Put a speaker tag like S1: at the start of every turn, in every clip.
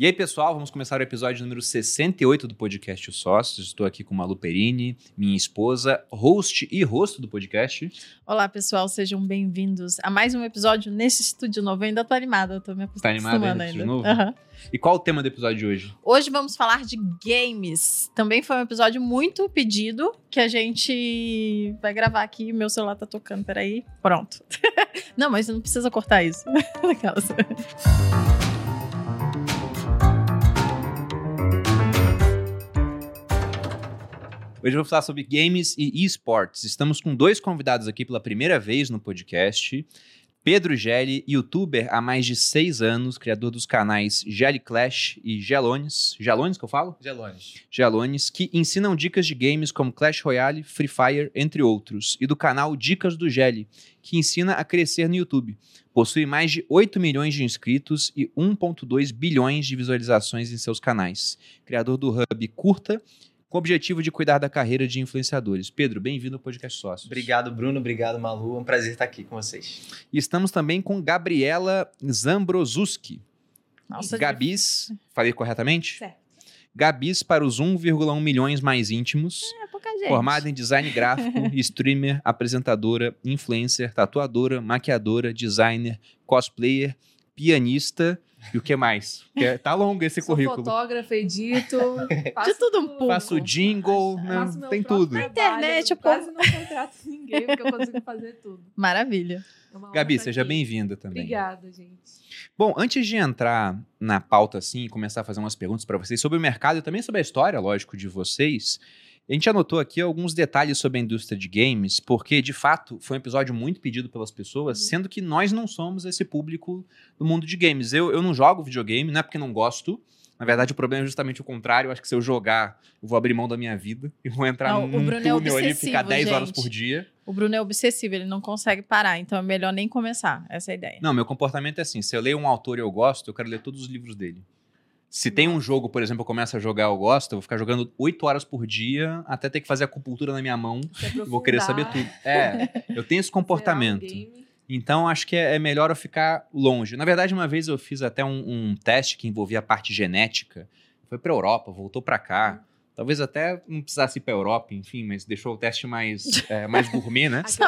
S1: E aí, pessoal, vamos começar o episódio número 68 do podcast Os Sócios. Estou aqui com Malu Perini, minha esposa, host e rosto do podcast.
S2: Olá, pessoal, sejam bem-vindos a mais um episódio nesse estúdio novo. Eu ainda tô animada, tô me
S1: Tá animada
S2: acostumando
S1: aí, de
S2: ainda.
S1: novo?
S2: Aham.
S1: E qual o tema do episódio de hoje?
S2: Hoje vamos falar de games. Também foi um episódio muito pedido que a gente vai gravar aqui. Meu celular tá tocando, peraí. Pronto. não, mas não precisa cortar isso. Aquelas.
S1: Hoje eu vou falar sobre games e esportes. Estamos com dois convidados aqui pela primeira vez no podcast. Pedro Gelli, youtuber há mais de seis anos, criador dos canais Gelli Clash e Gelones. Gelones que eu falo?
S3: Gelones.
S1: Gelones, que ensinam dicas de games como Clash Royale, Free Fire, entre outros, e do canal Dicas do Gelli, que ensina a crescer no YouTube. Possui mais de 8 milhões de inscritos e 1,2 bilhões de visualizações em seus canais. Criador do Hub Curta, com o objetivo de cuidar da carreira de influenciadores. Pedro, bem-vindo ao Podcast Sócios.
S3: Obrigado, Bruno. Obrigado, Malu. É um prazer estar aqui com vocês.
S1: E estamos também com Gabriela Zambrozuski.
S2: Nossa,
S1: Gabis, falei corretamente?
S2: Certo.
S1: Gabis para os 1,1 milhões mais íntimos.
S2: é pouca gente.
S1: Formada em design gráfico, streamer, apresentadora, influencer, tatuadora, maquiadora, designer, cosplayer, pianista e o que mais? Porque tá longo esse
S4: Sou
S1: currículo.
S4: fotógrafa, edito. faço
S2: De tudo um pouco.
S1: Faço jingle, né?
S4: Faço meu
S1: tem tudo.
S4: trabalho,
S2: internet,
S4: eu quase não contrato ninguém, porque eu consigo fazer tudo.
S2: Maravilha.
S4: É
S1: Gabi, seja bem-vinda também.
S4: Obrigada, gente.
S1: Bom, antes de entrar na pauta assim e começar a fazer umas perguntas para vocês sobre o mercado e também sobre a história, lógico, de vocês, a gente anotou aqui alguns detalhes sobre a indústria de games, porque de fato foi um episódio muito pedido pelas pessoas,
S4: Uhum.
S1: sendo que nós não somos esse público do mundo de games. Eu, eu não jogo videogame, não é porque não gosto. Na verdade, o problema é justamente o contrário. Eu acho que se eu jogar, eu vou abrir mão da minha vida e vou entrar
S2: Não,
S1: num
S2: é
S1: túnel ali e ficar 10 horas
S2: gente.
S1: por dia.
S2: O Bruno é obsessivo, ele não consegue parar, então é melhor nem começar. Essa é a ideia.
S1: Não, meu comportamento é assim: se eu leio um autor e eu gosto, eu quero ler todos os livros dele. Se tem um jogo, por exemplo, eu começo a jogar, eu gosto, eu vou ficar jogando 8 horas por dia até ter que fazer acupuntura na minha mão. Vou querer saber tudo. É, eu tenho esse comportamento. Então, acho que é, é melhor eu ficar longe. Na verdade, uma vez eu fiz até um, um teste que envolvia a parte genética. Foi pra Europa, voltou pra cá. Talvez até não precisasse ir pra Europa, enfim, mas deixou o teste mais, é, mais gourmet, né?
S2: Só,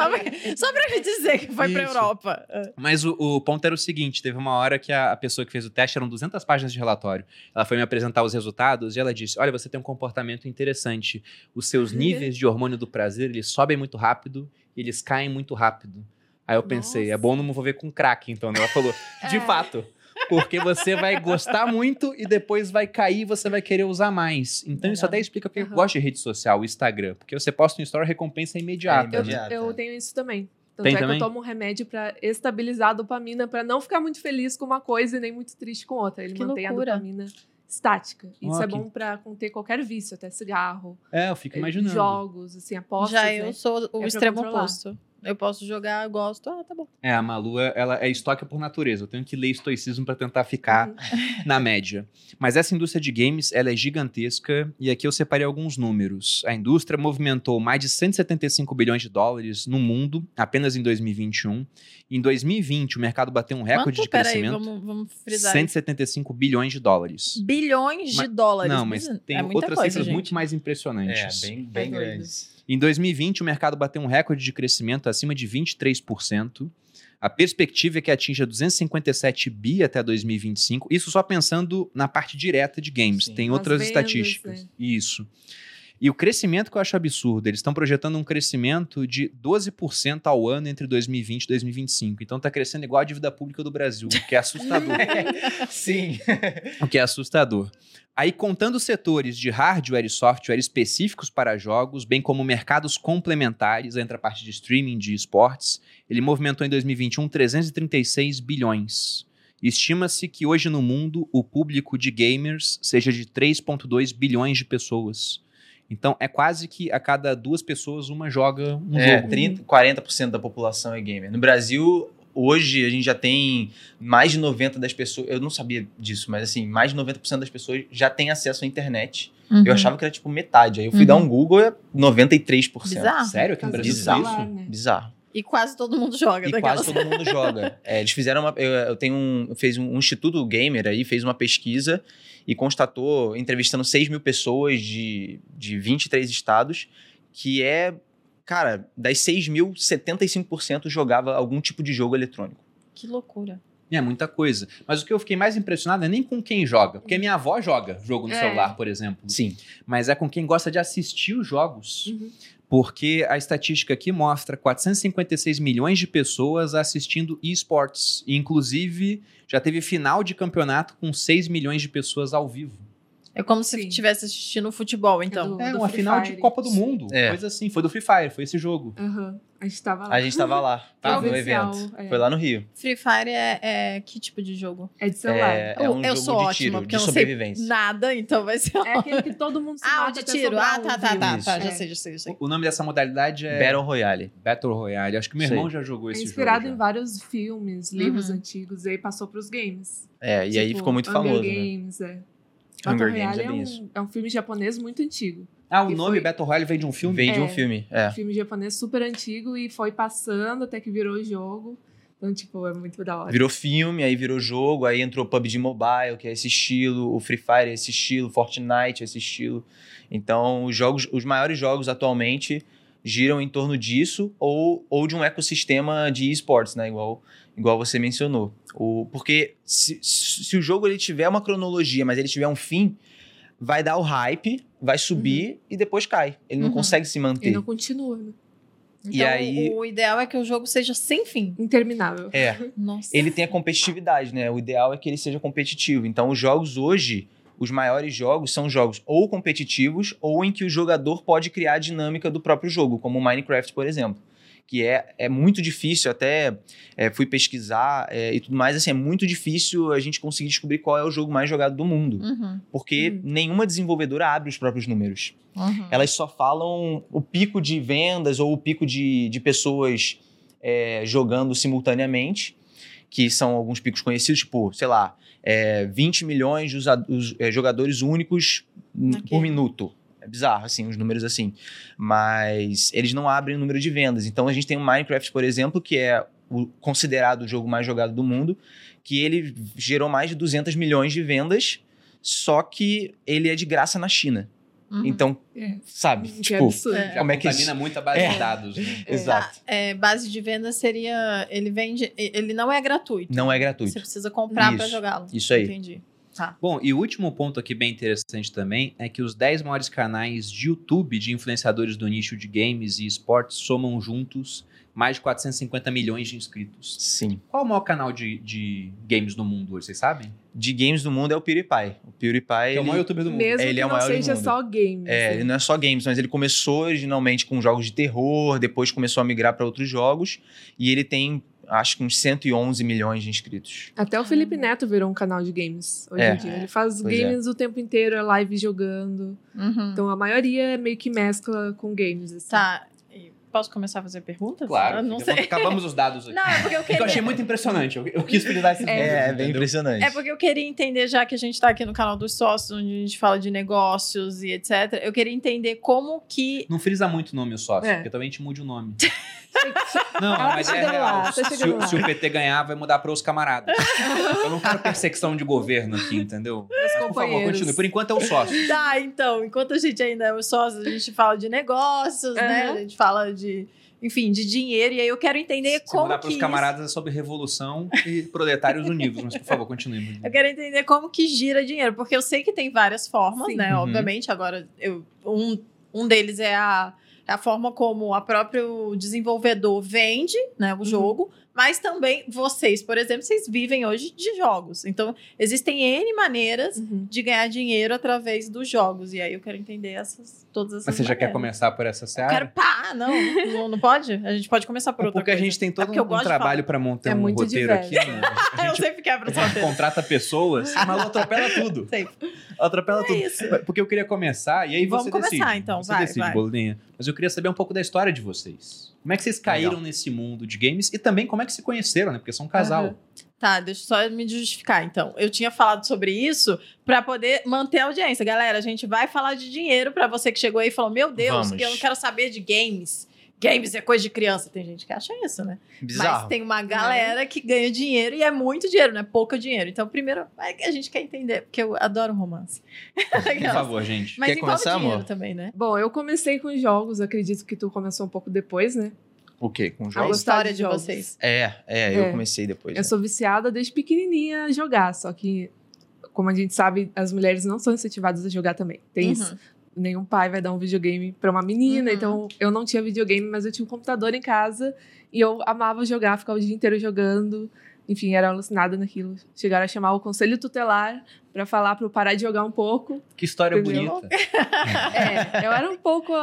S2: só pra me dizer que foi pra
S1: Isso.
S2: Europa. É.
S1: Mas o, o ponto era o seguinte: teve uma hora que a, a pessoa que fez o teste eram 200 páginas de relatório. Ela foi me apresentar os resultados e ela disse: Olha, você tem um comportamento interessante. Os seus níveis de hormônio do prazer eles sobem muito rápido e eles caem muito rápido. Aí eu pensei: é
S4: Nossa.
S1: bom não me envolver com crack, então. Né? Ela falou: De
S4: É.
S1: fato. Porque você vai gostar muito e depois vai cair e você vai querer usar mais. Então isso
S2: Legal.
S1: até explica porque eu
S4: Aham.
S1: gosto de rede social, o Instagram. Porque você posta um story, recompensa é imediata.
S3: É
S4: Eu,
S1: né?
S3: imediata.
S4: eu tenho isso também. Tanto
S1: Tem
S4: é
S1: também?
S4: que eu tomo um remédio pra estabilizar a dopamina, pra não ficar muito feliz com uma coisa e nem muito triste com outra. Ele
S2: Que
S4: mantém
S2: loucura.
S4: a dopamina estática. Isso é
S1: que-
S4: bom pra conter qualquer vício, até cigarro,
S1: É, eu fico
S4: eh,
S1: imaginando.
S4: jogos, assim, apostas.
S2: Já
S4: né?
S2: eu sou o
S4: pra
S2: extremo oposto. Eu posso jogar, eu gosto. Ah, tá bom.
S1: É, a Malu, ela é estoque por natureza. Eu tenho que ler estoicismo para tentar ficar
S4: Uhum.
S1: na média. Mas essa indústria de games, ela é gigantesca e aqui eu separei alguns números. A indústria movimentou mais de 175 bilhões de dólares no mundo apenas em 2021. Em 2020, o mercado bateu um recorde
S2: Quanto?
S1: de
S2: Peraí,
S1: crescimento.
S2: vamos, vamos frisar. isso.
S1: 175 bilhões de dólares.
S2: Bilhões
S1: Mas-
S2: de dólares.
S1: Não, mas tem
S2: é
S1: outras
S2: coisa,
S1: cifras
S2: gente.
S1: muito mais
S3: É,
S1: impressionantes.
S3: bem, bem
S2: É doido.
S3: grandes.
S1: Em 2020, o mercado bateu um recorde de crescimento acima de 23%. A perspectiva é que atinja 257 bi até 2025. Isso só pensando na parte direta de games.
S3: Sim.
S1: Tem outras
S4: vendas,
S1: estatísticas.
S4: né?
S1: Isso. E o crescimento que eu acho absurdo, eles estão projetando um crescimento de 12% ao ano entre 2020 e 2025. Então está crescendo igual a dívida pública do Brasil, o que é assustador.
S3: Sim.
S1: o que é assustador. Aí, contando setores de hardware e software específicos para jogos, bem como mercados complementares, entre a parte de streaming de esportes, ele movimentou em 2021 336 bilhões. Estima-se que hoje no mundo o público de gamers seja de 3,2 bilhões de pessoas. Então é quase que a cada duas pessoas uma joga um
S3: É,
S1: jogo.
S3: 30, 40% da população é gamer. No Brasil, hoje a gente já tem mais de 90% das pessoas. Eu não sabia disso, mas assim, mais de 90% das pessoas já têm acesso à internet.
S2: Uhum.
S3: Eu achava que era tipo metade. Aí eu fui
S2: Uhum.
S3: dar um Google, é 93%.
S2: Bizarro.
S1: Sério? Aqui no Brasil tem
S4: do
S3: Bizarro.
S1: isso?
S4: né?
S3: Bizarro.
S2: E quase todo mundo joga
S3: E
S2: daquelas.
S3: quase todo mundo joga. É, eles fizeram uma. Eu, eu tenho um. eu Fez um, um Instituto Gamer aí, fez uma pesquisa e constatou, entrevistando 6 mil pessoas de, de 23 estados, que é. Cara, das 6 mil, 75% jogava algum tipo de jogo eletrônico.
S2: Que loucura.
S1: É muita coisa. Mas o que eu fiquei mais impressionado é nem com quem joga. Porque minha avó joga jogo no
S4: É.
S1: celular, por exemplo.
S3: Sim.
S1: Mas é com quem gosta de assistir os jogos.
S4: Uhum.
S1: Porque a estatística aqui mostra 456 milhões de pessoas assistindo esportes. Inclusive, já teve final de campeonato com 6 milhões de pessoas ao vivo.
S2: É como se estivesse assistindo futebol, então.
S4: do-
S1: É uma
S4: Free
S1: final de
S4: Fire.
S1: Copa do Mundo.
S3: É.
S1: Coisa assim. Foi do Free Fire, foi esse jogo.
S4: Aham. A gente tava lá.
S3: A gente tava lá,
S1: Tava
S3: no evento.
S4: é.
S3: Foi lá no Rio.
S2: Free Fire é, é que tipo de jogo?
S4: É de celular.
S3: É,
S2: Eu-
S3: é um
S2: eu
S3: jogo
S2: sou
S3: de
S2: ótima,
S3: tiro,
S2: porque
S3: de
S2: eu não sei
S3: sobrevivência.
S2: Nada, então vai ser.
S4: É aquele que todo mundo se
S2: Ah, o
S4: mata
S2: de tiro. Ah, tá, tá, tá, tá. Já
S4: É.
S2: sei, já sei, já sei.
S1: O nome dessa modalidade é
S3: Battle Royale.
S1: Battle Royale. Acho que meu irmão
S3: aí.
S1: já jogou
S4: É
S1: esse
S4: inspirado
S1: jogo.
S4: em
S1: já.
S4: vários filmes, livros
S2: Uhum.
S4: antigos, e aí passou pros games.
S3: É, e aí
S4: Tipo,
S3: ficou muito
S4: Hunger
S3: famoso, né?
S4: Games, é.
S3: Hunger
S4: Battle
S3: Games
S4: Royale
S3: é
S4: é,
S3: bem
S4: um,
S3: isso.
S4: é um filme japonês muito antigo.
S1: Ah, o
S4: E
S1: nome
S4: foi-
S1: Battle Royale vem de um filme?
S3: Veio de um
S4: É.
S3: filme, é.
S4: Filme japonês super antigo e foi passando até que virou jogo. Então, tipo, é muito da hora.
S3: Virou filme, aí virou jogo, aí entrou PUBG Mobile, que é esse estilo, o Free Fire é esse estilo, Fortnite é esse estilo. Então, os jogos, os maiores jogos atualmente giram em torno disso ou, ou de um ecossistema de esportes, né? Igual, igual você mencionou. O, porque se, se o jogo ele tiver uma cronologia, mas ele tiver um fim, vai dar o hype, vai subir e depois cai. Ele não
S2: Uhum.
S3: consegue se
S4: E
S3: manter.
S4: não continua, né?
S3: E
S2: Então,
S3: aí-
S2: o ideal é que o jogo seja sem fim.
S4: Interminável.
S3: É.
S2: Nossa.
S3: ele tem a competitividade, né? O ideal é que ele seja competitivo. Então, os jogos hoje, os maiores jogos são jogos ou competitivos ou em que o jogador pode criar a dinâmica do próprio jogo, como o Minecraft, por exemplo. Que é, é muito difícil, até é, fui pesquisar é, e tudo mais, assim, é muito difícil a gente conseguir descobrir qual é o jogo mais jogado do mundo.
S2: Uhum,
S3: Porque
S4: Uhum.
S3: nenhuma desenvolvedora abre os próprios números
S2: uhum.
S3: elas só falam o pico de vendas ou o pico de, de pessoas é, jogando simultaneamente, que são alguns picos conhecidos, tipo, sei lá, é, 20 milhões de usa- os, é, jogadores únicos n-
S2: Ok.
S3: por minuto. É bizarro, assim, os números assim. Mas eles não abrem o número de vendas. Então a gente tem o Minecraft, por exemplo, que é o considerado o jogo mais jogado do mundo, que ele gerou mais de 200 milhões de vendas, só que ele é de graça na China.
S2: Uhum.
S3: Então,
S4: É.
S3: sabe?
S4: Que
S3: tipo,
S4: absurdo.
S2: É.
S3: Como é que
S1: contamina
S3: isso-
S1: muito a base de
S3: É.
S1: dados. né?
S3: exato.
S2: É, base de venda seria. Ele vende. Ele não é gratuito.
S3: Não é gratuito.
S2: Você precisa comprar pra
S3: Isso.
S2: jogá-lo.
S3: Isso aí.
S2: Entendi. Tá.
S1: Bom, e o último ponto aqui bem interessante também é que os 10 maiores canais de YouTube de influenciadores do nicho de games e esportes somam juntos mais de 450 milhões de inscritos.
S3: Sim.
S1: Qual é o maior canal de, de games do mundo hoje, vocês sabem?
S3: De games do mundo é o PewDiePie. O PewDiePie,
S1: Que é o maior youtuber do mundo.
S4: Mesmo
S3: Ele
S4: que
S3: é o
S4: não seja só games.
S3: é,
S4: né?
S3: ele não é só games, mas ele começou originalmente com jogos de terror, depois começou a migrar para outros jogos, e ele tem, acho que uns 111 milhões de inscritos.
S4: Até o Felipe Neto virou um canal de games hoje
S3: É.
S4: em dia. Ele faz
S3: Pois
S4: games o tempo inteiro, é live jogando.
S2: Uhum.
S4: Então a maioria meio que mescla com games. Assim.
S2: Tá. Posso começar a fazer perguntas?
S1: Claro.
S2: Eu não sei.
S1: Acabamos os dados aqui.
S2: Não, é porque eu
S1: É que
S2: queria.
S1: eu achei muito impressionante. Eu, eu quis frisar esses
S4: É,
S1: números,
S3: É, bem
S1: entendeu?
S3: impressionante.
S2: É porque eu queria entender, já que a gente tá aqui no canal dos sócios, onde a gente fala de negócios e etc. Eu queria entender como que.
S1: Não frisa muito o nome o sócio,
S4: É.
S1: porque também a gente mude o nome. Não,
S4: Ela tá
S1: mas é real.
S4: lá, tá
S1: se, o- se o PT ganhar, vai mudar para os camaradas. Eu não quero perseguição de governo aqui, entendeu? Mas, por favor, continue. Por enquanto é o sócio.
S2: Tá, então, enquanto a gente ainda é os sócios, a gente fala de negócios, né?
S4: Uhum.
S2: A gente fala de, enfim, de dinheiro. E aí eu quero entender
S1: Se
S2: como
S1: mudar para os
S2: isso-
S1: camaradas é sobre revolução e proletários unidos. Mas, por favor, continue.
S2: Eu quero entender como que gira dinheiro, porque eu sei que tem várias formas,
S4: Sim.
S2: né?
S3: Uhum.
S2: Obviamente, agora eu, um, um deles é a, a forma como a próprio desenvolvedor vende né, o jogo, mas também vocês, por exemplo, vocês vivem hoje de jogos. Então, existem N maneiras
S4: Uhum.
S2: de ganhar dinheiro através dos jogos. E aí eu quero entender essas, todas essas
S1: Mas você já quer
S2: maneiras.
S1: começar por essa
S2: Eu
S1: seara?
S2: quero pá, não, não, não pode? A gente pode começar por outra
S1: Porque a
S2: coisa.
S1: gente tem todo
S2: É porque eu
S1: um,
S2: de
S1: trabalho para montar
S4: É
S1: um roteiro
S4: diverso.
S1: aqui. Né? A
S2: eu
S1: gente
S2: sempre quebro essa roteiro.
S1: contrata pessoas, mas ela atropela tudo.
S2: Sempre.
S1: Atropela
S2: É
S1: tudo.
S2: isso.
S1: Porque eu queria começar, e aí
S2: Vamos
S1: você
S2: começar,
S1: decide.
S2: então,
S1: Você
S2: vai,
S1: decide,
S2: vai.
S1: Bolinha. Mas eu queria saber um pouco da história de vocês. Como é que vocês caíram
S3: Legal.
S1: nesse mundo de games e também como é que se conheceram, né? Porque são um casal.
S2: Aham. Tá, deixa eu só me justificar, então. Eu tinha falado sobre isso pra poder manter a audiência. Galera, a gente vai falar de dinheiro pra você que chegou aí e falou: Meu Deus,
S3: Vamos.
S2: que eu não quero saber de games. Games é coisa de criança. Tem gente que acha isso, né?
S3: Bizarro.
S2: Mas tem uma galera que ganha dinheiro e é muito dinheiro, não é pouco dinheiro. Então, primeiro, é que a gente quer entender, porque eu adoro romance.
S1: Por favor, gente.
S2: Mas
S3: Quer começar,
S2: dinheiro
S3: amor?
S2: também, né?
S4: Bom, eu comecei com jogos, acredito que tu começou um pouco depois, né?
S3: O quê? Com
S2: A
S3: jogos?
S4: gostar
S2: história
S4: de
S2: vocês.
S3: É, é, eu
S4: É.
S3: comecei depois.
S4: Eu
S3: né?
S4: sou viciada desde pequenininha a jogar, só que, como a gente sabe, as mulheres não são incentivadas a jogar também. Tem isso.
S2: Uhum.
S4: Nenhum pai vai dar um videogame pra uma menina,
S2: Uhum.
S4: então eu não tinha videogame, mas eu tinha um computador em casa e eu amava jogar, ficava o dia inteiro jogando. Enfim, era alucinada naquilo. Chegaram a chamar o conselho tutelar pra falar pra eu parar de jogar um pouco.
S1: Que história
S4: Entendeu?
S1: bonita.
S4: É, eu era um pouco,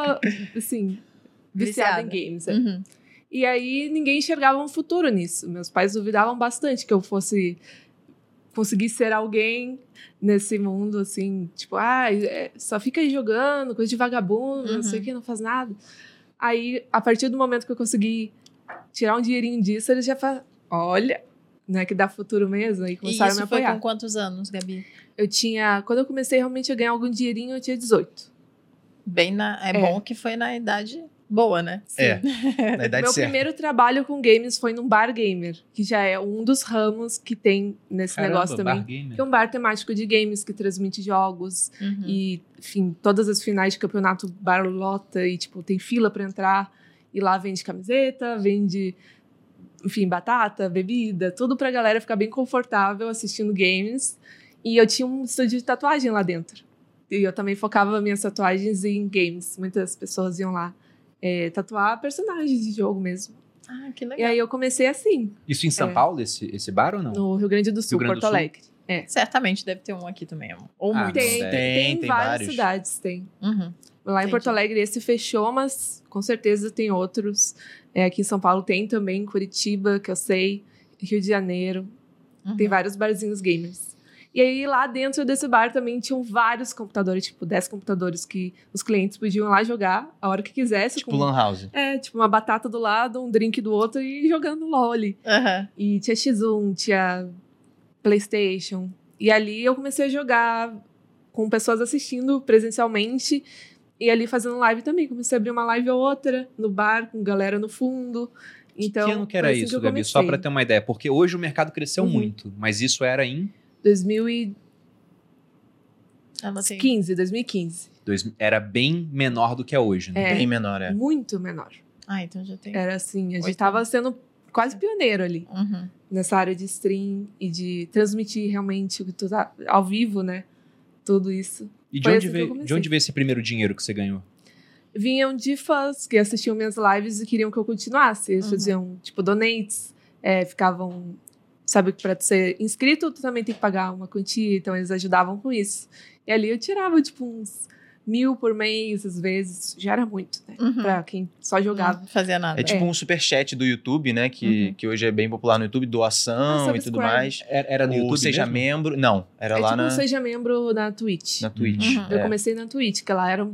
S4: assim, viciada,
S2: Viciada.
S4: em games. é.
S2: Uhum.
S4: E aí ninguém enxergava um futuro nisso. Meus pais duvidavam bastante que eu fosse conseguir ser alguém nesse mundo, assim, tipo, ah, é, só fica aí jogando, coisa de vagabundo, não sei o
S2: Uhum.
S4: que, não faz nada. Aí, a partir do momento que eu consegui tirar um dinheirinho disso, eles já falam, olha, né, que dá futuro mesmo,
S2: E
S4: começaram a me
S2: isso foi
S4: apoiar.
S2: com quantos anos, Gabi?
S4: Eu tinha, quando eu comecei realmente a ganhar algum dinheirinho, eu tinha 18.
S2: Bem na. É,
S4: É.
S2: bom que foi na idade boa, né?
S3: É, na idade
S4: Meu
S3: certa.
S4: primeiro trabalho com games foi num bar gamer, que já é um dos ramos que tem nesse
S1: Caramba,
S4: negócio também.
S1: bar gamer.
S4: Que é um bar temático de games que transmite jogos
S2: Uhum.
S4: e, enfim, todas as finais de campeonato bar lota e, tipo, tem fila pra entrar. E lá vende camiseta, vende, enfim, batata, bebida, tudo pra galera ficar bem confortável assistindo games. E eu tinha um estúdio de tatuagem lá dentro. E eu também focava minhas tatuagens em games. Muitas pessoas iam lá é, tatuar personagens de jogo mesmo.
S2: Ah, que
S4: E
S2: legal.
S4: aí eu comecei assim,
S1: Isso em São
S4: É.
S1: Paulo, esse, esse bar ou não?
S4: no Rio Grande do Sul,
S1: Grande do
S4: Porto
S1: Sul?
S4: Alegre.
S2: Certamente deve ter um aqui também. Ou
S1: Ah,
S2: muitos.
S4: Tem,
S1: Tem,
S4: tem, tem,
S3: tem
S4: várias
S3: vários.
S4: cidades, tem.
S2: Uhum.
S4: Lá em
S2: Entendi.
S4: Porto Alegre esse fechou, mas com certeza tem outros. É, aqui em São Paulo tem também, Curitiba, que eu sei, Rio de Janeiro.
S2: Uhum.
S4: Tem vários barzinhos gamers. E aí lá dentro desse bar também tinham vários computadores, tipo 10 computadores que os clientes podiam ir lá jogar a hora que quisesse.
S3: Tipo
S4: com-
S3: Lan House.
S4: É, tipo uma batata do lado, um drink do outro e jogando LOL ali.
S2: Aham.
S4: E tinha X1, tinha PlayStation. E ali eu comecei a jogar com pessoas assistindo presencialmente e ali fazendo live também. Comecei a abrir uma live ou outra no bar, com galera no fundo. Então,
S1: que ano que era
S4: assim
S1: isso,
S4: eu
S1: Gabi? Só pra ter uma ideia. Porque hoje o mercado cresceu
S4: Uhum.
S1: muito, mas isso era em...
S4: 2015,
S2: Ela tem-
S4: 2015.
S1: dois- era bem menor do que é hoje, né?
S4: É.
S3: Bem menor, é.
S4: Muito menor.
S2: Ah, então já tem.
S4: Era assim, a gente
S2: Oito
S4: tava
S2: anos.
S4: sendo quase pioneiro ali.
S2: Uhum.
S4: Nessa área de stream e de transmitir realmente o que tu tá ao vivo, né? Tudo isso.
S1: E de onde,
S4: assim
S1: veio, de onde veio esse primeiro dinheiro que você ganhou?
S4: vinham de fãs que assistiam minhas lives e queriam que eu continuasse. Eles
S2: Uhum.
S4: faziam, tipo, donates, é, ficavam. Sabe que pra tu ser inscrito, tu também tem que pagar uma quantia, então eles ajudavam com isso. E ali eu tirava, tipo, uns mil por mês, às vezes. Já era muito, né?
S2: Uhum.
S4: Pra quem só jogava.
S2: Não fazia nada.
S3: É tipo
S4: É.
S3: um superchat do YouTube, né? Que,
S2: Uhum.
S3: que hoje é bem popular no YouTube,
S4: Ah,
S3: doação e tudo mais.
S1: Era, era no
S3: Ou
S1: YouTube
S3: seja
S1: mesmo?
S3: membro. Não, era
S4: é
S3: lá
S4: tipo
S3: na,
S4: um seja membro na Twitch.
S3: na Twitch.
S2: Uhum.
S4: Eu
S3: É.
S4: comecei na Twitch, que ela era a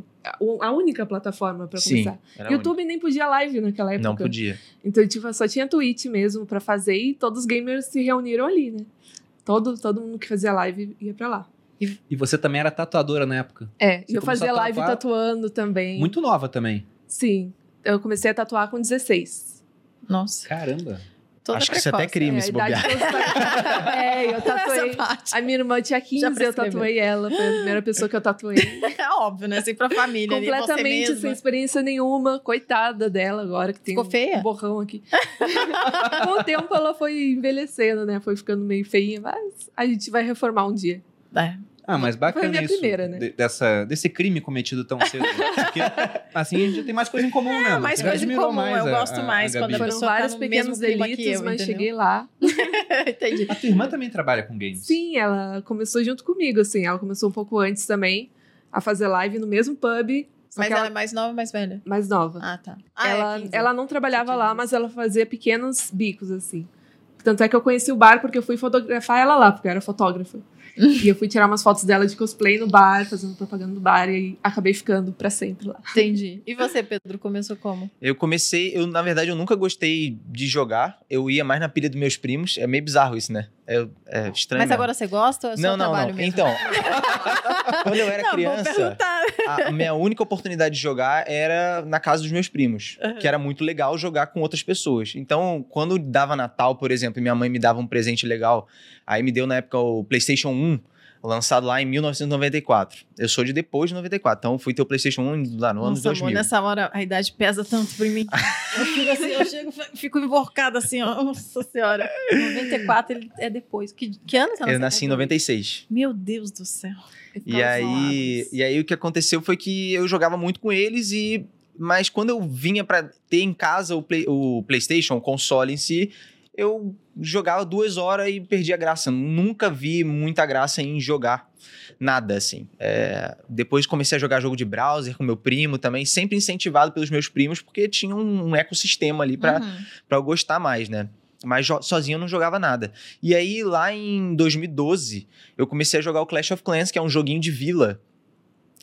S4: a única plataforma pra
S3: Sim,
S4: começar. YouTube nem podia live naquela
S3: única.
S4: época.
S3: Não podia.
S4: Então, tipo, só tinha Twitch mesmo pra fazer e todos os gamers se reuniram ali, né? Todo, todo mundo que fazia live ia pra lá.
S1: E você também era tatuadora na época.
S4: É,
S1: Você
S4: eu fazia live tatuando também.
S1: Muito nova também.
S4: Sim. Eu comecei a tatuar com 16.
S2: Nossa,
S1: Caramba.
S2: Toda
S3: Acho que isso é até
S2: precoce.
S3: crime,
S4: é,
S3: se bobear.
S4: É, eu tatuei. A minha irmã tinha 15,
S2: Já
S4: eu tatuei ela. Foi a primeira pessoa que eu tatuei.
S2: É óbvio, né? Assim, pra família.
S4: Completamente
S2: mesma.
S4: sem experiência nenhuma. Coitada dela agora, que tem
S2: Ficou
S4: um
S2: feia?
S4: borrão aqui. Com o tempo ela foi envelhecendo, né? Foi ficando meio feinha, mas a gente vai reformar um dia.
S2: É.
S1: Ah, mas bacana
S4: a minha
S1: isso.
S4: primeira, né?
S1: de- dessa, desse crime cometido tão cedo. Porque assim a gente tem mais coisa em comum mesmo.
S2: mais
S1: Você
S2: coisa em comum,
S1: mais
S2: eu
S1: a-
S2: gosto
S1: a- a
S2: mais
S1: Gabi.
S2: quando a
S4: Foram
S2: pessoa tá
S4: vários
S2: no
S4: pequenos delitos,
S2: eu,
S4: mas
S2: entendeu?
S4: cheguei lá.
S2: Entendi.
S1: A tua irmã também trabalha com games.
S4: Sim, ela começou junto comigo, assim. Ela começou um pouco antes também a fazer live no mesmo pub, só
S2: Mas ela
S4: ela
S2: é mais nova ou mais velha?
S4: mais nova.
S2: Ah, tá. Ah,
S4: ela,
S2: é 15.
S4: ela não trabalhava lá,
S2: 15.
S4: mas ela fazia pequenos bicos, assim. Tanto é que eu conheci o bar porque eu fui fotografar ela lá, porque eu era fotógrafa. e eu fui tirar umas fotos dela de cosplay no bar, fazendo propaganda do bar, e acabei ficando pra sempre lá.
S2: Entendi. E você, Pedro, começou como?
S3: Eu comecei, eu na verdade eu nunca gostei de jogar. Eu ia mais na pilha dos meus primos. É meio bizarro isso, né? É, é estranho.
S2: Mas
S3: mesmo.
S2: agora você gosta ou é
S3: não, não,
S2: trabalho
S3: não.
S2: mesmo?
S3: Então, quando eu era
S2: Não,
S3: criança, a minha única oportunidade de jogar era na casa dos meus primos,
S2: Aham.
S3: que era muito legal jogar com outras pessoas. Então, quando dava Natal, por exemplo, e minha mãe me dava um presente legal, aí me deu na época o PlayStation 1, lançado lá em 1994. Eu sou de depois de 94, então fui ter o PlayStation 1 lá no ano
S2: Nossa, amor,
S3: 2000.
S2: nessa hora a idade pesa tanto pra mim. Eu fico assim, eu chego, fico enforcada assim, ó. Nossa senhora. 94 ele é depois. Que, que ano você
S3: Eu
S2: nasceu?
S3: nasci em 96.
S2: Meu Deus do céu.
S3: E aí, e aí o que aconteceu foi que eu jogava muito com eles e mas quando eu vinha pra ter em casa o, Play- o PlayStation, o console em si, eu jogava duas horas e perdia a graça. Nunca vi muita graça em jogar nada assim. É, depois comecei a jogar jogo de browser com meu primo também, sempre incentivado pelos meus primos porque tinha um, ecossistema ali pra
S2: Uhum.
S3: pra eu gostar mais, né? Mas sozinho eu não jogava nada. E aí, lá em 2012, eu comecei a jogar o Clash of Clans, que é um joguinho de vila.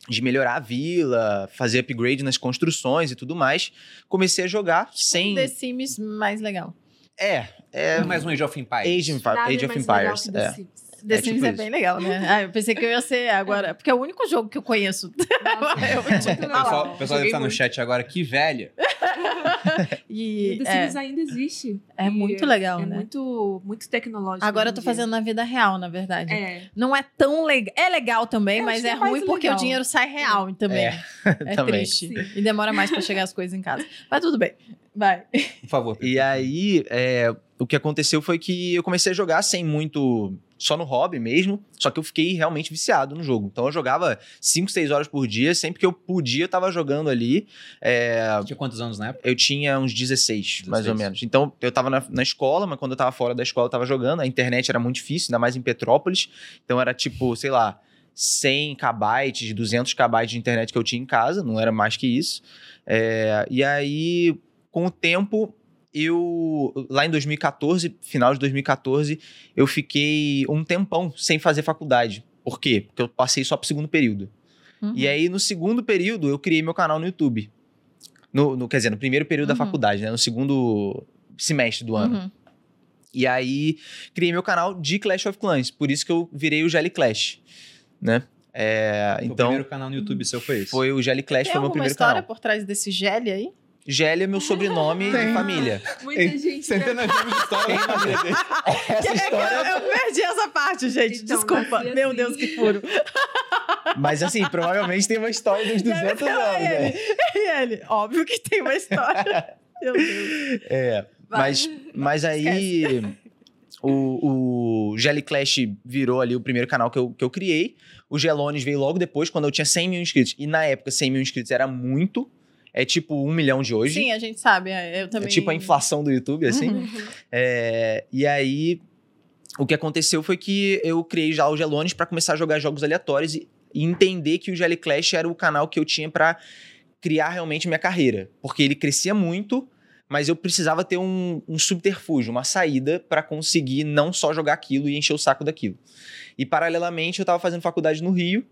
S3: De melhorar a vila, fazer upgrade nas construções e tudo mais. Comecei a jogar sem.
S2: Um The Sims mais legal.
S3: É, é.
S1: mais um Age of Empires.
S3: Age, Empi- Age
S4: é
S3: of Empires. É.
S2: The
S3: É
S2: Sims
S3: tipo
S2: é
S3: isso.
S2: bem legal, né? Ah, eu pensei que eu ia ser agora. Porque é o único jogo que eu conheço. Eu-
S1: O pessoal, o pessoal deve estar no
S4: muito.
S1: chat agora, que velha.
S2: E,
S4: E The
S2: é,
S4: Sims ainda existe.
S2: É muito legal,
S4: é
S2: né?
S4: Muito, muito tecnológico.
S2: agora eu tô fazendo na vida real, na verdade.
S4: É.
S2: Não é tão legal. É legal também,
S4: Eu
S2: mas é
S4: é
S2: ruim porque
S4: legal.
S2: o dinheiro sai real também.
S3: É,
S2: É,
S3: também.
S2: triste.
S4: Sim.
S2: E demora mais pra chegar as coisas em casa. Mas tudo bem. Vai.
S1: Por favor.
S3: E aí, é, o que aconteceu foi que eu comecei a jogar sem muito. Só no hobby mesmo. Só que eu fiquei realmente viciado no jogo. Então eu jogava 5, 6 horas por dia. Sempre que eu podia, eu tava jogando ali. É,
S1: Tinha quantos anos na época?
S3: eu tinha uns 16, mais
S1: 16.
S3: ou menos. Então, eu tava na, na escola, mas quando eu tava fora da escola, eu tava jogando. A internet era muito difícil, ainda mais em Petrópolis. Então, era tipo, sei lá, 100 kbytes, 200 kbytes de internet que eu tinha em casa, não era mais que isso. É, e aí, com o tempo, eu. Lá em 2014, final de 2014, eu fiquei um tempão sem fazer faculdade. Por quê? Porque eu passei só pro segundo período.
S2: Uhum.
S3: E aí, no segundo período, eu criei meu canal no YouTube. No, no- quer dizer, no primeiro período da
S2: Uhum.
S3: faculdade, né? No segundo semestre do ano.
S2: Uhum.
S3: E aí, criei meu canal de Clash of Clans. Por isso que eu virei o Jelly Clash, né? É,
S1: o
S3: então,
S1: primeiro canal no YouTube seu foi esse.
S3: foi o Jelly Clash,
S2: Tem
S3: foi meu
S2: alguma
S3: primeiro
S2: história
S3: canal.
S2: por trás desse gele aí?
S3: Jelly é meu sobrenome de
S1: Tem.
S3: família.
S4: Muita gente.
S1: Centenas de anos de história família dele.
S3: Essa história...
S2: Eu, eu perdi essa parte, gente.
S4: Então,
S2: Desculpa.
S4: nasci
S2: Meu
S4: assim.
S2: Deus, que furo.
S3: Mas assim, provavelmente tem uma história dos 200 anos, né?
S2: E ele, óbvio que tem uma história. Meu Deus.
S3: É, mas, mas aí o, o Jelly Clash virou ali o primeiro canal que eu, que eu criei. O Gelones veio logo depois, quando eu tinha 100 mil inscritos. E na época, 100 mil inscritos era muito. É tipo um milhão de hoje.
S2: Sim, a gente sabe. Eu
S3: é
S2: também.
S3: tipo a inflação do YouTube, assim.
S2: Uhum.
S3: É, e aí, o que aconteceu foi que eu criei já o Gelones pra começar a jogar jogos aleatórios e, entender que o Jelly Clash era o canal que eu tinha pra criar realmente minha carreira. Porque ele crescia muito, mas eu precisava ter um, um subterfúgio, uma saída pra conseguir não só jogar aquilo e encher o saco daquilo. E paralelamente eu tava fazendo faculdade no Rio.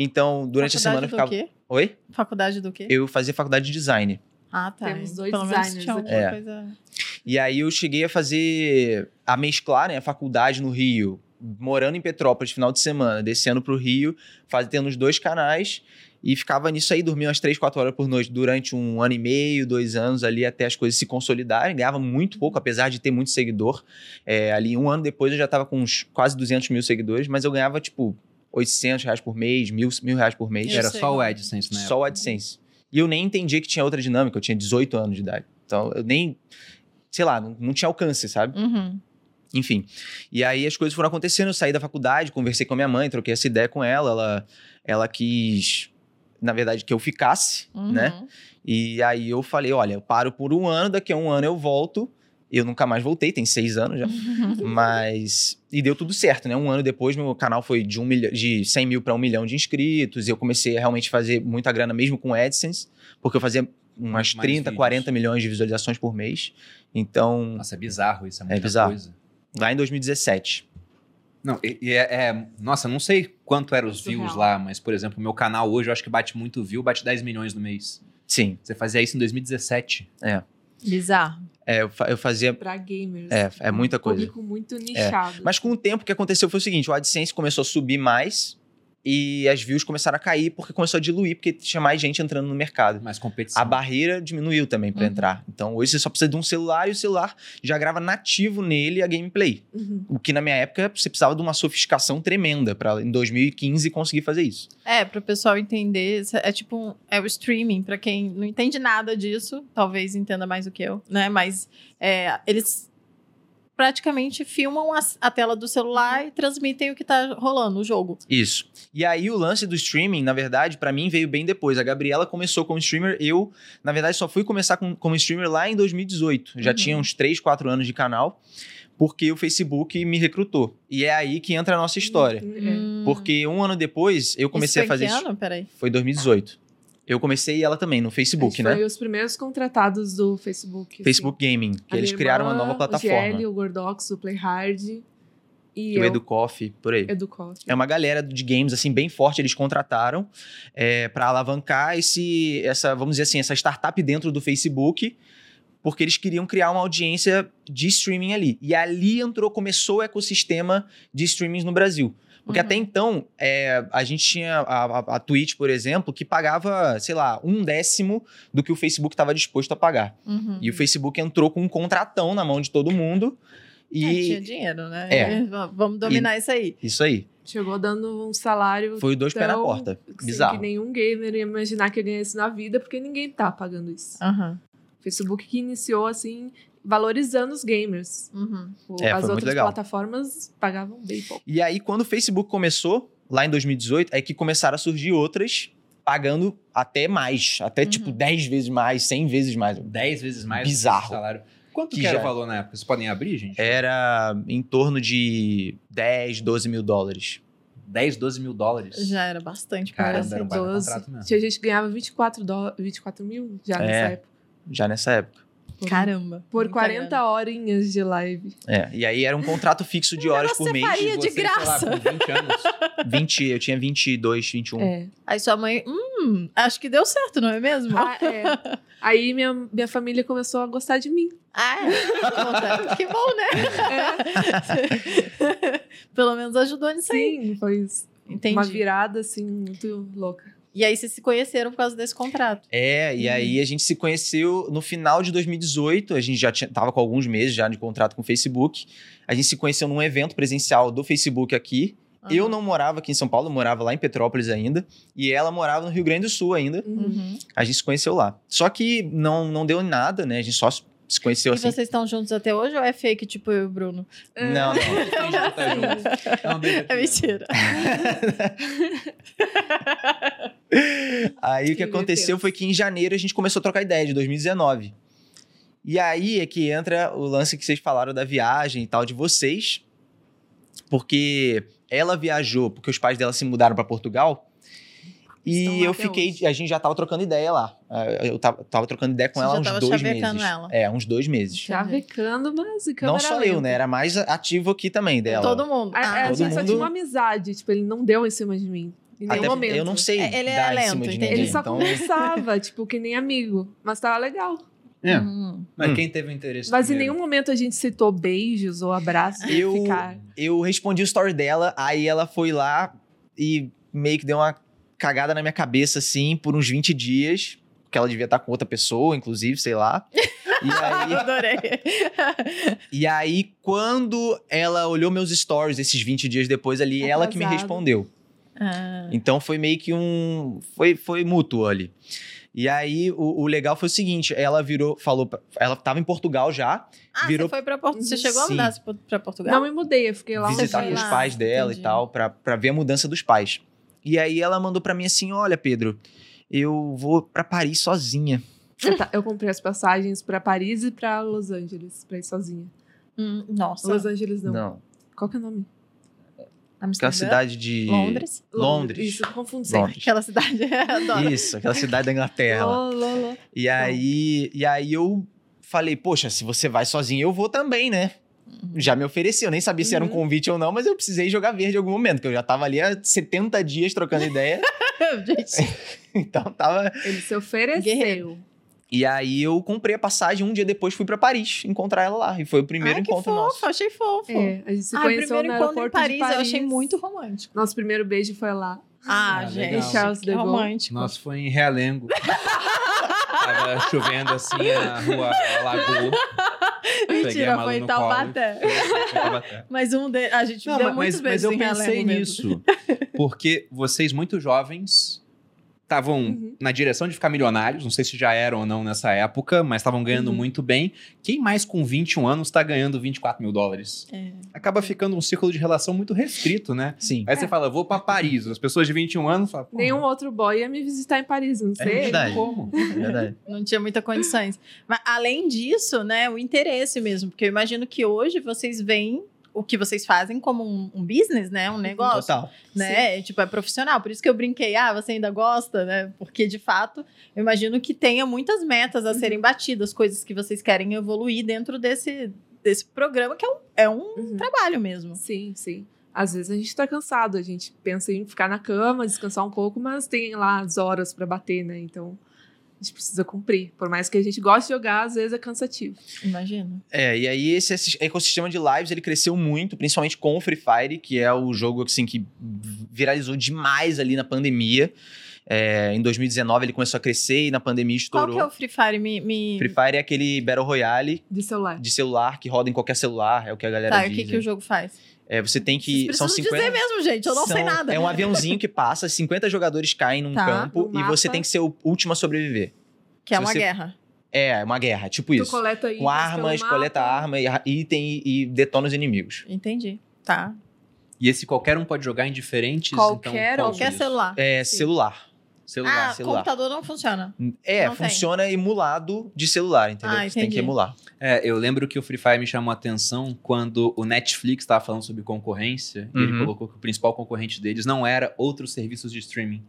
S3: Então, durante a semana eu
S2: Faculdade
S3: ficava.
S2: do quê?
S3: Oi?
S2: Faculdade do quê?
S3: Eu fazia faculdade de design.
S2: Ah, tá.
S4: Temos dois
S2: Pelo menos
S4: designers
S2: tinha alguma
S3: aqui. É.
S2: coisa.
S3: E aí eu cheguei a fazer, a mesclar, né, a faculdade no Rio, morando em Petrópolis, final de semana, descendo pro Rio, fazendo os dois canais e ficava nisso aí, dormia umas 3, 4 horas por noite durante um ano e meio, dois anos ali, até as coisas se consolidarem. Ganhava muito pouco, apesar de ter muito seguidor. É, ali, um ano depois, eu já tava com uns quase 200 mil seguidores, mas eu ganhava, tipo, 800 reais por mês, mil, mil reais por mês.
S2: Eu
S1: Era
S2: sei,
S1: só o. AdSense, né?
S3: Só o AdSense. E eu nem entendia que tinha outra dinâmica, eu tinha 18 anos de idade. Então, eu nem, sei lá, não, não tinha alcance, sabe?
S2: Uhum.
S3: Enfim. E aí as coisas foram acontecendo, eu saí da faculdade, conversei com a minha mãe, troquei essa ideia com ela, ela, ela quis, na verdade, que eu ficasse,
S2: Uhum.
S3: né? E aí eu falei, olha, eu paro por um ano, daqui a um ano eu volto. Eu nunca mais voltei, tem seis anos já. Mas. E deu tudo certo, né? Um ano depois, meu canal foi de, um milhão, de 100 mil para um milhão de inscritos. E eu comecei a realmente fazer muita grana mesmo com AdSense, porque eu fazia umas
S1: Mais
S3: 30,
S1: vídeos.
S3: 40 milhões de visualizações por mês. Então,
S1: Nossa, é bizarro isso, é muita
S3: bizarro.
S1: coisa.
S3: lá em 2017.
S1: Não, e, e é, é- Nossa, não sei quanto eram os
S4: Surreal.
S1: views lá, mas, por exemplo, o meu canal hoje eu acho que bate muito view, bate 10 milhões no mês.
S3: Sim.
S1: Você fazia isso em 2017.
S2: Bizarro.
S3: É, eu, eu fazia.
S4: Pra gamers.
S3: É, é muita coisa.
S4: Público muito nichado.
S3: Mas com o tempo o que aconteceu foi o seguinte: o AdSense começou a subir mais. E as views começaram a cair porque começou a diluir, porque tinha mais gente entrando no mercado.
S1: Mais competição.
S3: A barreira diminuiu também para
S2: Uhum.
S3: entrar. Então hoje você só precisa de um celular e o celular já grava nativo nele a gameplay.
S4: Uhum.
S3: O que na minha época você precisava de uma sofisticação tremenda para em 2015 conseguir fazer isso.
S2: É, pro pessoal entender, isso é tipo um, é o streaming, pra quem não entende nada disso, talvez entenda mais do que eu, né? Mas é, eles praticamente filmam a, a tela do celular e transmitem o que tá rolando, o jogo.
S3: Isso. E aí o lance do streaming, na verdade, para mim veio bem depois. A Gabriela começou como streamer, eu, na verdade, só fui começar com, como streamer lá em 2018. Já
S2: Uhum.
S3: tinha uns 3, 4 anos de canal, porque o Facebook me recrutou. E é aí que entra a nossa história.
S4: É.
S2: Hum.
S3: Porque um ano depois eu comecei
S2: Isso
S3: a
S2: foi
S3: fazer
S2: em que ano? Peraí.
S3: Foi 2018. Eu comecei e ela também, no Facebook, né?
S4: Foi os primeiros contratados do Facebook. assim.
S3: Facebook Gaming, que
S4: A
S3: eles
S4: minha
S3: criaram uma
S4: irmã,
S3: nova
S4: O
S3: plataforma.
S4: GL, o Gordox, o Playhard e,
S3: o
S4: eu,
S3: EduCoffee, por aí.
S4: Educoff.
S3: É uma galera de games, assim, bem forte, eles contrataram é, para alavancar esse, essa, vamos dizer assim, essa startup dentro do Facebook, porque eles queriam criar uma audiência de streaming ali. E ali entrou, começou o ecossistema de streamings no Brasil. Porque
S2: Uhum.
S3: até então, é, a gente tinha a, a, a Twitch, por exemplo, que pagava, sei lá, um décimo do que o Facebook estava disposto a pagar.
S2: Uhum.
S3: E o Facebook entrou com um contratão na mão de todo mundo. E
S2: É, tinha dinheiro, né?
S3: É.
S2: Vamos dominar isso aí.
S3: isso aí.
S4: Chegou dando um salário
S3: Foi dois pés na
S4: tão-
S3: porta. Bizarro.
S4: que nenhum gamer ia imaginar que ia ganhar isso na vida, porque ninguém tá pagando isso.
S2: Aham.
S4: Facebook que iniciou, assim, valorizando os gamers.
S2: Uhum.
S4: O-
S3: É,
S4: As
S3: foi muito
S4: outras
S3: legal.
S4: plataformas pagavam bem pouco.
S3: E aí, quando o Facebook começou, lá em 2018, é que começaram a surgir outras pagando até mais. Até,
S2: Uhum.
S3: tipo, 10 vezes mais, 100 vezes mais.
S1: 10 vezes mais
S3: Bizarro.
S1: do salário. Quanto
S3: Que
S1: que, era
S3: já-
S1: o valor na época? Vocês podem abrir, gente?
S3: Era em torno de 10, 12 mil dólares.
S1: 10, 12 mil dólares.
S2: Já era bastante. Parece.
S1: era um baita
S4: 12.
S1: contrato mesmo.
S4: Tinha gente que ganhava 24, dó- 24 mil já
S3: É.
S4: nessa época.
S3: Já nessa época.
S4: Por-
S2: Caramba.
S4: Por
S2: muita
S4: 40
S2: grana.
S4: horinhas de live.
S3: É, e aí era um contrato fixo de horas por
S2: você
S3: mês.
S2: faria de
S1: Você, sei lá,
S2: graça.
S1: com 20 anos.
S3: 20, eu tinha 22, 21.
S4: É.
S2: Aí sua mãe, hum, acho que deu certo, não é mesmo?
S4: Ah, é. Aí minha, minha família começou a gostar de mim.
S2: Ah, é. que bom, né? Pelo menos ajudou nisso aí.
S4: Sim, foi isso.
S2: Entendi.
S4: Uma virada, assim, muito louca.
S2: E aí vocês se conheceram por causa desse contrato.
S3: É, e aí a gente se conheceu no final de 2018, a gente já tinha, tava com alguns meses já de contrato com o Facebook. A gente se conheceu num evento presencial do Facebook aqui. Eu
S2: Aham.
S3: não morava aqui em São Paulo, eu morava lá em Petrópolis ainda, e ela morava no Rio Grande do Sul ainda.
S4: Uhum.
S2: Uhum.
S3: A gente se conheceu lá. Só que não, não deu em nada, né? A gente só se conheceu
S2: E
S3: assim.
S2: vocês estão juntos até hoje ou é fake, tipo eu e o Bruno?
S3: Não, não.
S1: Tá junto. Não, deixa
S2: É mentira.
S3: Aí o que
S4: Que
S3: aconteceu
S4: Deus.
S3: foi que em janeiro a gente começou a trocar ideia, de 2019. E aí é que entra o lance que vocês falaram da viagem e tal de vocês. Porque ela viajou porque os pais dela se mudaram para Portugal. E eu fiquei,
S4: hoje.
S3: a gente já tava trocando ideia lá. Ah, Eu tava, tava trocando ideia com
S2: Você
S3: ela
S2: já
S3: uns
S2: tava
S3: dois
S2: chavecando
S3: meses.
S2: ela.
S3: É, uns dois meses.
S4: Chavecando, mas em
S3: Não só eu, né? Era mais ativo aqui também dela.
S2: Todo mundo.
S4: A,
S2: Ah,
S4: a
S3: todo
S4: gente só
S3: mundo-
S4: tinha uma amizade, tipo, ele não deu em cima de mim. Em nenhum
S3: Até
S4: momento.
S3: eu não sei
S2: É, ele é
S3: em
S2: lento,
S3: ninguém.
S4: Ele só
S3: então...
S4: conversava, tipo, que nem amigo. Mas tava legal.
S1: É.
S2: Hum.
S1: Mas quem teve o interesse
S4: Mas em
S1: primeiro?
S4: nenhum momento a gente citou beijos ou abraços.
S3: Eu-
S4: Ficar.
S3: eu respondi o story dela, aí ela foi lá e meio que deu uma cagada na minha cabeça, assim, por uns 20 dias. Que ela devia estar com outra pessoa, inclusive, sei lá. E aí,
S2: Adorei.
S3: e aí, quando ela olhou meus stories esses 20 dias depois ali, ela que me respondeu.
S2: Ah,
S3: Então foi meio que um. Foi, foi mútuo ali. E aí, o, o legal foi o seguinte: ela virou, falou. pra- Ela tava em Portugal já,
S2: Ah,
S3: Virou-
S2: você foi pra Portugal. Você chegou a
S3: Sim.
S2: mudar pra Portugal?
S4: Não me mudei, eu fiquei lá
S3: visitar com os pais dela
S2: entendi.
S3: e tal, pra, pra ver a mudança dos pais. E aí ela mandou pra mim assim: olha, Pedro, eu vou pra Paris sozinha.
S4: Eu, ta- eu comprei as passagens pra Paris e pra Los Angeles, pra ir sozinha.
S2: Hum, nossa.
S4: Los Angeles não.
S3: Não.
S4: Qual que é o nome?
S2: Amsterdã?
S3: Aquela cidade de.
S2: Londres?
S3: Londres.
S4: Isso, confundo sempre.
S3: Londres.
S2: Aquela cidade. Adoro.
S3: Isso, aquela cidade da Inglaterra. lá.
S4: Lô, lô, lô.
S3: E aí, e aí eu falei, poxa, se você vai sozinho, eu vou também, né? Já me ofereci, eu nem sabia se era um
S4: Uhum.
S3: convite ou não, mas eu precisei jogar verde em algum momento, porque eu já tava ali há 70 dias trocando ideia,
S2: Gente,
S3: então tava...
S4: Ele se ofereceu.
S2: Guerreiro.
S3: E aí eu comprei a passagem, um dia depois fui pra Paris encontrar ela lá. E foi o primeiro
S2: Ai, que
S3: encontro
S2: fofo,
S3: nosso.
S2: achei fofo.
S4: É, a gente se
S2: o
S4: conheceu
S2: primeiro
S4: no
S2: encontro em Paris,
S4: de Paris.
S2: eu achei muito romântico.
S4: Nosso primeiro beijo foi lá.
S2: Ah,
S1: Ah,
S2: gente,
S1: legal.
S4: Charles
S2: que
S4: de Gaulle.
S2: romântico.
S1: Nossa, foi em Realengo. Tava chovendo assim, a rua Lagoa.
S2: Mentira, foi em. Taubaté. Mas um de... a gente
S1: Não,
S2: deu
S1: mas,
S2: muitos
S1: mas
S2: beijos
S1: eu pensei nisso. Porque vocês, muito jovens, estavam
S4: Uhum.
S1: na direção de ficar milionários. Não sei se já eram ou não nessa época, mas estavam ganhando
S4: Uhum.
S1: muito bem. Quem mais com 21 anos está ganhando 24 mil dólares?
S2: É.
S1: Acaba ficando um círculo de relação muito restrito, né?
S3: Sim.
S1: Aí você fala, vou pra Paris. As pessoas de 21 anos falam, "Pô,
S4: Nenhum outro boy ia me visitar em Paris, não
S3: É
S4: sei.
S3: verdade.
S1: como?
S3: Verdade.
S2: Não tinha muitas condições. Mas além disso, né, o interesse mesmo, porque eu imagino que hoje vocês veem o que vocês fazem como um, um business, né, um negócio,
S3: Total.
S2: né, tipo é profissional. Por isso que eu brinquei, ah, você ainda gosta, né? Porque de fato, eu imagino que tenha muitas metas a serem batidas, coisas que vocês querem evoluir dentro desse desse programa que é um, é um
S4: Uhum.
S2: trabalho mesmo.
S4: Sim, sim. Às vezes a gente tá cansado, a gente pensa em ficar na cama, descansar um pouco, mas tem lá as horas pra bater, né? Então a gente precisa cumprir. Por mais que a gente goste de jogar, às vezes é cansativo.
S2: Imagino.
S3: É, e aí esse esse ecossistema de lives, ele cresceu muito, principalmente com o Free Fire, que é o jogo, assim, que viralizou demais ali na pandemia. É, em 2019 ele começou a crescer e na pandemia
S2: Qual
S3: estourou.
S2: que é o Free Fire? Me, me...
S3: Free Fire é aquele Battle Royale
S4: De celular.
S3: de celular que roda em qualquer celular, é o que a galera
S2: Tá, e o
S3: diz.
S2: que, que o jogo faz?
S3: É, você tem
S2: Vocês
S3: que. São
S2: precisam
S3: 50.
S2: dizer mesmo, gente. Eu não sei
S3: são-
S2: nada.
S3: É um aviãozinho que passa, 50 jogadores caem num
S2: Tá,
S3: campo e você tem que ser o último a sobreviver.
S2: Que é
S3: se
S2: uma
S3: você-
S2: guerra.
S3: É, é uma guerra, tipo
S4: Tu
S3: isso.
S4: coleta itens
S3: Com armas,
S4: pelo
S3: coleta arma, e- item e, e detona os inimigos.
S2: Entendi. Tá.
S1: E esse qualquer um pode jogar em diferentes.
S4: Qualquer-
S1: então,
S2: Qualquer
S1: consoles.
S2: celular.
S3: É
S4: Sim.
S3: celular.
S1: Celular.
S2: Ah,
S3: celular.
S2: computador não funciona.
S3: É,
S2: Não tem.
S3: funciona emulado de celular, entendeu?
S2: Ah,
S3: você tem que emular.
S1: É, eu lembro que o Free Fire me chamou a atenção quando o Netflix estava falando sobre concorrência. E ele
S3: Uhum.
S1: colocou que o principal concorrente deles não era outros serviços de streaming.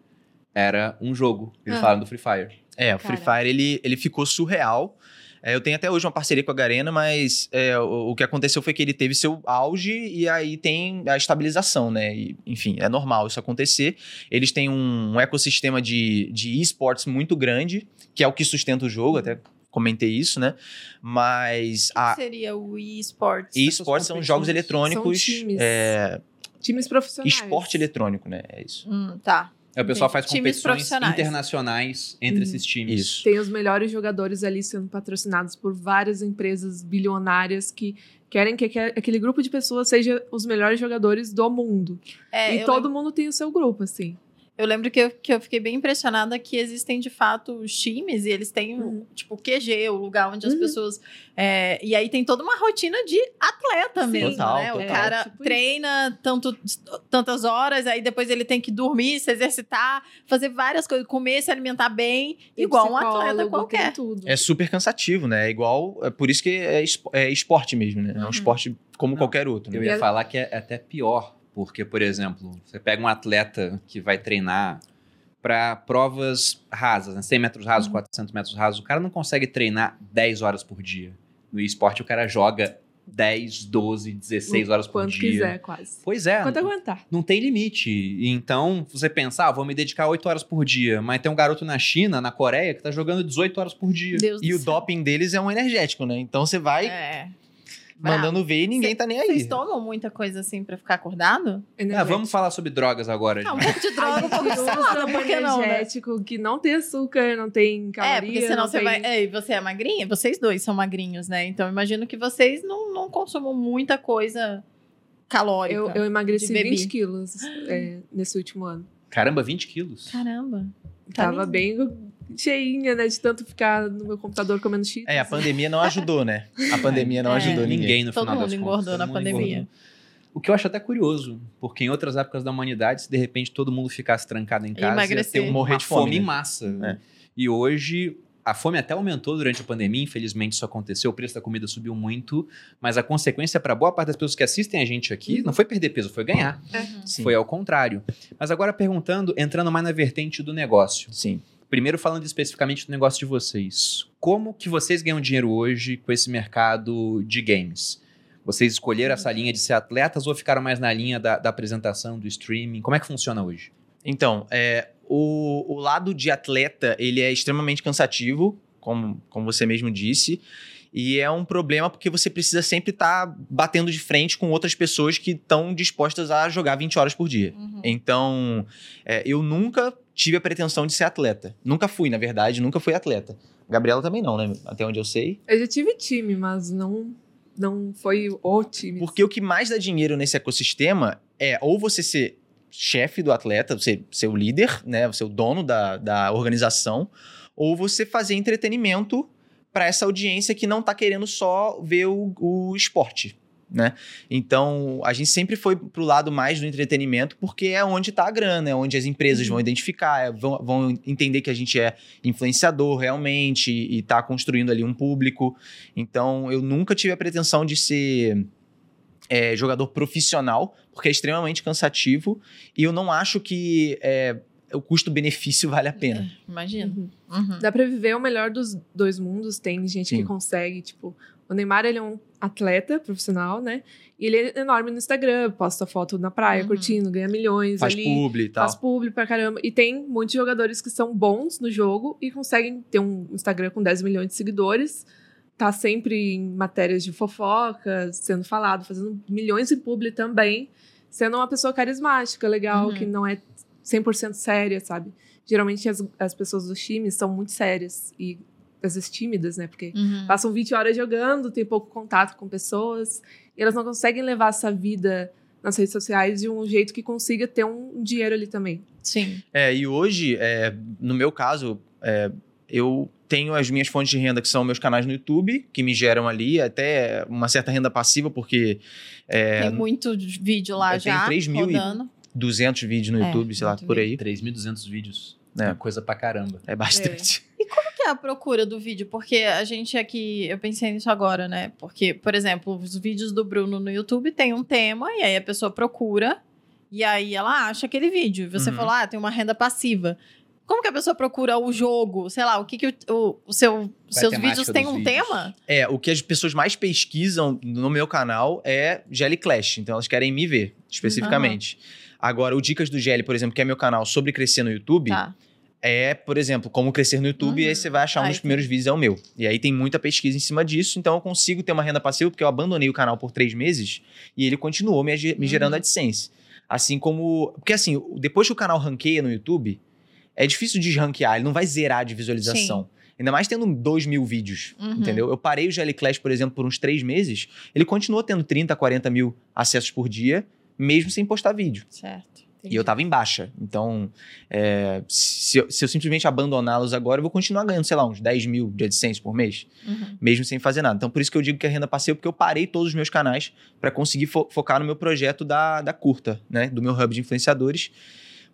S1: Era um jogo. Eles
S2: Ah.
S1: falaram do Free Fire.
S3: É, o Free
S2: Cara.
S3: Fire ele, ele ficou surreal. É, eu tenho até hoje uma parceria com a Garena, mas é, o, o que aconteceu foi que ele teve seu auge e aí tem a estabilização, né? E, enfim, é normal isso acontecer. Eles têm um, um ecossistema de, de esportes muito grande, que é o que sustenta o jogo, até comentei isso, né? Mas
S2: O que
S3: a
S2: seria o eSports?
S3: esportes são jogos eletrônicos,
S4: São times.
S3: é,
S4: Times profissionais.
S3: esporte eletrônico, né? É isso.
S2: Hum, tá.
S1: É, o pessoal faz
S2: Times
S1: competições internacionais entre
S4: Uhum.
S1: esses times.
S3: Isso.
S4: Tem os melhores jogadores ali sendo patrocinados por várias empresas bilionárias que querem que aque- aquele grupo de pessoas seja os melhores jogadores do mundo.
S2: É,
S4: e todo
S2: lembro-
S4: mundo tem o seu grupo, assim.
S2: Eu lembro que eu, que eu fiquei bem impressionada que existem de fato os times e eles têm,
S4: Uhum.
S2: tipo, o QG, o lugar onde as
S4: Uhum.
S2: pessoas. é, e aí tem toda uma rotina de atleta
S4: Sim.
S2: mesmo,
S3: Total,
S2: né? O
S3: total.
S2: cara
S4: Tipo isso.
S2: treina tanto, tantas horas, aí depois ele tem que dormir, se exercitar, fazer várias coisas, comer, se alimentar bem,
S4: Tem
S2: igual um atleta qualquer.
S3: É super cansativo, né? É igual. É por isso que é, espo- é esporte mesmo, né? É um
S2: Uhum.
S3: esporte como
S1: Não,
S3: qualquer outro.
S1: Eu
S3: Né?
S1: ia
S4: E-
S1: falar que é até pior, porque, por exemplo, você pega um atleta que vai treinar para provas rasas, né? 100 metros rasos,
S2: Uhum.
S1: 400 metros rasos, o cara não consegue treinar 10 horas por dia. No esporte, o cara joga 10, 12, 16 horas por
S4: Quanto
S1: dia.
S4: quiser, quase.
S1: Pois é,
S4: Quanto aguentar.
S1: não tem limite. Então, você pensar, ah, vou me dedicar 8 horas por dia, mas tem um garoto na China, na Coreia, que tá jogando 18 horas por dia.
S2: Deus
S3: E o
S2: céu.
S3: doping deles é um energético, né? Então você vai
S2: É. Bravo.
S3: mandando ver e ninguém tá nem aí.
S2: Vocês tomam muita coisa assim pra ficar acordado?
S1: Ah, vamos falar sobre drogas agora.
S2: Não, um pouco de droga, um pouco de salada,
S4: um
S2: por que não, né?
S4: que não tem açúcar, não tem caloria,
S2: É, porque senão
S4: não
S2: você
S4: tem...
S2: vai. É, e você é magrinha? Vocês dois são magrinhos, né? Então eu imagino que vocês não, não consumam muita coisa calórica.
S4: Eu, eu emagreci
S2: de bebê.
S4: 20 quilos é, nesse último ano.
S1: Caramba, 20 quilos.
S2: Caramba. Tá
S4: Tava
S2: lindo.
S4: bem cheinha, né? De tanto ficar no meu computador comendo cheetos.
S3: É, a pandemia não ajudou, né? A pandemia não
S2: É.
S3: ajudou ninguém.
S1: Ninguém no
S2: Todo
S1: final
S2: mundo
S1: das
S2: engordou
S1: contas,
S2: na
S1: todo mundo
S2: pandemia.
S1: engordou. O que eu acho até curioso, porque em outras épocas da humanidade, se de repente todo mundo ficasse trancado em casa, ia ter um-
S3: Morrer
S1: uma
S3: de fome,
S1: fome em
S3: né?
S1: massa.
S3: É.
S1: E hoje a fome até aumentou durante a pandemia, infelizmente isso aconteceu, o preço da comida subiu muito, mas a consequência para boa parte das pessoas que assistem a gente aqui não foi perder peso, foi ganhar.
S2: Uhum.
S1: Foi ao contrário. Mas agora perguntando, entrando mais na vertente do negócio.
S3: Sim.
S1: Primeiro falando especificamente do negócio de vocês. Como que vocês ganham dinheiro hoje com esse mercado de games? Vocês escolheram essa linha de ser atletas ou ficaram mais na linha da, da apresentação, do streaming? Como é que funciona hoje?
S3: Então, é, o, o lado de atleta, ele é extremamente cansativo, como, como você mesmo disse. E é um problema porque você precisa sempre estar batendo de frente com outras pessoas que estão dispostas a jogar 20 horas por dia.
S2: Uhum.
S3: Então, é, eu nunca tive a pretensão de ser atleta. Nunca fui, na verdade, nunca fui atleta. Gabriela também não, né? Até onde eu sei.
S4: Eu já tive time, mas não, não foi o time.
S3: Porque o que mais dá dinheiro nesse ecossistema é ou você ser chefe do atleta, você ser o líder, né? Você o dono da, da organização, ou você fazer entretenimento para essa audiência que não tá querendo só ver o, o esporte. Né? Então, a gente sempre foi pro lado mais do entretenimento, porque é onde tá a grana, é onde as empresas
S4: Uhum.
S3: vão identificar, é, vão, vão entender que a gente é influenciador realmente e, e tá construindo ali um público. Então, eu nunca tive a pretensão de ser é, jogador profissional, porque é extremamente cansativo e eu não acho que é, o custo-benefício vale a pena.
S2: Imagina.
S4: Uhum.
S2: Uhum.
S4: Dá pra viver o melhor dos dois mundos. Tem gente
S3: Sim.
S4: que consegue, tipo... O Neymar, ele é um atleta profissional, né? E ele é enorme no Instagram, posta foto na praia,
S2: Uhum.
S4: curtindo, ganha milhões
S3: Faz
S4: ali.
S3: publi e tal.
S4: Faz publi pra caramba. E tem muitos jogadores que são bons no jogo e conseguem ter um Instagram com 10 milhões de seguidores. Tá sempre em matérias de fofoca, sendo falado, fazendo milhões de publi também. Sendo uma pessoa carismática, legal,
S2: Uhum.
S4: que não é 100% séria, sabe? Geralmente as, as pessoas dos times são muito sérias e às vezes tímidas, né? Porque
S2: Uhum.
S4: passam 20 horas jogando, tem pouco contato com pessoas, e elas não conseguem levar essa vida nas redes sociais de um jeito que consiga ter um dinheiro ali também.
S2: Sim.
S3: É, e hoje, é, no meu caso, é, eu tenho as minhas fontes de renda, que são meus canais no YouTube, que me geram ali até uma certa renda passiva, porque é,
S2: Tem muito vídeo lá já
S3: 3 mil e-
S2: rodando.
S3: 200 vídeos no
S2: É,
S3: YouTube, sei lá, por aí.
S1: 3.200 vídeos.
S3: É.
S1: É coisa pra caramba.
S3: É bastante.
S2: Como que é a procura do vídeo? Porque a gente aqui, eu pensei nisso agora, né? Porque, por exemplo, os vídeos do Bruno no YouTube tem um tema, e aí a pessoa procura, e aí ela acha aquele vídeo. E você
S3: Uhum.
S2: falou, ah, tem uma renda passiva. Como que a pessoa procura o jogo? Sei lá, o que, que o, o, o seu, seus vídeos têm um
S1: vídeos?
S2: tema?
S3: É, o que as pessoas mais pesquisam no meu canal é Jelly Clash. Então elas querem me ver, especificamente. Agora, o Dicas do Jelly, por exemplo, que é meu canal sobre crescer no YouTube,
S2: Tá.
S3: é, por exemplo, como crescer no YouTube,
S2: Uhum.
S3: e aí você vai achar um
S2: Ah,
S3: dos primeiros vídeos é o meu. E aí tem muita pesquisa em cima disso, então eu consigo ter uma renda passiva, porque eu abandonei o canal por três meses e ele continuou me, me gerando
S2: Uhum.
S3: AdSense. Assim como. Porque assim, depois que o canal ranqueia no YouTube, é difícil desranquear, ele não vai zerar de visualização. Ainda mais tendo 2 mil vídeos,
S2: Uhum.
S3: entendeu? Eu parei o Jelly Clash, por exemplo, por uns três meses, ele continuou tendo 30, 40 mil acessos por dia, mesmo sem postar vídeo.
S2: Certo.
S3: E eu tava em baixa. Então, é, se, eu, se eu simplesmente abandoná-los agora, eu vou continuar ganhando, sei lá, uns 10 mil de AdSense por mês,
S2: Uhum.
S3: mesmo sem fazer nada. Então, por isso que eu digo que é renda passiva, porque eu parei todos os meus canais para conseguir fo- focar no meu projeto da, da curta, né? Do meu hub de influenciadores.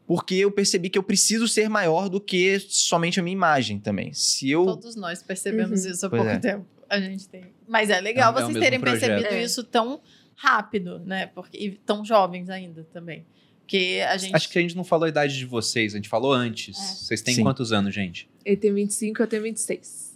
S3: Porque eu percebi que eu preciso ser maior do que somente a minha imagem também. Se eu.
S2: Todos nós percebemos
S4: Uhum.
S2: isso há
S3: Pois
S2: pouco
S3: é.
S2: tempo. A gente tem. Mas é legal
S1: É é
S2: vocês terem
S1: projeto.
S2: percebido
S4: É.
S2: isso tão rápido, né? Porque, e tão jovens ainda também. Porque a gente.
S1: Acho que a gente não falou a idade de vocês, a gente falou antes.
S2: É.
S1: Vocês têm
S3: Sim.
S1: quantos anos, gente?
S4: Ele tem 25, eu tenho 26.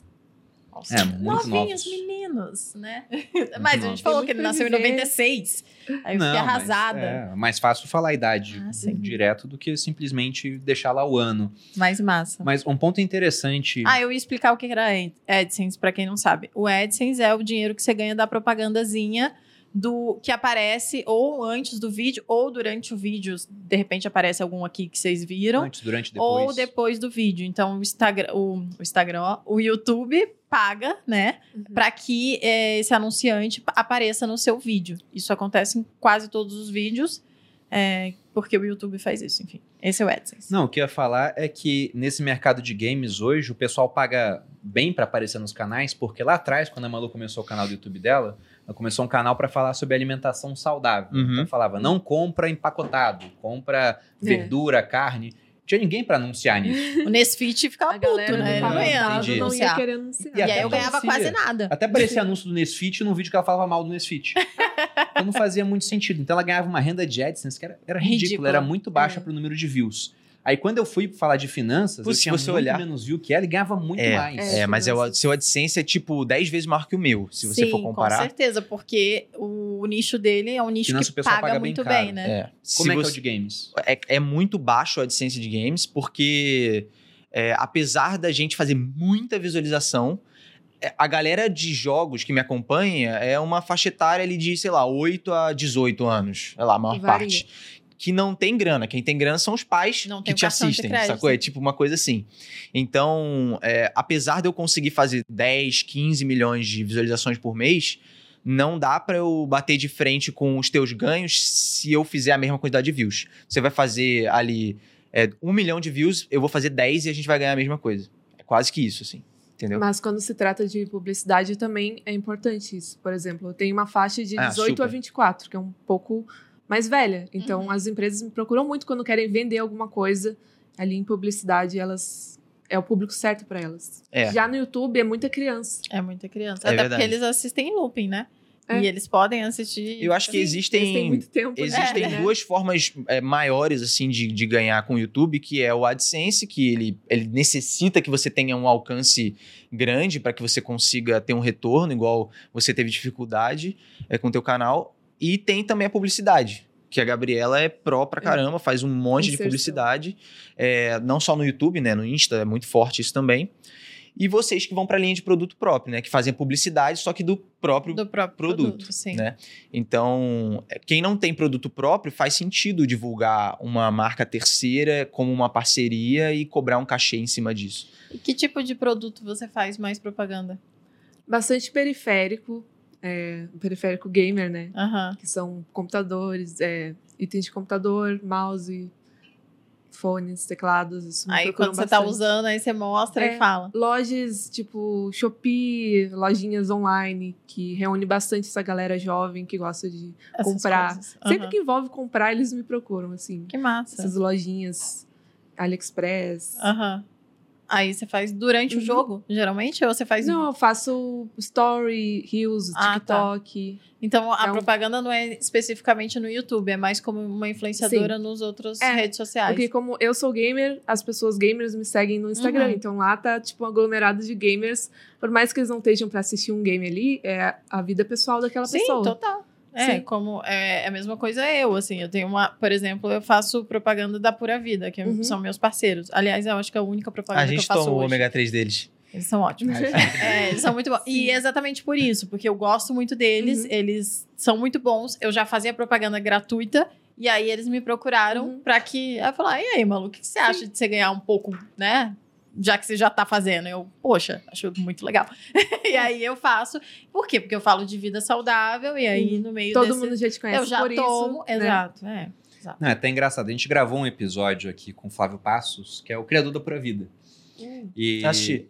S2: Nossa,
S1: É, muito
S2: novinhos
S1: novos.
S2: meninos, né? Mas a gente falou que ele
S4: muito
S2: nasceu em
S4: pra viver.
S2: 96. Aí eu
S1: Não,
S2: fiquei
S1: mas
S2: arrasada.
S1: É mais fácil falar a idade
S2: Ah, sim.
S1: direto do que simplesmente deixar lá o ano.
S2: Mais massa.
S1: Mas um ponto interessante.
S2: Ah, eu ia explicar o que era Ad- AdSense pra quem não sabe. O AdSense é o dinheiro que você ganha da propagandazinha do que aparece ou antes do vídeo ou durante o vídeo. De repente aparece algum aqui que vocês viram.
S1: antes, durante, depois.
S2: Ou depois do vídeo. Então, o Instagram, o, o Instagram, ó, o YouTube paga, né?
S4: Uhum.
S2: Pra que eh, esse anunciante pa- apareça no seu vídeo. Isso acontece em quase todos os vídeos, é, porque o YouTube faz isso, enfim. Esse é o AdSense.
S1: Não, o que eu ia falar é que nesse mercado de games hoje, o pessoal paga bem pra aparecer nos canais, porque lá atrás, quando a Malu começou o canal do YouTube dela, ela começou um canal pra falar sobre alimentação saudável.
S3: Uhum.
S1: Então falava, não compra empacotado, compra verdura, carne. Tinha ninguém pra anunciar nisso.
S2: O Nesfit ficava
S4: A
S2: puto, né? não ia
S3: Entendi.
S4: não ia querer anunciar.
S1: E
S2: E,
S1: até
S2: aí eu ganhava
S1: parecia.
S2: quase nada.
S1: Até parecia anúncio do Nesfit num vídeo que ela falava mal do Nesfit. então não fazia muito sentido. Então ela ganhava uma renda de AdSense que era, era ridícula,
S2: Ridícula.
S1: era muito baixa
S2: É.
S1: pro número de views. Aí quando eu fui falar de finanças,
S3: Pô,
S1: eu
S3: se
S1: tinha
S3: você
S1: muito
S3: olhar-
S1: menos view que ela e ganhava muito
S3: É,
S1: mais.
S3: É, mas é o seu AdSense é tipo 10 vezes maior que o meu, se você
S2: Sim,
S3: for
S2: com
S3: comparar.
S2: certeza, porque o nicho dele é um nicho
S1: Finança o
S2: que
S1: pessoal
S2: paga,
S1: paga bem
S2: muito
S1: caro.
S2: bem, né?
S3: É.
S1: Como
S3: Se
S1: é que é o
S3: você-
S1: de games?
S3: é, é muito baixo a AdSense de games, porque é, apesar da gente fazer muita visualização, é, a galera de jogos que me acompanha é uma faixa etária ali de, sei lá, 8 a 18 anos. Sei lá, a maior parte. Que não tem grana. Quem tem grana são os pais
S2: Não
S3: que te assistem, sacou? É tipo uma coisa assim. Então, é, apesar de eu conseguir fazer 10, 15 milhões de visualizações por mês, não dá pra eu bater de frente com os teus ganhos se eu fizer a mesma quantidade de views. Você vai fazer ali é, um milhão de views, eu vou fazer 10 e a gente vai ganhar a mesma coisa. É quase que isso, assim. Entendeu?
S4: Mas quando se trata de publicidade também é importante isso. Por exemplo, eu tenho uma faixa de
S3: Ah,
S4: 18 a
S3: super.
S4: 24, que é um pouco mais velha. Então,
S2: Uhum.
S4: as empresas me procuram muito quando querem vender alguma coisa. Ali em publicidade, elas é o público certo para elas.
S3: É.
S4: Já no YouTube é muita criança.
S2: É muita criança.
S3: É
S2: Até
S3: verdade.
S2: porque eles assistem em looping, né?
S4: É.
S2: E eles podem assistir.
S3: Eu acho que
S4: Sim,
S3: existem.
S4: Eles muito tempo.
S3: Existem
S4: né?
S3: duas formas é, maiores assim de, de ganhar com o YouTube, que é o AdSense, que ele, ele necessita que você tenha um alcance grande para que você consiga ter um retorno, igual você teve dificuldade é, com o teu canal. E tem também a publicidade, que a Gabriela é pró pra caramba, faz um monte de
S4: Inserção.
S3: publicidade, é, não só no YouTube, né, no Insta, é muito forte isso também. E vocês que vão para a linha de produto próprio, né, que fazem publicidade, só que do próprio
S2: do próprio
S3: produto,
S2: produto, sim.
S3: né? Então, é, quem não tem produto próprio, faz sentido divulgar uma marca terceira como uma parceria e cobrar um cachê em cima disso.
S2: E que tipo de produto você faz mais propaganda?
S4: Bastante periférico. É, um periférico gamer, né?
S2: Aham.
S4: Que são computadores, é, itens de computador, mouse, fones, teclados. Isso
S2: Aí quando você tá
S4: bastante.
S2: usando, aí você mostra
S4: É.
S2: e fala.
S4: Lojas tipo Shopee, lojinhas online, que reúne bastante essa galera jovem que gosta de
S2: essas
S4: comprar.
S2: coisas.
S4: Sempre que envolve comprar, eles me procuram, assim.
S2: Que massa.
S4: Essas lojinhas AliExpress.
S2: Aham. Aí você faz durante o
S4: Uhum.
S2: jogo, geralmente? Ou você faz.
S4: Não, eu faço story, reels,
S2: Ah, tá.
S4: TikTok.
S2: Então a
S4: É um-
S2: propaganda não é especificamente no YouTube, é mais como uma influenciadora nos outros
S4: É,
S2: redes sociais.
S4: Porque como eu sou gamer, as pessoas gamers me seguem no Instagram.
S2: Uhum.
S4: Então lá tá, tipo, um aglomerado de gamers. Por mais que eles não estejam pra assistir um game ali, é a vida pessoal daquela
S2: Sim,
S4: pessoa.
S2: total. É,
S4: Sim.
S2: como é, é a mesma coisa eu, assim, eu tenho uma, por exemplo, eu faço propaganda da Pura Vida, que
S4: Uhum.
S2: são meus parceiros. Aliás, eu acho que é a única propaganda
S3: A
S2: que eu
S3: gente
S2: faço
S3: toma o
S2: hoje.
S3: ômega 3 deles.
S2: Eles são ótimos. É, eles são muito bons. E
S4: Sim.
S2: é exatamente por isso, porque eu gosto muito deles,
S4: Uhum.
S2: eles são muito bons. Eu já fazia propaganda gratuita, e aí eles me procuraram
S4: Uhum.
S2: pra que. Aí eu falar, e aí, Malu, o que que você acha de você ganhar um pouco, né? Já que você já tá fazendo. Eu, poxa, acho muito legal. e aí eu faço. Por quê? Porque eu falo de vida saudável, e aí no meio
S4: Todo
S2: desse...
S4: mundo já te conhece
S2: Eu já
S4: por
S2: tomo,
S4: isso. né?
S2: exato, é. Exato.
S1: Não, é até engraçado. A gente gravou um episódio aqui com o Flávio Passos, que é o criador da Pura Vida.
S2: Hum.
S1: E...
S3: Assisti.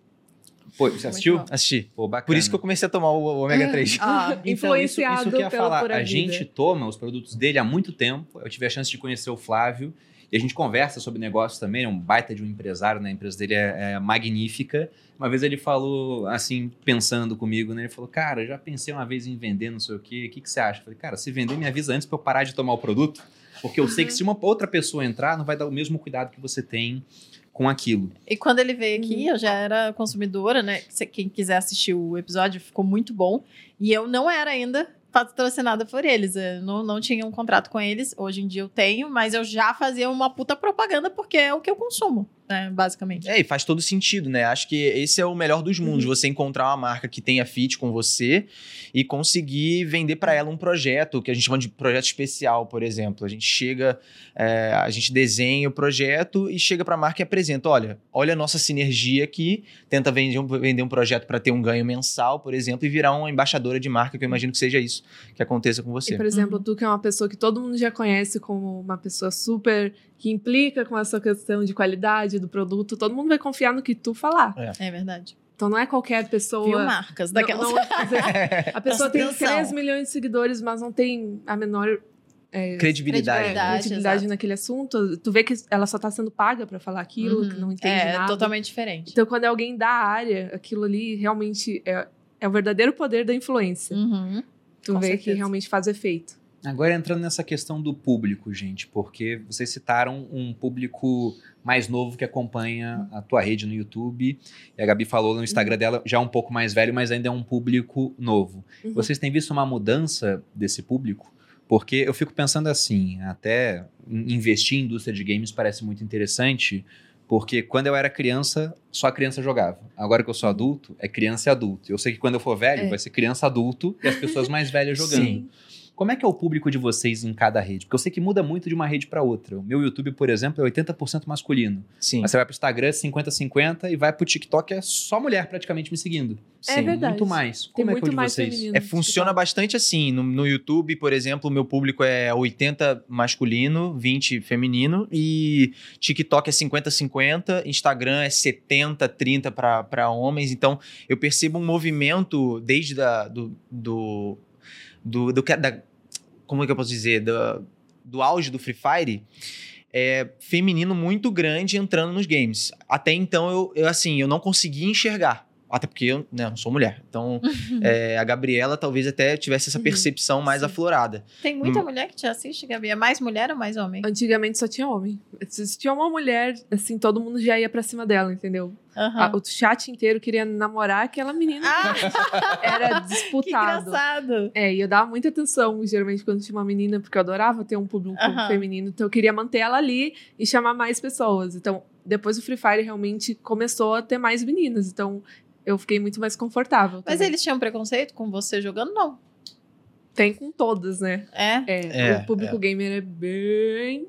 S1: Pô, você assistiu?
S3: Assisti.
S1: Pô, bacana.
S3: Por isso que eu comecei a tomar o o ômega 3.
S2: Ah,
S1: Então, isso,
S4: Influenciado
S1: isso que eu ia
S4: pela
S1: falar.
S4: Pura
S1: A
S4: Vida.
S1: gente toma os produtos dele há muito tempo. Eu tive a chance de conhecer o Flávio. E a gente conversa sobre negócios também. É um baita de um empresário, né? A empresa dele é, é magnífica. Uma vez ele falou, assim, pensando comigo, né? Ele falou, cara, já pensei uma vez em vender, não sei o quê. O que, que você acha? Eu falei, cara, se vender, me avisa antes pra eu parar de tomar o produto. Porque eu sei que se uma outra pessoa entrar, não vai dar o mesmo cuidado que você tem com aquilo.
S2: E quando ele veio aqui,
S4: Uhum.
S2: eu já era consumidora, né? Quem quiser assistir o episódio, ficou muito bom. E eu não era ainda patrocinada por eles. Eu não, não tinha um contrato com eles. Hoje em dia eu tenho, mas eu já fazia uma puta propaganda porque é o que eu consumo, né? Basicamente.
S3: É, e faz todo sentido, né? Acho que esse é o melhor dos mundos,
S2: Uhum.
S3: você encontrar uma marca que tenha fit com você e conseguir vender para ela um projeto, que a gente chama de projeto especial, por exemplo. A gente chega, é, a gente desenha o projeto e chega para a marca e apresenta, olha, olha a nossa sinergia aqui, tenta vender um, vender um projeto para ter um ganho mensal, por exemplo, e virar uma embaixadora de marca, que eu imagino que seja isso que aconteça com você.
S4: E, por exemplo,
S2: Uhum.
S4: tu que é uma pessoa que todo mundo já conhece como uma pessoa super que implica com essa questão de qualidade do produto, todo mundo vai confiar no que tu falar.
S2: É verdade.
S4: Então não é qualquer pessoa.
S2: Viu marcas daquelas.
S4: Não, não- a pessoa tem
S2: Atenção.
S4: 3 milhões de seguidores, mas não tem a menor é,
S3: Credibilidade.
S4: é,
S2: Credibilidade,
S4: credibilidade naquele assunto. Tu vê que ela só tá sendo paga pra falar aquilo,
S2: Uhum.
S4: que não entende
S2: é
S4: nada.
S2: totalmente diferente.
S4: Então, quando é alguém da área, aquilo ali realmente é, é o verdadeiro poder da influência.
S2: Uhum.
S4: Tu
S2: com
S4: vê que
S2: certeza.
S4: realmente faz efeito.
S1: Agora entrando nessa questão do público, gente, porque vocês citaram um público mais novo que acompanha a tua rede no YouTube. E a Gabi falou no Instagram dela, já um pouco mais velho, mas ainda é um público novo.
S4: Uhum.
S1: Vocês têm visto uma mudança desse público? Porque eu fico pensando assim, até in- investir em indústria de games parece muito interessante, Porque quando eu era criança, só a criança jogava. Agora que eu sou adulto, é criança e adulto. Eu sei que quando eu for velho,
S4: É.
S1: vai ser criança adulto e as pessoas mais velhas jogando.
S3: Sim.
S1: Como é que é o público de vocês em cada rede? Porque eu sei que muda muito de uma rede para outra. O meu YouTube, por exemplo, é 80% masculino.
S3: Sim.
S1: Mas você vai pro Instagram, é 50-50, e vai pro TikTok, é só mulher praticamente me seguindo.
S4: É
S3: Sim.
S4: verdade.
S1: Muito mais.
S4: Tem
S1: Como é que é o de vocês?
S3: É, funciona bastante assim. No, no YouTube, por exemplo, o meu público é 80 masculino, 20 feminino. E TikTok é 50-50, Instagram é 70-30 para homens. Então, eu percebo um movimento desde da, do, do, do, do que- da, como é que eu posso dizer? Do, do auge do Free Fire. É, feminino muito grande entrando nos games. Até então, eu, eu assim, eu não conseguia enxergar. Até porque eu né, não sou mulher. Então, é, a Gabriela talvez até tivesse essa
S4: Uhum.
S3: percepção mais
S2: Sim.
S3: aflorada.
S2: Tem muita
S3: Hum.
S2: mulher que te assiste, Gabi. É mais mulher ou mais homem?
S4: Antigamente só tinha homem. Se tinha uma mulher, assim, todo mundo já ia pra cima dela, entendeu?
S2: Aham.
S4: A- o chat inteiro queria namorar aquela menina.
S2: Ah,
S4: Era
S2: que
S4: disputado.
S2: engraçado.
S4: É, e eu dava muita atenção, geralmente, quando tinha uma menina, porque eu adorava ter um público
S2: Aham.
S4: feminino. Então, eu queria manter ela ali e chamar mais pessoas. Então, depois o Free Fire realmente começou a ter mais meninas. Então, eu fiquei muito mais confortável.
S2: Mas
S4: também.
S2: eles tinham preconceito com você jogando? Não.
S4: Tem com todas, né?
S2: É?
S4: É,
S3: É,
S4: o público
S3: é.
S4: gamer é bem.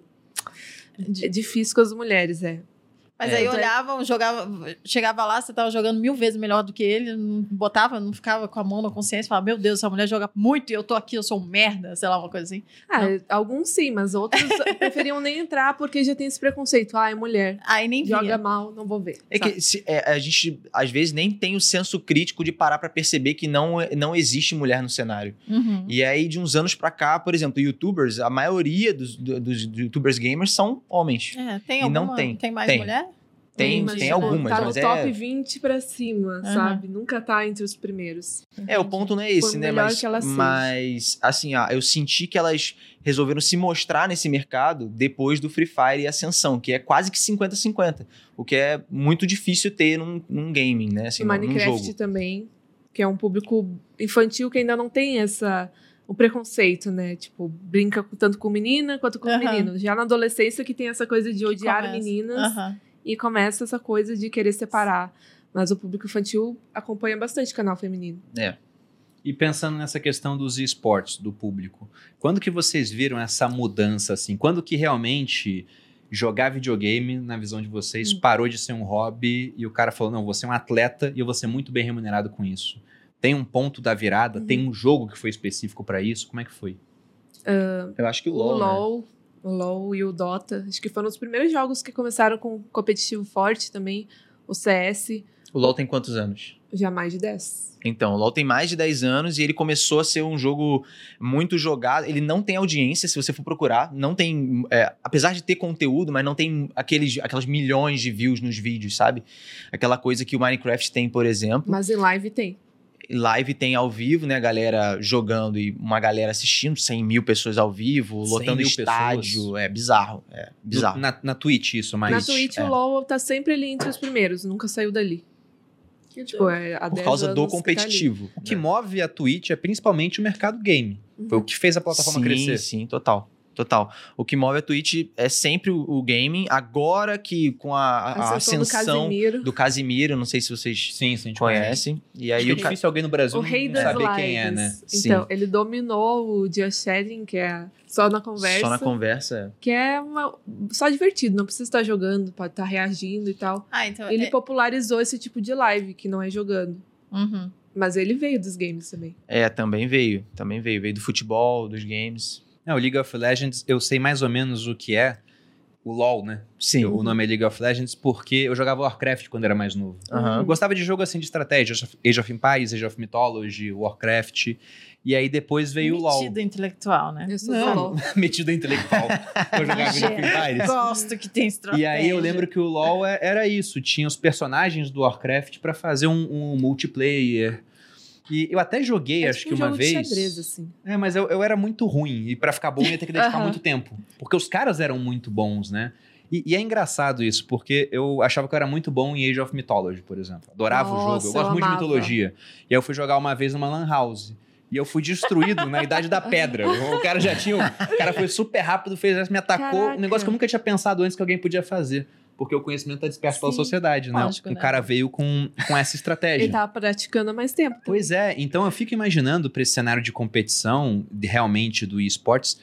S4: É difícil com as mulheres, é.
S2: Mas
S3: É.
S2: aí olhavam, jogava, chegava lá, você tava jogando mil vezes melhor do que ele, não botava, não ficava com a mão na consciência, falava, meu Deus, essa mulher joga muito e eu tô aqui, eu sou um merda, sei lá, uma coisa assim.
S4: Ah, alguns sim, mas outros preferiam nem entrar porque já tem esse preconceito. Ah, é mulher.
S2: Aí nem via.
S4: Joga mal, não vou ver.
S3: É
S4: sabe?
S3: que se- é, a gente, às vezes, nem tem o senso crítico de parar pra perceber que não, não existe mulher no cenário.
S2: Uhum.
S3: E aí, de uns anos pra cá, por exemplo, youtubers, a maioria dos, do- dos youtubers gamers são homens.
S2: É, tem
S3: E não
S2: alguma,
S3: tem.
S2: mais
S3: Tem.
S2: mulher?
S3: Tem, tem algumas,
S4: Tá no
S3: mas é.
S4: top 20 pra cima,
S2: Aham.
S4: sabe? Nunca tá entre os primeiros.
S3: É, o ponto não é esse,
S4: Por
S3: né? Mas,
S4: que ela seja.
S3: mas assim, ah, eu senti que elas resolveram se mostrar nesse mercado depois do Free Fire e Ascensão, que é quase que 50-50. O que é muito difícil ter num, num gaming, né? Assim,
S4: e
S3: num-
S4: Minecraft
S3: jogo.
S4: também, que é um público infantil que ainda não tem essa o preconceito, né? Tipo, brinca tanto com menina quanto com
S2: Aham.
S4: menino. Já na adolescência que tem essa coisa de odiar
S2: Começa.
S4: meninas
S2: Aham.
S4: E começa essa coisa de querer separar. Mas o público infantil acompanha bastante canal feminino.
S1: E pensando nessa questão dos esportes, do público, quando que vocês viram essa mudança, assim? Quando que realmente jogar videogame, na visão de vocês,
S4: Hum.
S1: parou de ser um hobby e o cara falou, não, você é um atleta e eu vou ser muito bem remunerado com isso? Tem um ponto da virada?
S4: Uhum.
S1: Tem um jogo que foi específico pra isso? Como é que foi?
S3: Eu acho que o
S4: O
S3: LoL, né?
S4: O LoL e o Dota, acho que foram os primeiros jogos que começaram com competitivo forte também. O CS,
S3: O LoL tem quantos anos?
S4: já mais de 10.
S3: Então, o LoL tem mais de 10 anos e ele começou a ser um jogo muito jogado. Ele não tem audiência, se você for procurar. Não tem. é, apesar de ter conteúdo, mas não tem aqueles, aquelas milhões de views nos vídeos, sabe? Aquela coisa que o Minecraft tem, por exemplo.
S4: Mas em live tem.
S3: Live tem ao vivo, né? Galera jogando e uma galera assistindo, 100 mil pessoas ao vivo,
S1: 100
S3: lotando estádio.
S1: pessoas.
S3: É bizarro. É bizarro.
S1: Na, na Twitch isso, mas...
S4: Na Twitch,
S3: é.
S4: o LoL tá sempre ali entre os primeiros, nunca saiu dali. Tipo, é,
S3: por
S4: 10
S3: causa do
S4: que tá
S3: competitivo.
S1: O que
S3: né?
S1: move a Twitch é principalmente o mercado game. Foi o que fez a plataforma
S3: sim,
S1: crescer.
S3: Sim, total. Total. O que move a Twitch é sempre o, o gaming. Agora que com a, a- a
S4: Ascensão do Casemiro.
S3: do Casimiro, não sei se vocês
S1: Sim, sim, a gente conhece.
S3: conhecem. E
S1: Acho
S3: aí
S1: que é
S3: o
S1: difícil alguém no Brasil
S4: O rei
S1: não
S4: das
S1: saber
S4: lives.
S1: quem é, né?
S4: Então,
S3: Sim.
S4: ele dominou o Just Chatting, que é só na conversa.
S3: só na conversa.
S4: Que é uma, só divertido, não precisa estar jogando, pode estar reagindo e tal.
S2: Ah, então.
S4: Ele
S2: é-
S4: popularizou esse tipo de live, que não é jogando.
S2: Uhum.
S4: Mas ele veio dos games também.
S3: É, também veio. Também veio. Veio do futebol, dos games.
S1: É, o League of Legends, eu sei mais ou menos o que é o LoL, né?
S3: Sim.
S1: O nome é League of Legends porque eu jogava Warcraft quando era mais novo.
S3: Aham.
S1: Eu gostava de jogo assim de estratégia, Age of Empires, Age of Mythology, Warcraft. E aí depois veio o LoL.
S2: Metido intelectual, né?
S4: Eu sou
S1: Não,
S4: LoL.
S1: metido intelectual. eu jogava Age of Empires.
S2: Gosto que tem estratégia.
S1: E aí eu lembro que o LoL é- era isso, tinha os personagens do Warcraft pra fazer um, um multiplayer. E eu até joguei,
S4: É
S1: acho
S4: tipo
S1: que
S4: um
S1: uma
S4: jogo de
S1: vez.
S4: xadrez, assim.
S1: É, mas eu, eu era muito ruim. E pra ficar bom eu ia ter que dedicar
S4: Aham.
S1: muito tempo. Porque os caras eram muito bons, né? E, e é engraçado isso, porque eu achava que eu era muito bom em Age of Mythology, por exemplo. Adorava o jogo.
S4: Nossa,
S1: Eu
S4: eu
S1: gosto muito de mitologia. E aí eu fui jogar uma vez numa Lan House. E eu fui destruído na Idade da Pedra. O cara já tinha. O cara foi super rápido, fez me atacou.
S4: Caraca.
S1: Um negócio que eu nunca tinha pensado antes que alguém podia fazer. Porque o conhecimento está disperso pela
S4: Sim,
S1: sociedade, né?
S2: lógico,
S1: um
S2: né?
S1: cara veio com, com essa estratégia.
S4: Ele tava praticando há mais tempo. também.
S1: Pois é, então eu fico imaginando para esse cenário de competição, de- realmente do esportes,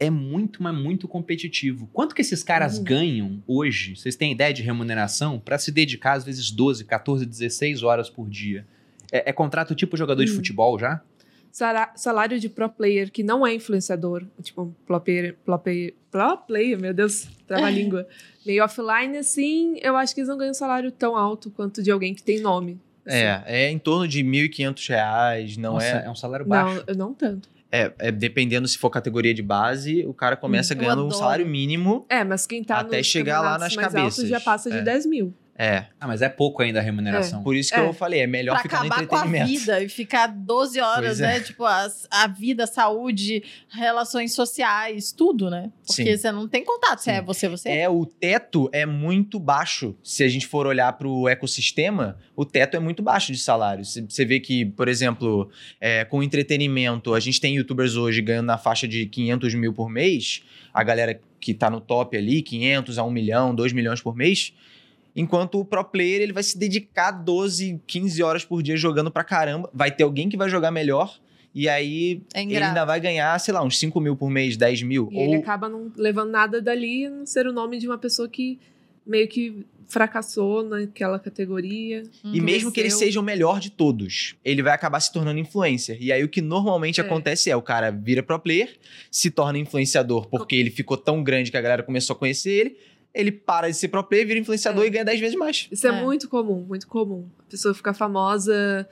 S1: é muito, mas muito competitivo. Quanto que esses caras
S4: Uhum.
S1: ganham hoje? Vocês têm ideia de remuneração para se dedicar às vezes 12, 14, 16 horas por dia? É, é contrato tipo jogador de
S4: Hum.
S1: futebol já?
S4: Sara- Salário de pro player que não é influenciador, tipo, um pro player, pro player, pro player meu Deus, trava a língua. Meio offline, assim, eu acho que eles não ganham um salário tão alto quanto de alguém que tem nome. assim.
S3: É, é em torno de 1.500 reais, não
S1: Nossa,
S3: é,
S1: é um salário baixo.
S4: Não, não tanto.
S3: é, é Dependendo se for categoria de base, o cara começa
S2: Hum,
S3: ganhando um salário mínimo.
S4: É, mas quem tá
S3: Até
S4: nos
S3: chegar lá nas
S4: mais altos já
S3: cabeças.
S4: passa de
S3: É.
S4: 10 mil.
S3: É,
S1: Ah, mas é pouco ainda a remuneração.
S3: por isso que
S4: É.
S3: eu falei, é melhor
S2: Pra
S3: ficar no
S2: acabar com a
S3: entretenimento.
S2: vida e ficar 12 horas,
S3: Pois é.
S2: né? Tipo, as- a vida, saúde, relações sociais, tudo, né? Porque
S3: Sim.
S2: você não tem contato. Se
S3: Sim.
S2: é você, você.
S3: É, o teto é muito baixo. Se a gente for olhar para o ecossistema, o teto é muito baixo de salário. Você- Você vê que, por exemplo, é, com entretenimento, a gente tem youtubers hoje ganhando na faixa de 500 mil por mês. A galera que tá no top ali, 500 a 1 milhão, 2 milhões por mês. Enquanto o pro player, ele vai se dedicar 12, 15 horas por dia jogando pra caramba. Vai ter alguém que vai jogar melhor. E aí,
S2: É
S3: ele ainda vai ganhar, sei lá, uns 5 mil por mês, 10 mil.
S4: E ele acaba não levando nada dali, a não ser o nome de uma pessoa que meio que fracassou naquela categoria.
S3: E
S2: Uhum.
S3: mesmo que ele seja o melhor de todos, ele vai acabar se tornando influencer. E aí o que normalmente
S4: É.
S3: acontece é o cara vira pro player, se torna influenciador porque ele ficou tão grande que a galera começou a conhecer ele, ele para de ser pro player, vira influenciador
S4: É.
S3: e ganha 10 vezes mais.
S4: Isso é.
S2: É.
S4: muito comum, muito comum. A pessoa fica famosa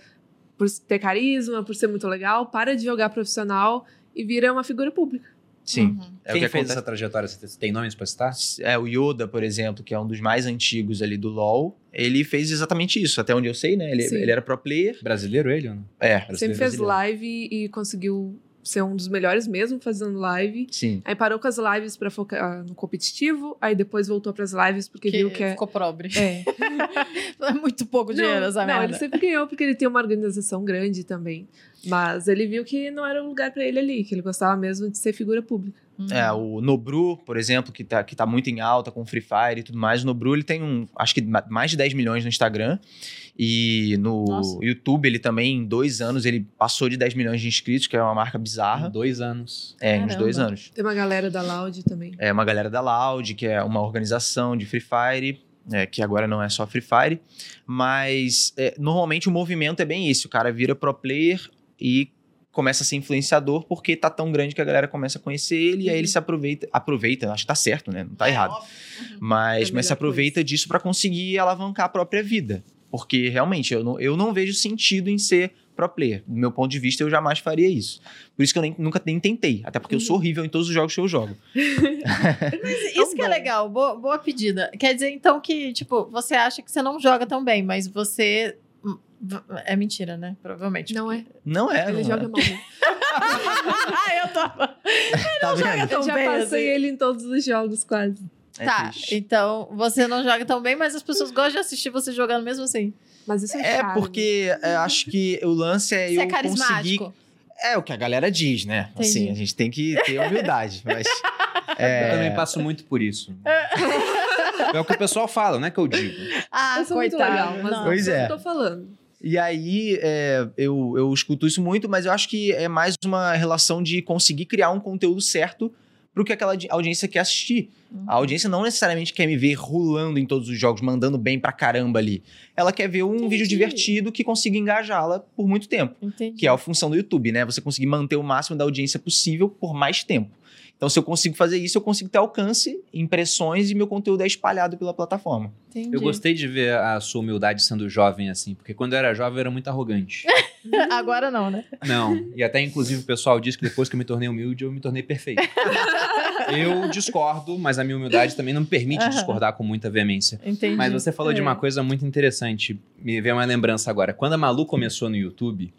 S4: por ter carisma, por ser muito legal, para de jogar profissional e vira uma figura pública.
S3: Sim.
S2: Uhum.
S3: É
S1: Quem
S3: o que
S1: fez essa trajetória? Você tem nomes pra citar?
S3: É, o Yoda, por exemplo, que é um dos mais antigos ali do LoL, ele fez exatamente isso, até onde eu sei, né? Ele, ele era pro player.
S1: Brasileiro ele ou não?
S3: É,
S4: Sempre fez
S1: brasileiro.
S4: live e conseguiu ser um dos melhores mesmo fazendo live.
S3: sim.
S4: Aí parou com as lives pra focar no competitivo, aí depois voltou pras lives porque
S2: Que
S4: viu que é.
S2: ficou pobre.
S4: É.
S2: É muito pouco dinheiro essa
S4: não,
S2: merda.
S4: ele sempre ganhou porque ele tem uma organização grande também. Mas ele viu que não era o lugar pra ele ali, que ele gostava mesmo de ser figura pública.
S2: Uhum.
S3: É, o Nobru, por exemplo, que tá, que tá muito em alta com Free Fire e tudo mais. O Nobru, ele tem um, acho que ma- mais de 10 milhões no Instagram. E no
S2: Nossa.
S3: YouTube, ele também, em dois anos, ele passou de 10 milhões de inscritos, que é uma marca
S1: Em
S3: bizarra.
S1: dois anos.
S3: É, uns
S2: Caramba.
S3: dois anos.
S4: Tem uma galera da Loud também.
S3: É uma galera da Loud, que é uma organização de Free Fire, é, que agora não é só Free Fire. Mas é, normalmente o movimento é bem isso: o cara vira pro player e começa a ser influenciador porque tá tão grande que a galera começa a conhecer ele e aí ele se aproveita. Aproveita, acho que tá certo, né? Não tá
S2: É,
S3: errado.
S2: Uhum.
S3: Mas,
S4: É
S3: mas se aproveita disso pra conseguir alavancar a própria vida. Porque realmente eu não, eu não vejo sentido em ser pro player. Do meu ponto de vista, eu jamais faria isso. Por isso que eu nem- nunca nem tentei. Até porque eu sou horrível em todos os jogos que eu jogo.
S2: Mas isso que é legal, boa, boa pedida. Quer dizer, então, que, tipo, você acha que você não joga tão bem, mas você. É mentira, né? Provavelmente.
S4: Não é?
S3: Não é,
S4: Ele
S3: não
S4: joga
S3: é.
S4: mal.
S2: ah, eu tava.
S3: Tá vendo?
S4: Eu
S2: Tão
S4: já
S2: bem,
S4: passei
S2: assim.
S4: ele em todos os jogos, quase.
S3: É
S2: tá,
S3: triste.
S2: então você não joga tão bem, mas as pessoas gostam de assistir você jogando mesmo assim.
S4: Mas isso é
S3: É
S4: charme.
S3: porque é, acho que o lance é
S2: Você
S3: eu
S2: é
S3: conseguir.
S2: carismático.
S3: É o que a galera diz, né?
S2: Entendi.
S3: Assim, a gente tem que ter humildade. mas
S1: Eu
S3: é,
S1: também passo muito por isso. é o que o pessoal fala, não é que eu digo.
S2: Ah,
S4: Eu sou muito
S2: coitado.
S4: legal, mas
S2: não.
S3: Pois
S4: eu
S3: é.
S4: tô falando.
S3: E aí, é, eu, eu escuto isso muito, mas eu acho que é mais uma relação de conseguir criar um conteúdo certo pro que aquela audi- audiência quer assistir.
S2: Uhum.
S3: A audiência não necessariamente quer me ver rolando em todos os jogos, mandando bem pra caramba ali. Ela quer ver um
S2: Entendi.
S3: vídeo divertido que consiga engajá-la por muito tempo.
S2: Entendi.
S3: Que é a função do YouTube, né? Você conseguir manter o máximo da audiência possível por mais tempo. Então, se eu consigo fazer isso, eu consigo ter alcance, impressões e meu conteúdo é espalhado pela plataforma.
S2: Entendi.
S1: Eu gostei de ver a sua humildade sendo jovem assim, porque quando eu era jovem eu era muito arrogante.
S2: Agora não, né?
S1: Não, e até inclusive o pessoal diz que depois que eu me tornei humilde, eu me tornei perfeito. Eu discordo, mas a minha humildade também não me permite
S2: Aham.
S1: discordar com muita veemência.
S2: Entendi.
S1: Mas você falou de
S4: É.
S1: uma coisa muito interessante. Me veio uma lembrança agora. Quando a Malu começou no YouTube,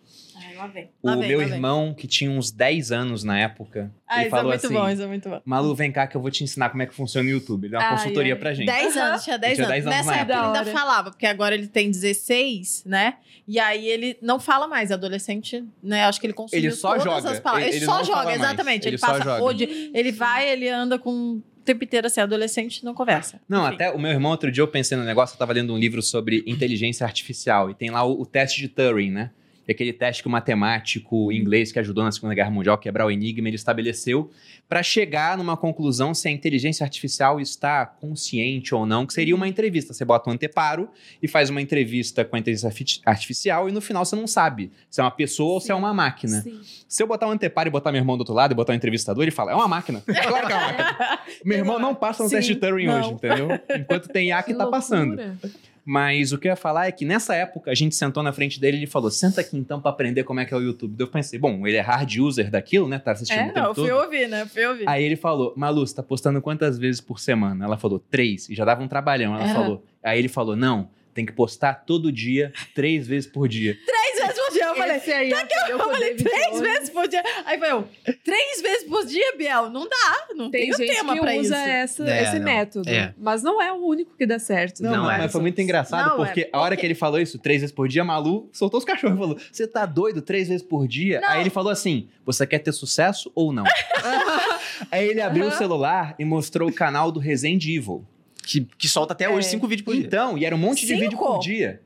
S2: lá vem.
S1: o
S2: vem,
S1: meu
S2: lá vem.
S1: irmão, que tinha uns 10 anos na época,
S2: Ah,
S1: ele
S2: isso é
S1: falou
S2: muito
S1: assim:
S2: bom, isso é muito bom.
S1: Malu, vem cá que eu vou te ensinar como é que funciona o YouTube. Ele deu uma
S4: Ai,
S1: consultoria
S4: ai.
S1: pra gente.
S2: 10 anos, tinha 10
S1: Tinha
S2: anos.
S1: 10 anos
S2: Nessa
S1: na
S2: época
S4: época.
S2: ele ainda falava, porque agora ele tem 16, né? E aí ele não fala mais, adolescente, né? Acho que ele consumiu
S1: Ele só
S2: todas
S1: joga.
S2: as palavras.
S1: Ele-
S2: Ele,
S1: ele
S2: só joga, exatamente. Ele,
S1: Ele
S2: passa
S1: joga.
S2: hoje, ele vai, ele anda com o tempo inteiro assim, adolescente não conversa.
S1: Não,
S2: Enfim.
S1: até o meu irmão, outro dia eu pensei no negócio, eu tava lendo um livro sobre inteligência artificial e tem lá o, o teste de Turing, né? Que é aquele teste que o matemático inglês que ajudou na Segunda Guerra Mundial a quebrar o enigma, ele estabeleceu para chegar numa conclusão se a inteligência artificial está consciente ou não, que seria uma entrevista. Você bota um anteparo e faz uma entrevista com a inteligência arti- artificial e no final você não sabe se é uma pessoa ou se é uma máquina.
S4: Sim.
S1: Se eu botar um anteparo e botar meu irmão do outro lado e botar um entrevistador, ele fala, é uma máquina. Claro que é uma máquina. Meu irmão não passa no
S2: Sim,
S1: teste de Turing
S2: não.
S1: hoje, entendeu? Enquanto tem IA que, tá passando. Mas o que eu ia falar é que nessa época a gente sentou na frente dele e ele falou: senta aqui então pra aprender como é que é o YouTube. Daí eu pensei, bom, ele é hard user daquilo, né? Tá assistindo
S2: É,
S1: o tempo
S2: não, eu fui
S1: todo.
S2: ouvir, né? Fui ouvir.
S1: Aí ele falou, Malu, você tá postando quantas vezes por semana? Ela falou, três. E já dava um trabalhão. Ela
S4: Aham.
S1: falou. Aí ele falou, não, tem que postar todo dia, três vezes por dia.
S2: Três dia. Eu falei,
S4: Esse aí aprendeu
S2: eu falei três vezes por dia. Aí foi eu, três vezes por dia, Biel? Não dá, não
S4: Tem
S2: tem,
S4: gente
S2: tema
S4: que
S2: pra
S4: usa
S2: isso.
S4: essa-
S3: É,
S4: esse
S3: não.
S4: método.
S3: É.
S4: Mas não é o único que dá certo.
S1: Não,
S3: Não
S1: mas
S3: é.
S1: foi muito engraçado,
S2: Não, é
S1: porque a hora que ele falou isso, três vezes por dia, a Malu soltou os cachorros e falou: Você tá doido três vezes por dia?
S2: Não.
S1: Aí ele falou assim: Você quer ter sucesso ou não? Aí ele abriu o celular e mostrou o canal do Resident Evil.
S3: Que, que solta até hoje
S4: É.
S3: cinco vídeos por dia.
S1: Então, e era um monte de
S2: Cinco?
S1: vídeo por dia.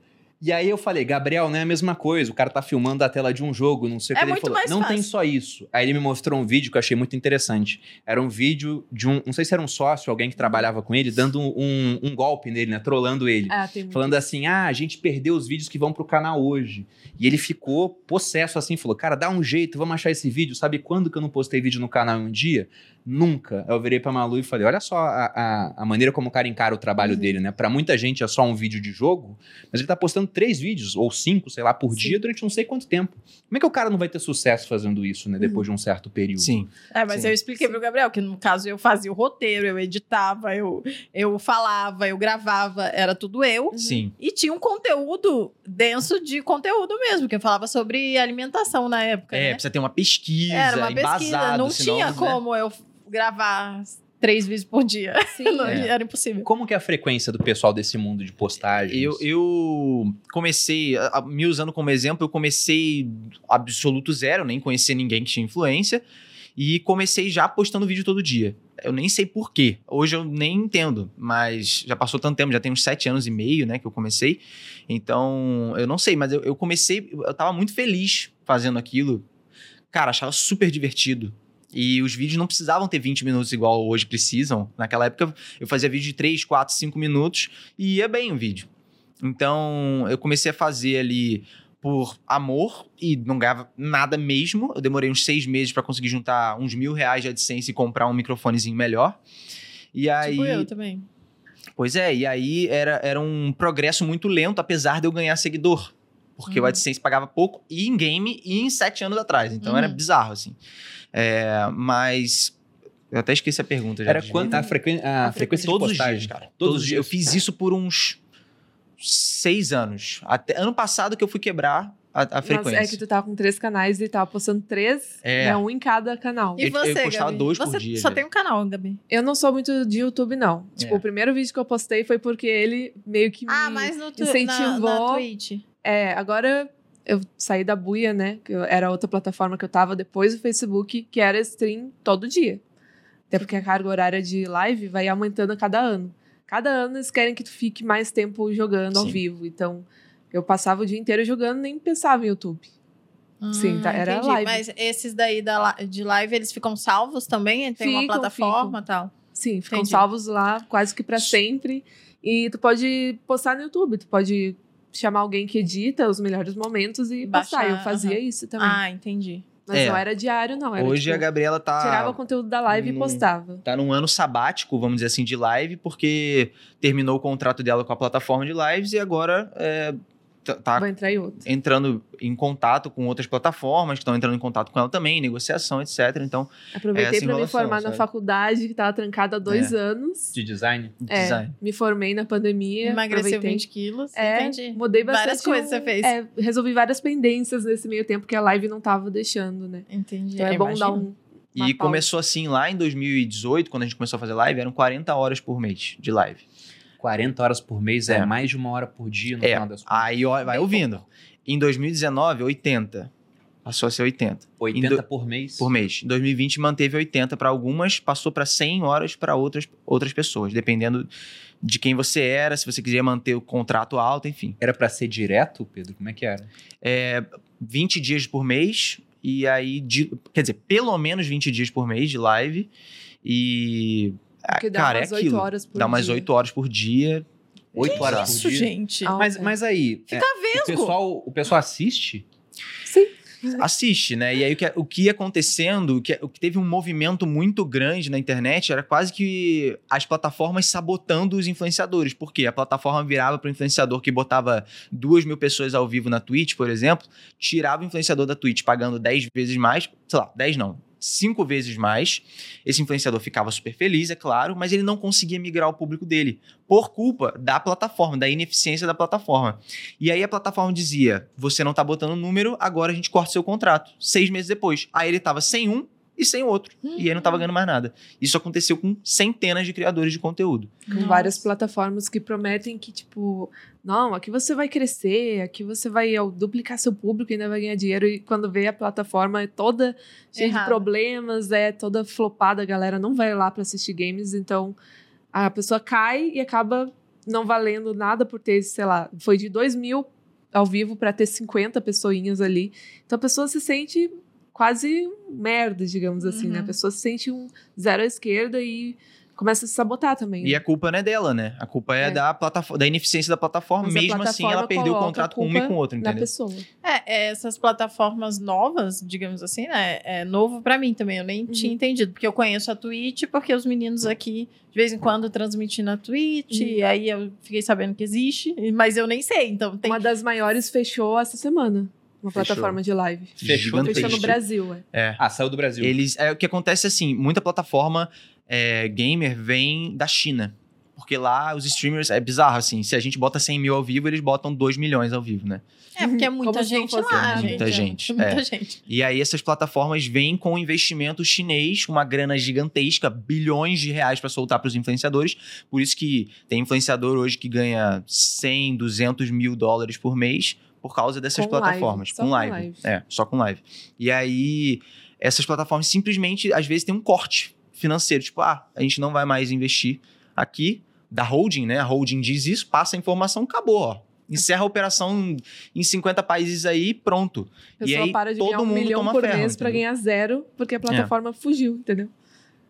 S1: E aí eu falei, Gabriel, não é a mesma coisa. O cara tá filmando a tela de um jogo, não sei o
S2: É
S1: que. Ele
S2: muito
S1: falou, não tem
S2: fácil.
S1: só isso. Aí ele me mostrou um vídeo que eu achei muito interessante. Era um vídeo de um, não sei se era um sócio, alguém que trabalhava com ele, dando um, um golpe nele, né? Trolando ele.
S4: Ah, tem muito.
S1: Falando assim, ah, a gente perdeu os vídeos que vão pro canal hoje. E ele ficou possesso assim, falou, cara, dá um jeito, vamos achar esse vídeo. Sabe quando que eu não postei vídeo no canal em um dia? Nunca. Eu virei pra Malu e falei, olha só a, a, a maneira como o cara encara o trabalho
S4: Uhum.
S1: dele, né? Pra muita gente é só um vídeo de jogo, mas ele tá postando três vídeos, ou cinco, sei lá, por
S4: Sim.
S1: dia durante não sei quanto tempo. Como é que o cara não vai ter sucesso fazendo isso, né? Depois de um certo período.
S3: Sim.
S2: É, mas
S3: Sim.
S2: eu expliquei pro Gabriel que no caso eu fazia o roteiro, eu editava, eu, eu falava, eu gravava, era tudo eu.
S3: Sim.
S2: E tinha um conteúdo denso de conteúdo mesmo, que eu falava sobre alimentação na época.
S3: É,
S2: né?
S3: precisa ter uma pesquisa,
S2: Era uma pesquisa, não
S3: senão,
S2: tinha
S3: né?
S2: como eu gravar três vezes por dia.
S4: Sim,
S2: Não,
S3: É.
S2: Era impossível.
S1: Como que é a frequência do pessoal desse mundo de postagens?
S3: Eu, eu comecei, a- me usando como exemplo, eu comecei absoluto zero, nem conhecia ninguém que tinha influência, e comecei já postando vídeo todo dia. Eu nem sei por quê. Hoje eu nem entendo, mas já passou tanto tempo, já tem uns sete anos e meio, né, que eu comecei. Então, eu não sei, mas eu, eu comecei, eu tava muito feliz fazendo aquilo. Cara, achava super divertido. E os vídeos não precisavam ter 20 minutos igual hoje precisam. Naquela época eu fazia vídeo de 3, 4, 5 minutos e ia bem o vídeo. Então eu comecei a fazer ali por amor e não ganhava nada mesmo. Eu demorei uns seis meses para conseguir juntar uns mil reais de AdSense e comprar um microfonezinho melhor. E aí.
S2: Tipo eu também.
S3: Pois é, e aí era, era um progresso muito lento, apesar de eu ganhar seguidor. Porque o
S2: Uhum.
S3: AdSense pagava pouco e em game e em sete anos atrás. Então era
S2: Uhum.
S3: bizarro, assim. É, mas. Eu até esqueci a pergunta. Já
S1: Era quanto a, frequen- a frequência de
S3: Todos os dias, cara.
S1: Todos
S3: Todos
S1: os
S3: dias. Eu fiz isso por uns seis anos. Até ano passado que eu fui quebrar a, a frequência.
S4: Mas é que tu tava com três canais e tava postando três,
S3: É.
S4: né, um em cada canal.
S2: E
S3: Eu- eu
S2: você,
S3: postava
S2: Gabi?
S3: dois por
S2: você
S3: dia,
S2: só
S3: já.
S2: tem um canal, Gabi.
S4: Eu não sou muito de YouTube, não. Tipo,
S3: É.
S4: o primeiro vídeo que eu postei foi porque ele meio que me...
S2: Ah, mas no tu,
S4: incentivou-
S2: na, na Twitch.
S4: É, agora eu saí da buia, né? Que era outra plataforma que eu tava depois do Facebook, que era stream todo dia. Até porque a carga horária de live vai aumentando a cada ano. Cada ano eles querem que tu fique mais tempo jogando ao
S3: Sim.
S4: vivo. Então, eu passava o dia inteiro jogando nem pensava em YouTube. Sim, tá, era
S2: Ah, entendi.
S4: live.
S2: Mas esses daí da, de live, eles ficam salvos também? Tem uma
S4: Ficam,
S2: plataforma e tal?
S4: Sim, ficam
S2: Entendi.
S4: salvos lá quase que pra sempre. E tu pode postar no YouTube, tu pode chamar alguém que edita os melhores momentos e
S2: Baixar,
S4: postar. Eu fazia isso também.
S2: Ah, entendi.
S4: Mas
S3: É.
S4: não era diário, não. Era,
S3: Hoje
S4: tipo,
S3: a Gabriela tá.
S4: Tirava o conteúdo da live
S3: num-
S4: e postava.
S3: tá num ano sabático, vamos dizer assim, de live, porque terminou o contrato dela com a plataforma de lives e agora é, tá- tá
S4: Vai entrar em outro.
S3: entrando em contato com outras plataformas que estão entrando em contato com ela também, negociação, etc. Então,
S4: Aproveitei
S3: essa
S4: pra me
S3: enrolação,
S4: formar na
S3: sabe?
S4: faculdade, que tava trancada há dois
S3: É.
S4: anos.
S1: De design?
S4: É,
S3: design.
S4: me formei na pandemia.
S2: Emagreceu
S4: aproveitei.
S2: 20 quilos,
S4: É,
S2: entendi.
S4: mudei bastante.
S2: Várias coisas você fez.
S4: É, resolvi várias pendências nesse meio tempo que a live não tava deixando, né?
S2: Entendi.
S4: Então é
S2: Eu
S4: bom
S2: imagino.
S4: dar um.
S3: E
S4: pausa.
S3: começou assim lá em 2018, quando a gente começou a fazer live, eram 40 horas por mês de live.
S1: 40 horas por mês é,
S3: É.
S1: mais de uma hora por dia no
S3: É,
S1: final das contas.
S3: aí ó, vai ouvindo. Em 2019, 80. Passou a ser 80
S1: 80
S3: Indo-
S1: por mês.
S3: por mês. Em 2020 manteve 80 para algumas, passou para 100 horas para outras, outras pessoas, dependendo de quem você era, se você quiser manter o contrato alto, enfim.
S1: Era pra ser direto, Pedro? Como é que era?
S3: É, 20 dias por mês, e aí, de- quer dizer, pelo menos 20 dias por mês de live. E. ah,
S4: Porque dá
S3: cara,
S4: umas
S3: é
S4: 8
S3: aquilo.
S4: horas por
S3: dá umas
S4: dia.
S3: 8 horas por dia.
S1: 8 horas por
S2: Isso,
S1: dia?
S2: gente.
S4: Ah,
S1: Mas,
S4: é.
S1: mas aí,
S2: Fica
S1: é, o,
S2: vesgo.
S1: pessoal, o pessoal assiste?
S4: Sim.
S3: assiste, né? E aí o que, o que ia acontecendo, o que, o que teve um movimento muito grande na internet era quase que as plataformas sabotando os influenciadores. Por quê? A plataforma virava para o influenciador que botava duas mil pessoas ao vivo na Twitch, por exemplo, tirava o influenciador da Twitch pagando 10 vezes mais, sei lá, 10 não. Cinco vezes mais. Esse influenciador ficava super feliz, é claro, mas ele não conseguia migrar o público dele por culpa da plataforma, da ineficiência da plataforma. E aí a plataforma dizia: você não tá botando número, agora a gente corta seu contrato. Seis meses depois. Aí ele tava sem um e sem outro. E aí não tava ganhando mais nada. Isso aconteceu com centenas de criadores de conteúdo.
S4: Com
S2: Nossa.
S4: várias plataformas que prometem que, tipo, não, aqui você vai crescer, aqui você vai ó, duplicar seu público e ainda vai ganhar dinheiro. E quando vê a plataforma é toda cheia
S2: Errada.
S4: de problemas, é toda flopada, a galera não vai lá pra assistir games, então a pessoa cai e acaba não valendo nada por ter, sei lá, foi de 2 mil ao vivo pra ter 50 pessoinhas ali. Então a pessoa se sente quase merda, digamos assim, né? A
S2: Uhum.
S4: pessoa se sente um zero à esquerda e começa a se sabotar também.
S3: E a culpa não é dela, né? A culpa é,
S4: É.
S3: da plataforma, da ineficiência da plataforma.
S4: Mas
S3: Mesmo assim, ela
S4: plataforma
S3: perdeu o contrato com uma e com outra, entendeu?
S4: pessoa.
S2: É, essas plataformas novas, digamos assim, né? É novo pra mim também. Eu nem
S4: Uhum.
S2: tinha entendido, porque eu conheço a Twitch, porque os meninos aqui, de vez em quando, transmitem na Twitch,
S4: Uhum.
S2: e aí eu fiquei sabendo que existe, mas eu nem sei. Então tem.
S4: Uma das maiores fechou essa semana. Uma
S3: Fechou.
S4: plataforma de live.
S1: Fechou.
S4: Fechou no Brasil, é.
S3: É.
S1: Ah, saiu do Brasil.
S3: Eles, é, o que acontece é assim, muita plataforma é, gamer vem da China. Porque lá os streamers, é bizarro assim, se a gente bota 100 mil ao vivo, eles botam 2 milhões ao vivo, né?
S2: É, porque é muita
S4: Como
S2: gente lá.
S3: Muita gente,
S2: É, muita
S3: é.
S2: gente.
S3: E aí essas plataformas vêm com investimento chinês, uma grana gigantesca, bilhões de reais para soltar para os influenciadores. Por isso que tem influenciador hoje que ganha 100, 200 mil dólares por mês por causa dessas
S4: Com
S3: plataformas.
S4: live,
S3: com
S4: com
S3: live.
S4: live.
S3: É, só com live. E aí essas plataformas simplesmente, às vezes, tem um corte financeiro. Tipo, ah, a gente não vai mais investir aqui da holding, né? A holding diz isso, passa a informação, acabou, ó. Encerra a operação em 50 países aí, pronto.
S4: A pessoa
S3: E aí,
S4: para de
S3: todo
S4: ganhar um
S3: mundo
S4: milhão
S3: toma
S4: por
S3: ferro,
S4: mês
S3: entendeu?
S4: ganhar zero, porque a plataforma fugiu, entendeu?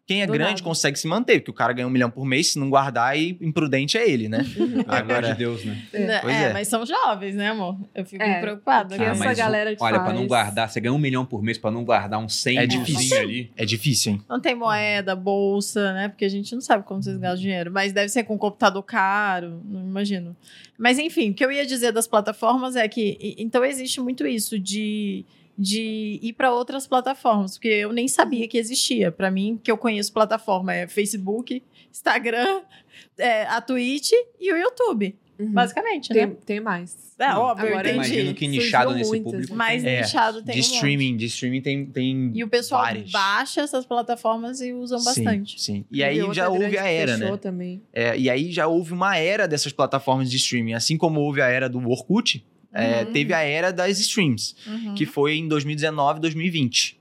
S3: Quem é
S4: Do
S3: grande
S4: nada.
S3: consegue se manter, porque o cara ganha um milhão por mês, se não guardar, e imprudente é ele, né?
S1: Amor
S3: Agora-
S1: de Deus, né?
S4: É.
S2: Né,
S3: Pois
S2: é,
S3: é.
S2: mas são jovens, né, amor? Eu fico
S4: É,
S2: preocupada. né?
S4: essa galera que
S1: Olha, pra
S4: faz-
S1: não guardar, você ganha um milhão por mês pra não guardar uns 100
S3: É
S1: milzinho
S3: difícil.
S1: ali.
S3: É difícil, hein?
S2: Não tem moeda, bolsa, né? Porque a gente não sabe como vocês gastam dinheiro. Mas deve ser com computador caro, não imagino. Mas enfim, o que eu ia dizer das plataformas é que. Então existe muito isso de, de ir para outras plataformas, porque eu nem sabia que existia. Para mim, que eu conheço plataforma é Facebook, Instagram, é, a Twitch e o YouTube,
S4: Uhum.
S2: basicamente,
S4: Tem,
S2: né?
S4: tem mais.
S2: É óbvio,
S4: Agora
S2: eu entendi.
S1: Imagino que
S4: Surgiu
S1: nichado nesse
S4: muitas,
S1: público.
S2: Mais
S3: É,
S2: nichado tem
S3: de
S2: um monte.
S3: streaming, de streaming tem, tem
S2: E o pessoal
S3: várias.
S2: baixa essas plataformas e usam
S3: Sim,
S2: bastante.
S3: Sim, E aí
S4: outra
S3: já houve a era, né?
S4: também.
S3: É, e aí já houve uma era dessas plataformas de streaming. Assim como houve a era do Orkut, é,
S2: Uhum.
S3: teve a era das streams,
S2: Uhum.
S3: que foi em 2019, 2020.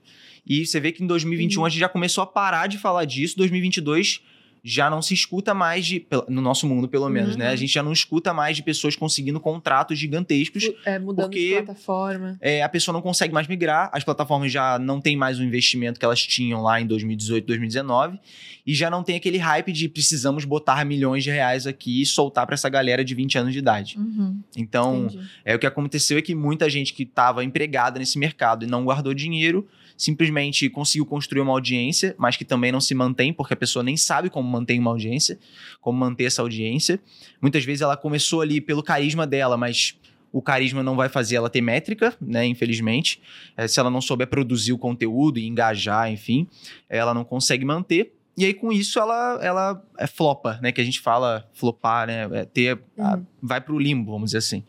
S3: E você vê que em 2021
S4: Uhum.
S3: a gente já começou a parar de falar disso. 2022 já não se escuta mais de, no nosso mundo pelo menos,
S2: Uhum.
S3: né? A gente já não escuta mais de pessoas conseguindo contratos gigantescos.
S4: É, mudando
S3: porque-
S4: de plataforma.
S3: É, a pessoa não consegue mais migrar, as plataformas já não têm mais o investimento que elas tinham lá em 2018, 2019, e já não tem aquele hype de precisamos botar milhões de reais aqui e soltar para essa galera de 20 anos de idade.
S2: Uhum.
S3: Então,
S2: Entendi.
S3: é o que aconteceu é que muita gente que estava empregada nesse mercado e não guardou dinheiro, simplesmente conseguiu construir uma audiência, mas que também não se mantém, porque a pessoa nem sabe como manter uma audiência, como manter essa audiência. Muitas vezes ela começou ali pelo carisma dela, mas o carisma não vai fazer ela ter métrica, né? Infelizmente. É, se ela não souber produzir o conteúdo e engajar, enfim, ela não consegue manter. E aí, com isso, ela, ela é flopa, né? Que a gente fala flopar, né? É ter, a-
S4: Uhum.
S3: vai pro limbo, vamos dizer assim.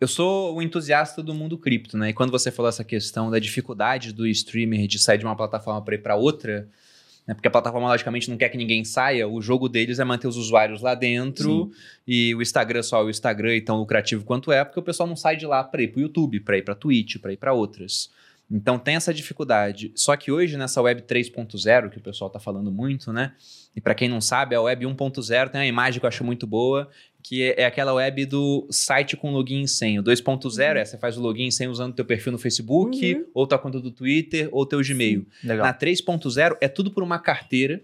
S1: Eu sou um entusiasta do mundo cripto, né? E quando você falou essa questão da dificuldade do streamer de sair de uma plataforma para ir para outra, né? Porque a plataforma, logicamente, não quer que ninguém saia. O jogo deles é manter os usuários lá dentro e o Instagram só é o Instagram e tão lucrativo quanto é, porque o pessoal não sai de lá para ir para o YouTube, para ir para Twitch, para ir para outras. Então tem essa dificuldade. Só que hoje, nessa web 3.0, que o pessoal está falando muito, né? E para quem não sabe, a web 1.0 tem uma imagem que eu acho muito boa, que é aquela web do site com login e senha. O 2.0
S2: Uhum.
S1: é você faz o login e senha usando teu perfil no Facebook,
S2: Uhum.
S1: ou tua conta do Twitter, ou teu Gmail.
S3: Legal.
S1: Na 3.0 é tudo por uma carteira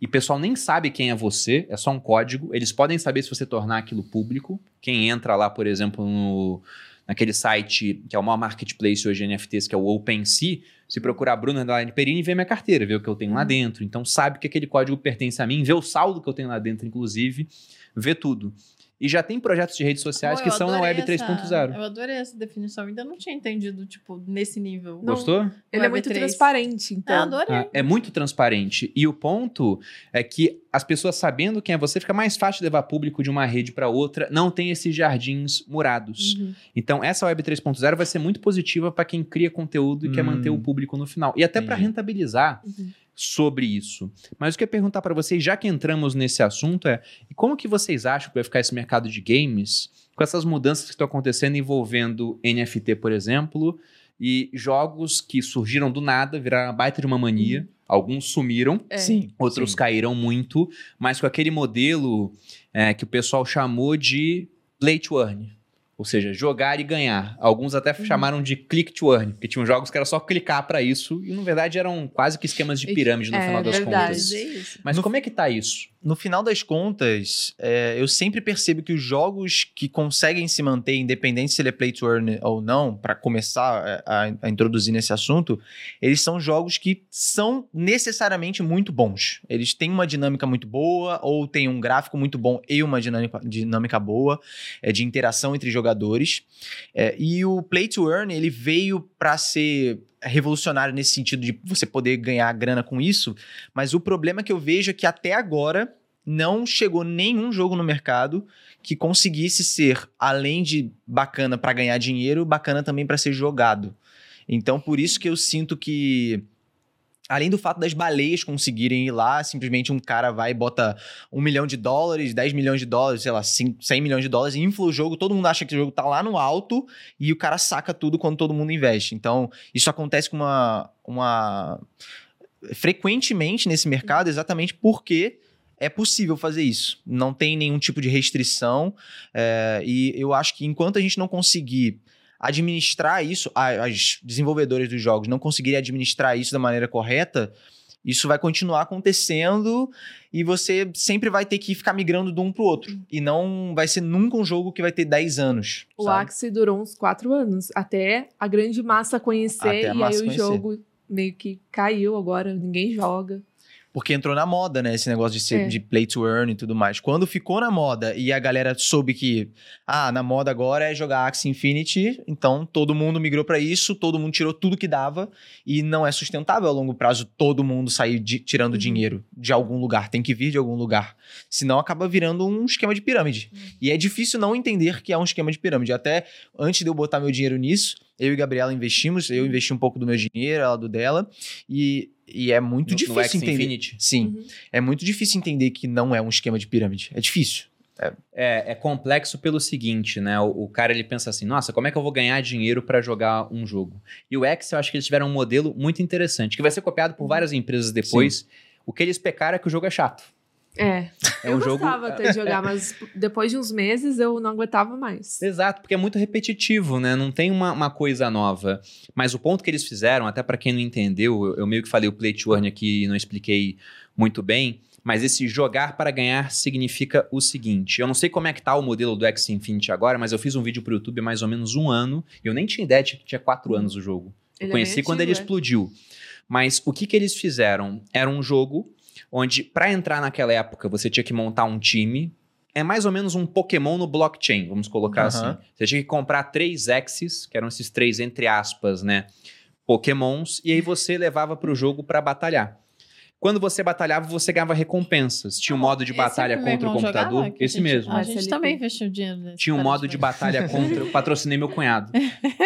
S1: e o pessoal nem sabe quem é você, é só um código. Eles podem saber se você tornar aquilo público. Quem entra lá, por exemplo, no, naquele site que é o maior marketplace hoje de NFTs, que é o OpenSea, se procurar Bruno Underline Perini, vê minha carteira, vê o que eu tenho lá dentro. Então sabe que aquele código pertence a mim, vê o saldo que eu tenho lá dentro, inclusive, vê tudo. E já tem projetos de redes sociais
S2: Pô,
S1: que são na Web
S2: essa-
S1: 3.0.
S2: Eu adorei essa definição. Ainda não tinha entendido, tipo, nesse nível.
S4: Não.
S1: Gostou?
S4: Ele é muito
S2: 3.
S4: transparente,
S2: Eu
S4: então.
S2: adorei.
S1: É, é muito transparente. E o ponto é que as pessoas sabendo quem é você, fica mais fácil de levar público de uma rede para outra. Não tem esses jardins murados.
S4: Uhum.
S1: Então, essa Web 3.0 vai ser muito positiva para quem cria conteúdo e quer
S3: Hum.
S1: manter o público no final. E até para rentabilizar
S4: Uhum.
S1: Sobre isso. Mas o que eu ia perguntar para vocês, já que entramos nesse assunto, é e como que vocês acham que vai ficar esse mercado de games com essas mudanças que estão acontecendo envolvendo NFT, por exemplo, e jogos que surgiram do nada, viraram uma baita de uma mania. Alguns sumiram,
S4: É.
S3: Sim.
S1: outros
S3: sim.
S1: caíram muito, mas com aquele modelo é, que o pessoal chamou de play to earn. Ou seja, jogar e ganhar. Alguns até
S4: Uhum.
S1: chamaram de click to earn, porque tinham jogos que era só clicar para isso, e na verdade eram quase que esquemas de pirâmide no
S4: É,
S1: final das
S4: verdade.
S1: contas.
S2: Dizer isso.
S1: Mas
S3: No-
S1: como é que tá isso?
S3: No final das contas, é, eu sempre percebo que os jogos que conseguem se manter, independente se ele é play to earn ou não, para começar a, a introduzir nesse assunto, eles são jogos que são necessariamente muito bons. Eles têm uma dinâmica muito boa, ou têm um gráfico muito bom e uma dinâmica, dinâmica boa é, de interação entre jogadores. É, e o play to earn, ele veio para ser revolucionário nesse sentido de você poder ganhar grana com isso, mas o problema que eu vejo é que até agora não chegou nenhum jogo no mercado que conseguisse ser, além de bacana para ganhar dinheiro, bacana também para ser jogado. Então, por isso que eu sinto que Além do fato das baleias conseguirem ir lá, simplesmente um cara vai e bota um milhão de dólares, 10 milhões de dólares, sei lá, 5, 100 milhões de dólares, infla o jogo, todo mundo acha que o jogo tá lá no alto e o cara saca tudo quando todo mundo investe. Então, isso acontece com uma, uma frequentemente nesse mercado exatamente porque é possível fazer isso. Não tem nenhum tipo de restrição. é, e eu acho que enquanto a gente não conseguir administrar isso, as desenvolvedoras dos jogos não conseguirem administrar isso da maneira correta, isso vai continuar acontecendo e você sempre vai ter que ficar migrando de um pro outro. E não vai ser nunca um jogo que vai ter 10 anos.
S4: O
S3: sabe?
S4: Axie durou uns quatro anos, até a grande massa conhecer,
S3: Até
S4: e aí o
S3: conhecer.
S4: jogo meio que caiu agora, ninguém joga.
S3: Porque entrou na moda, né? Esse negócio de, ser,
S4: É.
S3: de play to earn e tudo mais. Quando ficou na moda e a galera soube que, ah, na moda agora é jogar Axie Infinity, então todo mundo migrou pra isso, todo mundo tirou tudo que dava e não é sustentável a longo prazo todo mundo sair de- tirando
S4: Uhum.
S3: dinheiro de algum lugar, tem que vir de algum lugar. Senão acaba virando um esquema de pirâmide. E é difícil não entender que é um esquema de pirâmide. Até antes de eu botar meu dinheiro nisso, eu e Gabriela investimos, eu investi um pouco do meu dinheiro, ela do dela, e, e é muito
S1: No- no
S3: difícil
S1: Axie
S3: entender.
S1: Infinity?
S3: Sim.
S4: Uhum.
S3: É muito difícil entender que não é um esquema de pirâmide. É difícil.
S1: É, é complexo pelo seguinte, né? O, o cara ele pensa assim: nossa, como é que eu vou ganhar dinheiro para jogar um jogo? E o X, eu acho que eles tiveram um modelo muito interessante, que vai ser copiado por várias empresas depois. O que eles pecaram é que o jogo é chato.
S4: É,
S1: É
S4: eu
S1: um jogo.
S4: gostava até de jogar, mas depois de uns meses eu não aguentava mais.
S1: Exato, porque é muito repetitivo, né? Não tem uma, uma coisa nova. Mas o ponto que eles fizeram, até para quem não entendeu, eu, eu meio que falei o play to earn aqui e não expliquei muito bem. Mas esse jogar para ganhar significa o seguinte: eu não sei como é que tá o modelo do X Infinity agora, mas eu fiz um vídeo pro YouTube há mais ou menos um ano e eu nem tinha ideia de que tinha quatro anos o jogo. Eu
S4: Ele é
S1: conheci
S4: bem
S1: quando ele
S4: é.
S1: explodiu. Mas o que, que eles fizeram? Era um jogo onde, para entrar naquela época, você tinha que montar um time. É mais ou menos um Pokémon no blockchain, vamos colocar
S3: Aham.
S1: assim. Você tinha que comprar três X's, que eram esses três, entre aspas, né? Pokémons, e aí você levava para o jogo para batalhar. Quando você batalhava, você ganhava recompensas. Tinha um modo de batalha contra o computador.
S2: jogava,
S1: Esse
S2: gente-
S1: mesmo.
S2: A
S4: Ah,
S2: gente também investiu dinheiro nesse
S1: Tinha um modo de batalha contra. Eu patrocinei meu cunhado.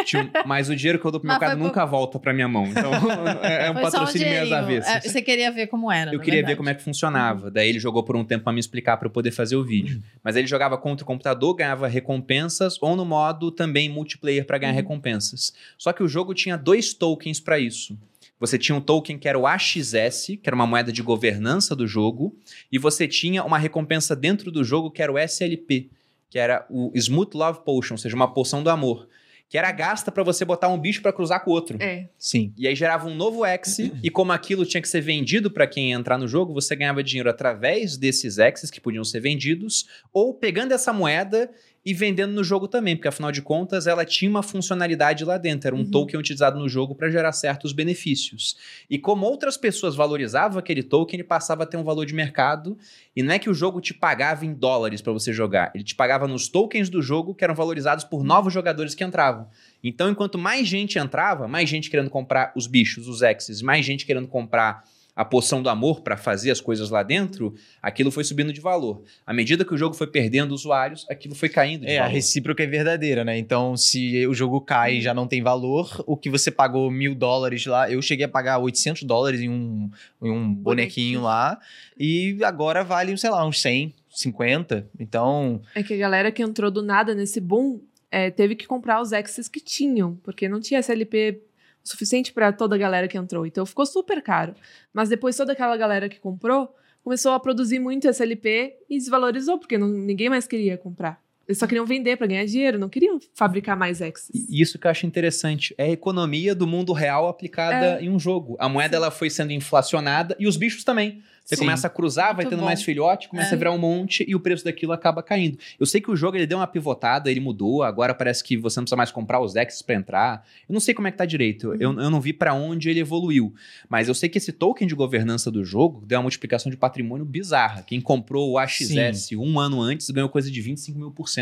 S1: Tinha Mas o dinheiro que eu dou pro meu
S2: foi
S1: cunhado
S2: por-
S1: nunca volta pra minha mão. Então é, é um
S2: Foi só um
S1: patrocínio meio avessas.
S2: É, Você queria ver como era.
S1: Eu queria ver
S2: verdade.
S1: como é que funcionava. Daí ele jogou por um tempo pra me explicar pra eu poder fazer o vídeo. Mas ele jogava contra o computador, ganhava recompensas, ou no modo também multiplayer pra ganhar recompensas. Só que o jogo tinha dois tokens pra isso. Você tinha um token que era o AXS, que era uma moeda de governança do jogo, e você tinha uma recompensa dentro do jogo que era o SLP, que era o Smooth Love Potion, ou seja, uma poção do amor, que era gasta pra você botar um bicho pra cruzar com o outro.
S4: É.
S3: Sim.
S1: E aí gerava um novo X, e como aquilo tinha que ser vendido para quem ia entrar no jogo, você ganhava dinheiro através desses X's que podiam ser vendidos, ou pegando essa moeda e vendendo no jogo também, porque afinal de contas ela tinha uma funcionalidade lá dentro, era um
S4: Uhum.
S1: token utilizado no jogo para gerar certos benefícios. E como outras pessoas valorizavam aquele token, ele passava a ter um valor de mercado, e não é que o jogo te pagava em dólares para você jogar, ele te pagava nos tokens do jogo que eram valorizados por novos jogadores que entravam. Então, enquanto mais gente entrava, mais gente querendo comprar os bichos, os X's, mais gente querendo comprar a poção do amor para fazer as coisas lá dentro, aquilo foi subindo de valor. À medida que o jogo foi perdendo usuários, aquilo foi caindo de
S3: É, a
S1: valor.
S3: recíproca é verdadeira, né? Então, se o jogo cai e já não tem valor, o que você pagou mil dólares lá, eu cheguei a pagar 800 dólares em um, em um bonequinho lá, e agora vale, sei lá, uns 100, 50. Então,
S4: É que a galera que entrou do nada nesse boom é, teve que comprar os X's que tinham, porque não tinha SLP o suficiente para toda a galera que entrou. Então ficou super caro. Mas depois toda aquela galera que comprou começou a produzir muito SLP e desvalorizou, porque não- ninguém mais queria comprar. Eles só queriam vender para ganhar dinheiro, não queriam fabricar mais X's.
S1: E isso que eu acho interessante é a economia do mundo real aplicada
S4: É.
S1: em um jogo. A moeda ela foi sendo inflacionada e os bichos também. Você
S3: Sim.
S1: começa a cruzar, vai
S2: Muito
S1: tendo
S2: bom.
S1: mais filhote, começa
S2: É.
S1: a virar um monte e o preço daquilo acaba caindo. Eu sei que o jogo ele deu uma pivotada, ele mudou, agora parece que você não precisa mais comprar os decks pra entrar. Eu não sei como é que tá direito, eu, eu não vi pra onde ele evoluiu, mas eu sei que esse token de governança do jogo deu uma multiplicação de patrimônio bizarra. Quem comprou o AXS um ano antes ganhou coisa de 25 mil por cento.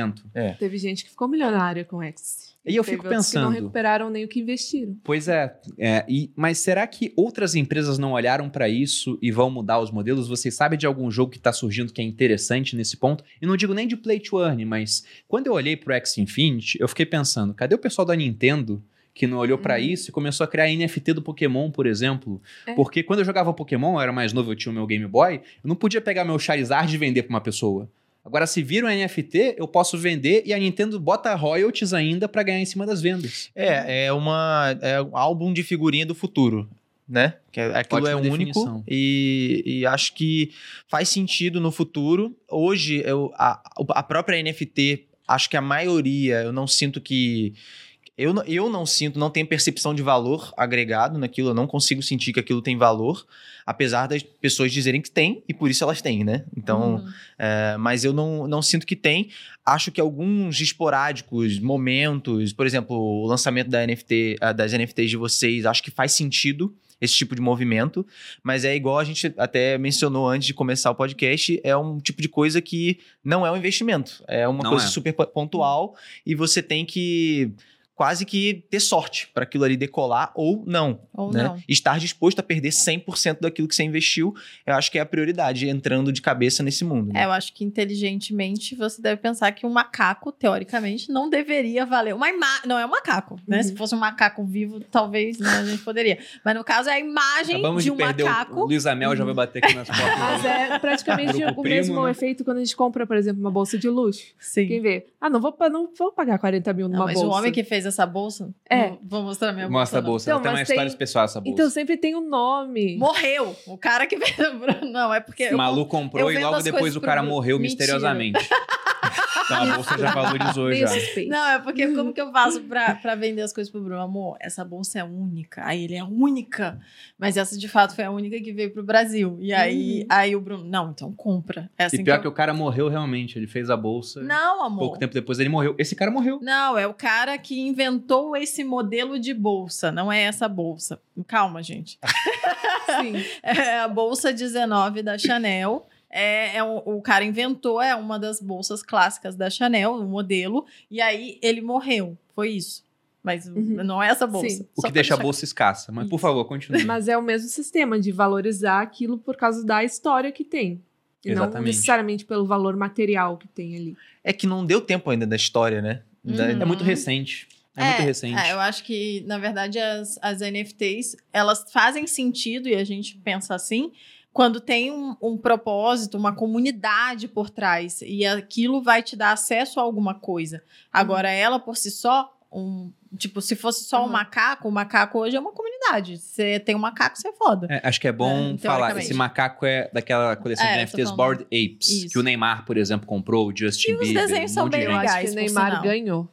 S4: Teve gente que ficou milionária com X.
S1: E eu fico
S4: outros que não
S1: pensando-
S4: recuperaram nem o que investiram.
S1: Pois é, é, e- mas será que outras empresas não olharam pra isso e vão mudar os modelos? Vocês sabem de algum jogo que tá surgindo que é interessante nesse ponto? E não digo nem de play to earn, mas quando eu olhei pro X Infinity, eu fiquei pensando, cadê o pessoal da Nintendo que não olhou pra
S4: Uhum.
S1: isso e começou a criar NFT do Pokémon, por exemplo?
S4: É.
S1: Porque quando eu jogava Pokémon, eu era mais novo, eu tinha o meu Game Boy, eu não podia pegar meu Charizard e vender pra uma pessoa. Agora, se vira um NFT, eu posso vender e a Nintendo bota royalties ainda pra ganhar em cima das vendas.
S3: é, é uma é um álbum de figurinha do futuro, né? Que é- aquilo
S1: Ótima
S3: é único
S1: definição.
S3: e, e acho que faz sentido no futuro. Hoje, eu, a, a própria NFT, acho que a maioria, eu não sinto que. Eu, não- eu não sinto, não tenho percepção de valor agregado naquilo, eu não consigo sentir que aquilo tem valor, apesar das pessoas dizerem que tem, e por isso elas têm, né? Então,
S2: Uhum.
S3: é, mas eu não, não sinto que tem. Acho que alguns esporádicos, momentos, por exemplo, o lançamento da NFT, ah, das NFTs de vocês, acho que faz sentido esse tipo de movimento, mas é igual a gente até mencionou antes de começar o podcast, é um tipo de coisa que não é um investimento, é uma
S1: Não
S3: coisa
S1: é.
S3: super po- pontual e você tem que quase que ter sorte para aquilo ali decolar ou não
S2: Ou
S3: né?
S2: não.
S3: Estar disposto a perder 100% daquilo que você investiu, eu acho que é a prioridade, entrando de cabeça nesse mundo. né?
S2: É, eu acho que inteligentemente você deve pensar que um macaco, teoricamente, não deveria valer. Uma ima... Não é um macaco, né?
S4: Uhum.
S2: Se fosse um macaco vivo, talvez né, a gente poderia. Mas no caso é a imagem
S1: Acabamos
S2: de
S1: de,
S2: um
S1: perder o-
S2: macaco.
S1: o Luiz Amel já vai bater aqui nas portas.
S4: Mas é praticamente o
S1: primo,
S4: mesmo
S1: né?
S4: efeito quando a gente compra, por exemplo, uma bolsa de luxo.
S2: Sim.
S4: Quem vê? Ah, não vou, não vou pagar 40 mil numa
S2: Não, mas
S4: bolsa.
S2: o homem que fez essa bolsa.
S4: É.
S2: Vou- Vou mostrar minha
S1: Mostra a
S2: bolsa.
S1: bolsa.
S4: Então,
S1: tem uma história
S4: tem-
S1: especial essa bolsa.
S4: Então sempre tem um nome.
S2: Morreu. O cara que bolsa. Não, é porque.
S1: o Malu
S2: eu
S1: comprou e logo depois o cara
S2: pro-
S1: morreu
S2: Mentira.
S1: misteriosamente. então a bolsa já valorizou já.
S4: suspeito.
S2: Não, é porque como que eu faço pra, pra vender as coisas pro Bruno? Amor, essa bolsa é única. Aí ele é única. Mas essa de fato foi a única que veio pro Brasil. E aí,
S4: Uhum.
S2: aí o Bruno, não, então compra. É assim
S1: E pior
S2: que
S1: que
S2: eu...
S1: o cara morreu realmente. Ele fez a bolsa.
S2: Não, amor.
S1: Pouco tempo depois ele morreu. Esse cara morreu.
S2: Não, é o cara que inventou esse modelo de bolsa, não é essa bolsa. Calma, gente.
S4: Sim.
S2: É a bolsa 19 da Chanel. É, é um- o cara inventou, é uma das bolsas clássicas da Chanel, o modelo. E aí ele morreu. Foi isso. Mas
S4: Uhum.
S2: não é essa bolsa.
S4: Sim.
S1: O que deixa a bolsa escassa. Mas, por
S2: Isso.
S1: favor, continue.
S4: Mas é o mesmo sistema de valorizar aquilo por causa da história que tem. E não
S1: Exatamente.
S4: necessariamente pelo valor material que tem ali.
S3: É que não deu tempo ainda da história, né?
S2: Uhum.
S1: É muito recente. É, muito recente.
S2: É, eu acho que, na verdade, as, as NFTs, elas fazem sentido, e a gente pensa assim, quando tem um, um propósito, uma comunidade por trás, e aquilo vai te dar acesso a alguma coisa. Agora, ela por si só, um, tipo, se fosse só um
S4: Uhum.
S2: macaco, o macaco hoje é uma comunidade. Você tem um macaco, você é foda.
S1: É, acho que é bom
S2: É,
S1: falar. Esse macaco é daquela coleção
S2: É,
S1: de NFTs. Bored Apes,
S2: Isso.
S1: que o Neymar, por exemplo, comprou, o Justin
S2: E os
S1: Bieber.
S2: desenhos
S1: um
S2: são bem
S4: Eu
S1: gente.
S4: acho
S2: legais,
S4: que o
S2: por
S4: Neymar
S2: sinal.
S4: ganhou.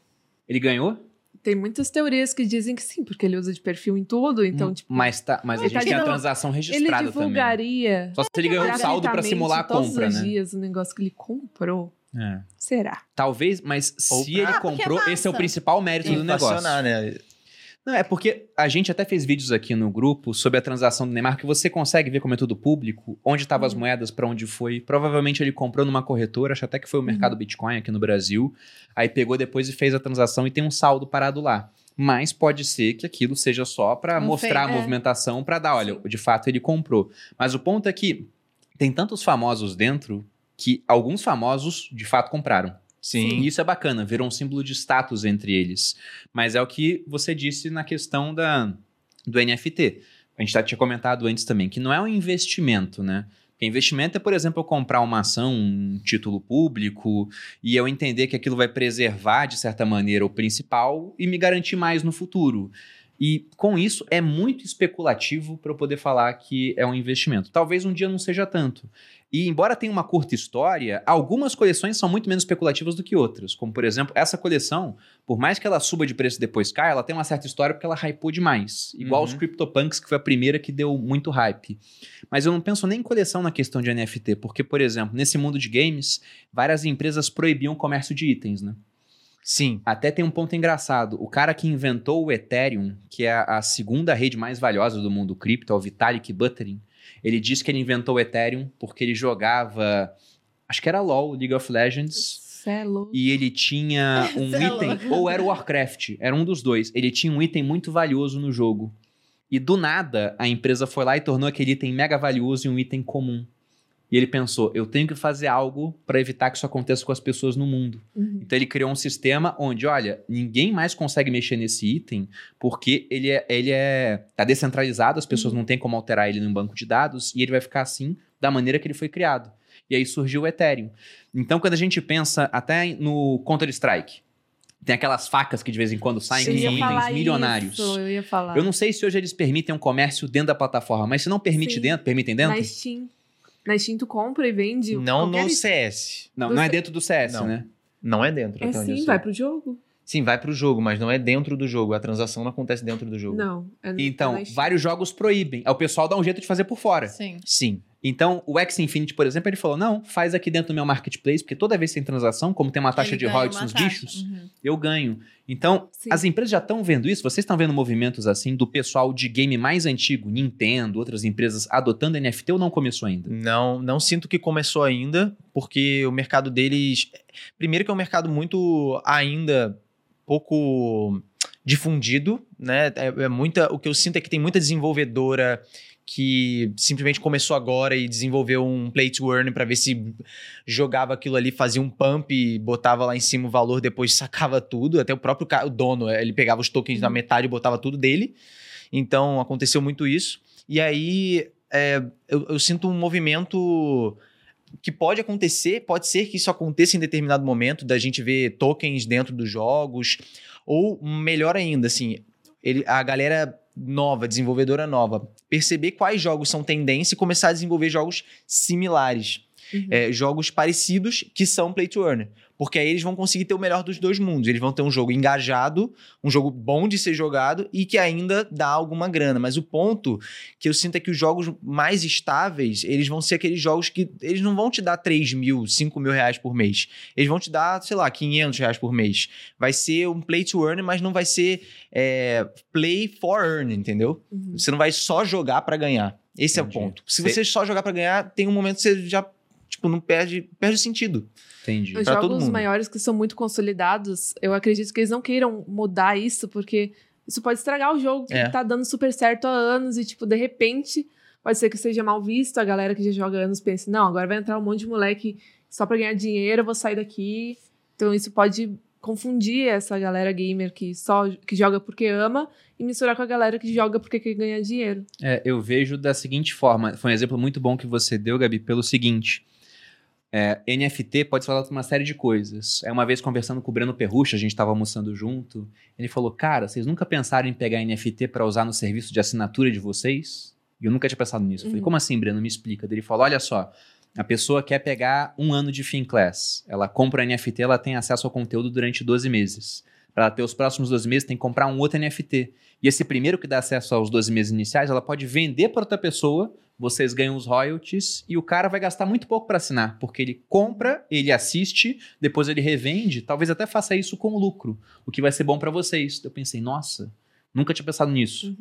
S1: Ele ganhou?
S4: Tem muitas teorias que dizem que sim, porque ele usa de perfil em tudo, então,
S1: Hum,
S4: tipo,
S1: mas tá, mas a
S4: Ele
S1: gente
S4: tá
S1: tem a transação
S4: ele
S1: registrada também.
S4: divulgaria
S1: Só se ele ganhou um saldo pra
S4: gratuitamente
S1: simular a
S4: todos
S1: compra,
S4: os
S1: né?
S4: dias o negócio que ele comprou.
S1: É.
S4: Será?
S1: Talvez, mas
S3: Ou
S1: se
S3: pra-
S1: ele
S2: Ah, porque é
S1: comprou, esse é o principal mérito do negócio.
S3: Né?
S1: Não, é porque a gente até fez vídeos aqui no grupo sobre a transação do Neymar, que você consegue ver como é tudo público, onde estavam as
S4: Uhum.
S1: moedas, pra onde foi. Provavelmente ele comprou numa corretora, acho até que foi o mercado Bitcoin aqui no Brasil. Aí pegou depois e fez a transação e tem um saldo parado lá. Mas pode ser que aquilo seja só
S2: Um
S1: mostrar a
S2: é.
S1: movimentação, pra dar, olha, de fato ele comprou. Mas o ponto é que tem tantos famosos dentro que alguns famosos de fato compraram.
S3: Sim.
S1: E isso é bacana, virou um símbolo de status entre eles. Mas é o que você disse na questão da, do NFT. A gente já tinha comentado antes também, que não é um investimento, né? Porque investimento é, por exemplo, eu comprar uma ação, um título público, e eu entender que aquilo vai preservar, de certa maneira, o principal e me garantir mais no futuro. E com isso é muito especulativo para eu poder falar que é um investimento. Talvez um dia não seja tanto. E embora tenha uma curta história, algumas coleções são muito menos especulativas do que outras. Como, por exemplo, essa coleção, por mais que ela suba de preço e depois caia, ela tem uma certa história porque ela hypou demais. Igual
S3: Uhum.
S1: os CryptoPunks, que foi a primeira que deu muito hype. Mas eu não penso nem em coleção na questão de NFT, porque, por exemplo, nesse mundo de games, várias empresas proibiam o comércio de itens, né?
S3: Sim.
S1: Até tem um ponto engraçado. O cara que inventou o Ethereum, que é a, segunda rede mais valiosa do mundo cripto, é o Vitalik Buterin, ele disse que ele inventou o Ethereum porque ele jogava, acho que era LoL, League of Legends,
S4: Celo.
S1: e ele tinha um
S2: Sei lá.
S1: item, ou era o Warcraft, era um dos dois. Ele tinha um item muito valioso no jogo. E do nada, a empresa foi lá e tornou aquele item mega valioso em um item comum. E ele pensou, eu tenho que fazer algo para evitar que isso aconteça com as pessoas no mundo.
S4: Uhum.
S1: Então ele criou um sistema onde, olha, ninguém mais consegue mexer nesse item porque ele é, ele é tá descentralizado, as pessoas não têm como alterar ele num banco de dados e ele vai ficar assim da maneira que ele foi criado. E aí surgiu o Ethereum. Então quando a gente pensa até no Counter Strike, tem aquelas facas que de vez em quando saem
S4: falar
S1: itens milionários.
S4: Isso, eu ia falar.
S1: Eu não sei se hoje eles permitem um comércio dentro da plataforma, mas se não permite
S4: Sim.
S1: dentro, permitem dentro?
S4: Na Steam. Na Steam tu compra e vende.
S3: Não no. CS.
S1: Não,
S4: do
S1: não é
S4: C-
S1: dentro do CS,
S3: Não.
S1: né?
S3: Não é dentro.
S4: É sim, vai pro jogo.
S3: Sim, vai pro jogo, mas não é dentro do jogo. A transação não acontece dentro do jogo.
S4: Não. é- é
S1: Então,
S4: Steam.
S1: vários jogos proíbem. Aí o pessoal dá um jeito de fazer por fora.
S2: Sim.
S3: Sim.
S1: Então, o X Infinity, por exemplo, ele falou: não, faz aqui dentro do meu marketplace, porque toda vez que tem transação, como tem uma taxa
S2: Ele
S1: de
S2: ganha
S1: royalties nos
S2: taxa.
S1: bichos,
S2: Uhum.
S1: eu ganho. Então,
S4: Sim.
S1: as empresas já estão vendo isso. Vocês estão vendo movimentos assim do pessoal de game mais antigo, Nintendo, outras empresas adotando NFT ou não começou ainda?
S3: Não, não sinto que começou ainda, porque o mercado deles. Primeiro que é um mercado muito ainda pouco difundido, né? É, é muita. O que eu sinto é que tem muita desenvolvedora que simplesmente começou agora e desenvolveu um play to earn para ver se jogava aquilo ali, fazia um pump e botava lá em cima o valor, depois sacava tudo. Até o próprio o dono, ele pegava os tokens na metade e botava tudo dele. Então aconteceu muito isso. E aí é, eu, eu sinto um movimento que pode acontecer, pode ser que isso aconteça em determinado momento, da gente ver tokens dentro dos jogos, ou melhor ainda, assim, ele, a galera nova, desenvolvedora nova, perceber quais jogos são tendência e começar a desenvolver jogos similares.
S4: Uhum.
S3: É, jogos parecidos que são play to earn. Porque aí eles vão conseguir ter o melhor dos dois mundos. Eles vão ter um jogo engajado, um jogo bom de ser jogado e que ainda dá alguma grana. Mas o ponto que eu sinto é que os jogos mais estáveis, eles vão ser aqueles jogos que eles não vão te dar 3 mil, 5 mil reais por mês. Eles vão te dar, sei lá, 500 reais por mês. Vai ser um play to earn, mas não vai ser é, play for earn, entendeu?
S4: Uhum.
S3: Você não vai só jogar pra ganhar. Esse
S1: Entendi.
S3: é o ponto. Se
S1: Cê-
S3: você só jogar pra ganhar, tem um momento que você já, tipo, não perde, perde sentido.
S1: Entendi.
S4: Os
S3: Pra todo
S4: jogos
S3: mundo.
S4: maiores que são muito consolidados, eu acredito que eles não queiram mudar isso, porque isso pode estragar o jogo que
S3: É.
S4: tá dando super certo há anos e, tipo, de repente, pode ser que seja mal visto, a galera que já joga há anos pense, não, agora vai entrar um monte de moleque só pra ganhar dinheiro, eu vou sair daqui. Então isso pode confundir essa galera gamer que só que joga porque ama e misturar com a galera que joga porque quer ganhar dinheiro.
S1: É, eu vejo da seguinte forma. Foi um exemplo muito bom que você deu, Gabi, pelo seguinte. É, NFT pode falar de uma série de coisas. É uma vez conversando com o Breno Perrucha, a gente estava almoçando junto. Ele falou: Cara, vocês nunca pensaram em pegar NFT para usar no serviço de assinatura de vocês? E eu nunca tinha pensado nisso. Eu falei:
S4: Uhum.
S1: Como assim, Breno? Me explica. Ele falou: Olha só. A pessoa quer pegar um ano de Fin Class. Ela compra o NFT, ela tem acesso ao conteúdo durante 12 meses. Para ter os próximos 12 meses, tem que comprar um outro NFT. E esse primeiro que dá acesso aos 12 meses iniciais, ela pode vender para outra pessoa, vocês ganham os royalties e o cara vai gastar muito pouco para assinar, porque ele compra, ele assiste, depois ele revende, talvez até faça isso com lucro, o que vai ser bom para vocês. Eu pensei, nossa, nunca tinha pensado nisso.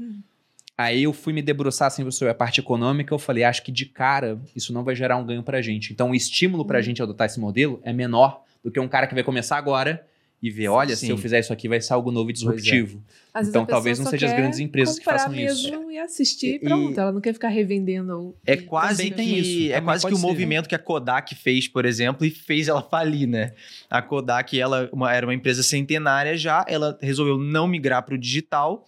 S1: Aí eu fui me debruçar assim sobre a parte econômica, eu falei, acho que de cara isso não vai gerar um ganho pra gente. Então o estímulo pra
S4: Uhum.
S1: gente adotar esse modelo é menor do que um cara que vai começar agora e ver, olha, se
S3: Sim.
S1: eu fizer isso aqui vai ser algo novo e
S3: é.
S1: disruptivo.
S4: Vezes
S1: Então, talvez não
S4: só
S1: seja as grandes empresas que façam isso.
S4: mesmo e assistir
S3: E-
S4: pronto. Ela não quer ficar revendendo.
S3: É quase
S1: Também tem
S3: que,
S1: isso,
S3: é quase que o
S1: ser.
S3: movimento que a Kodak fez, por exemplo, e fez ela falir, né? A Kodak, ela uma- era uma empresa centenária já, ela resolveu não migrar para o digital,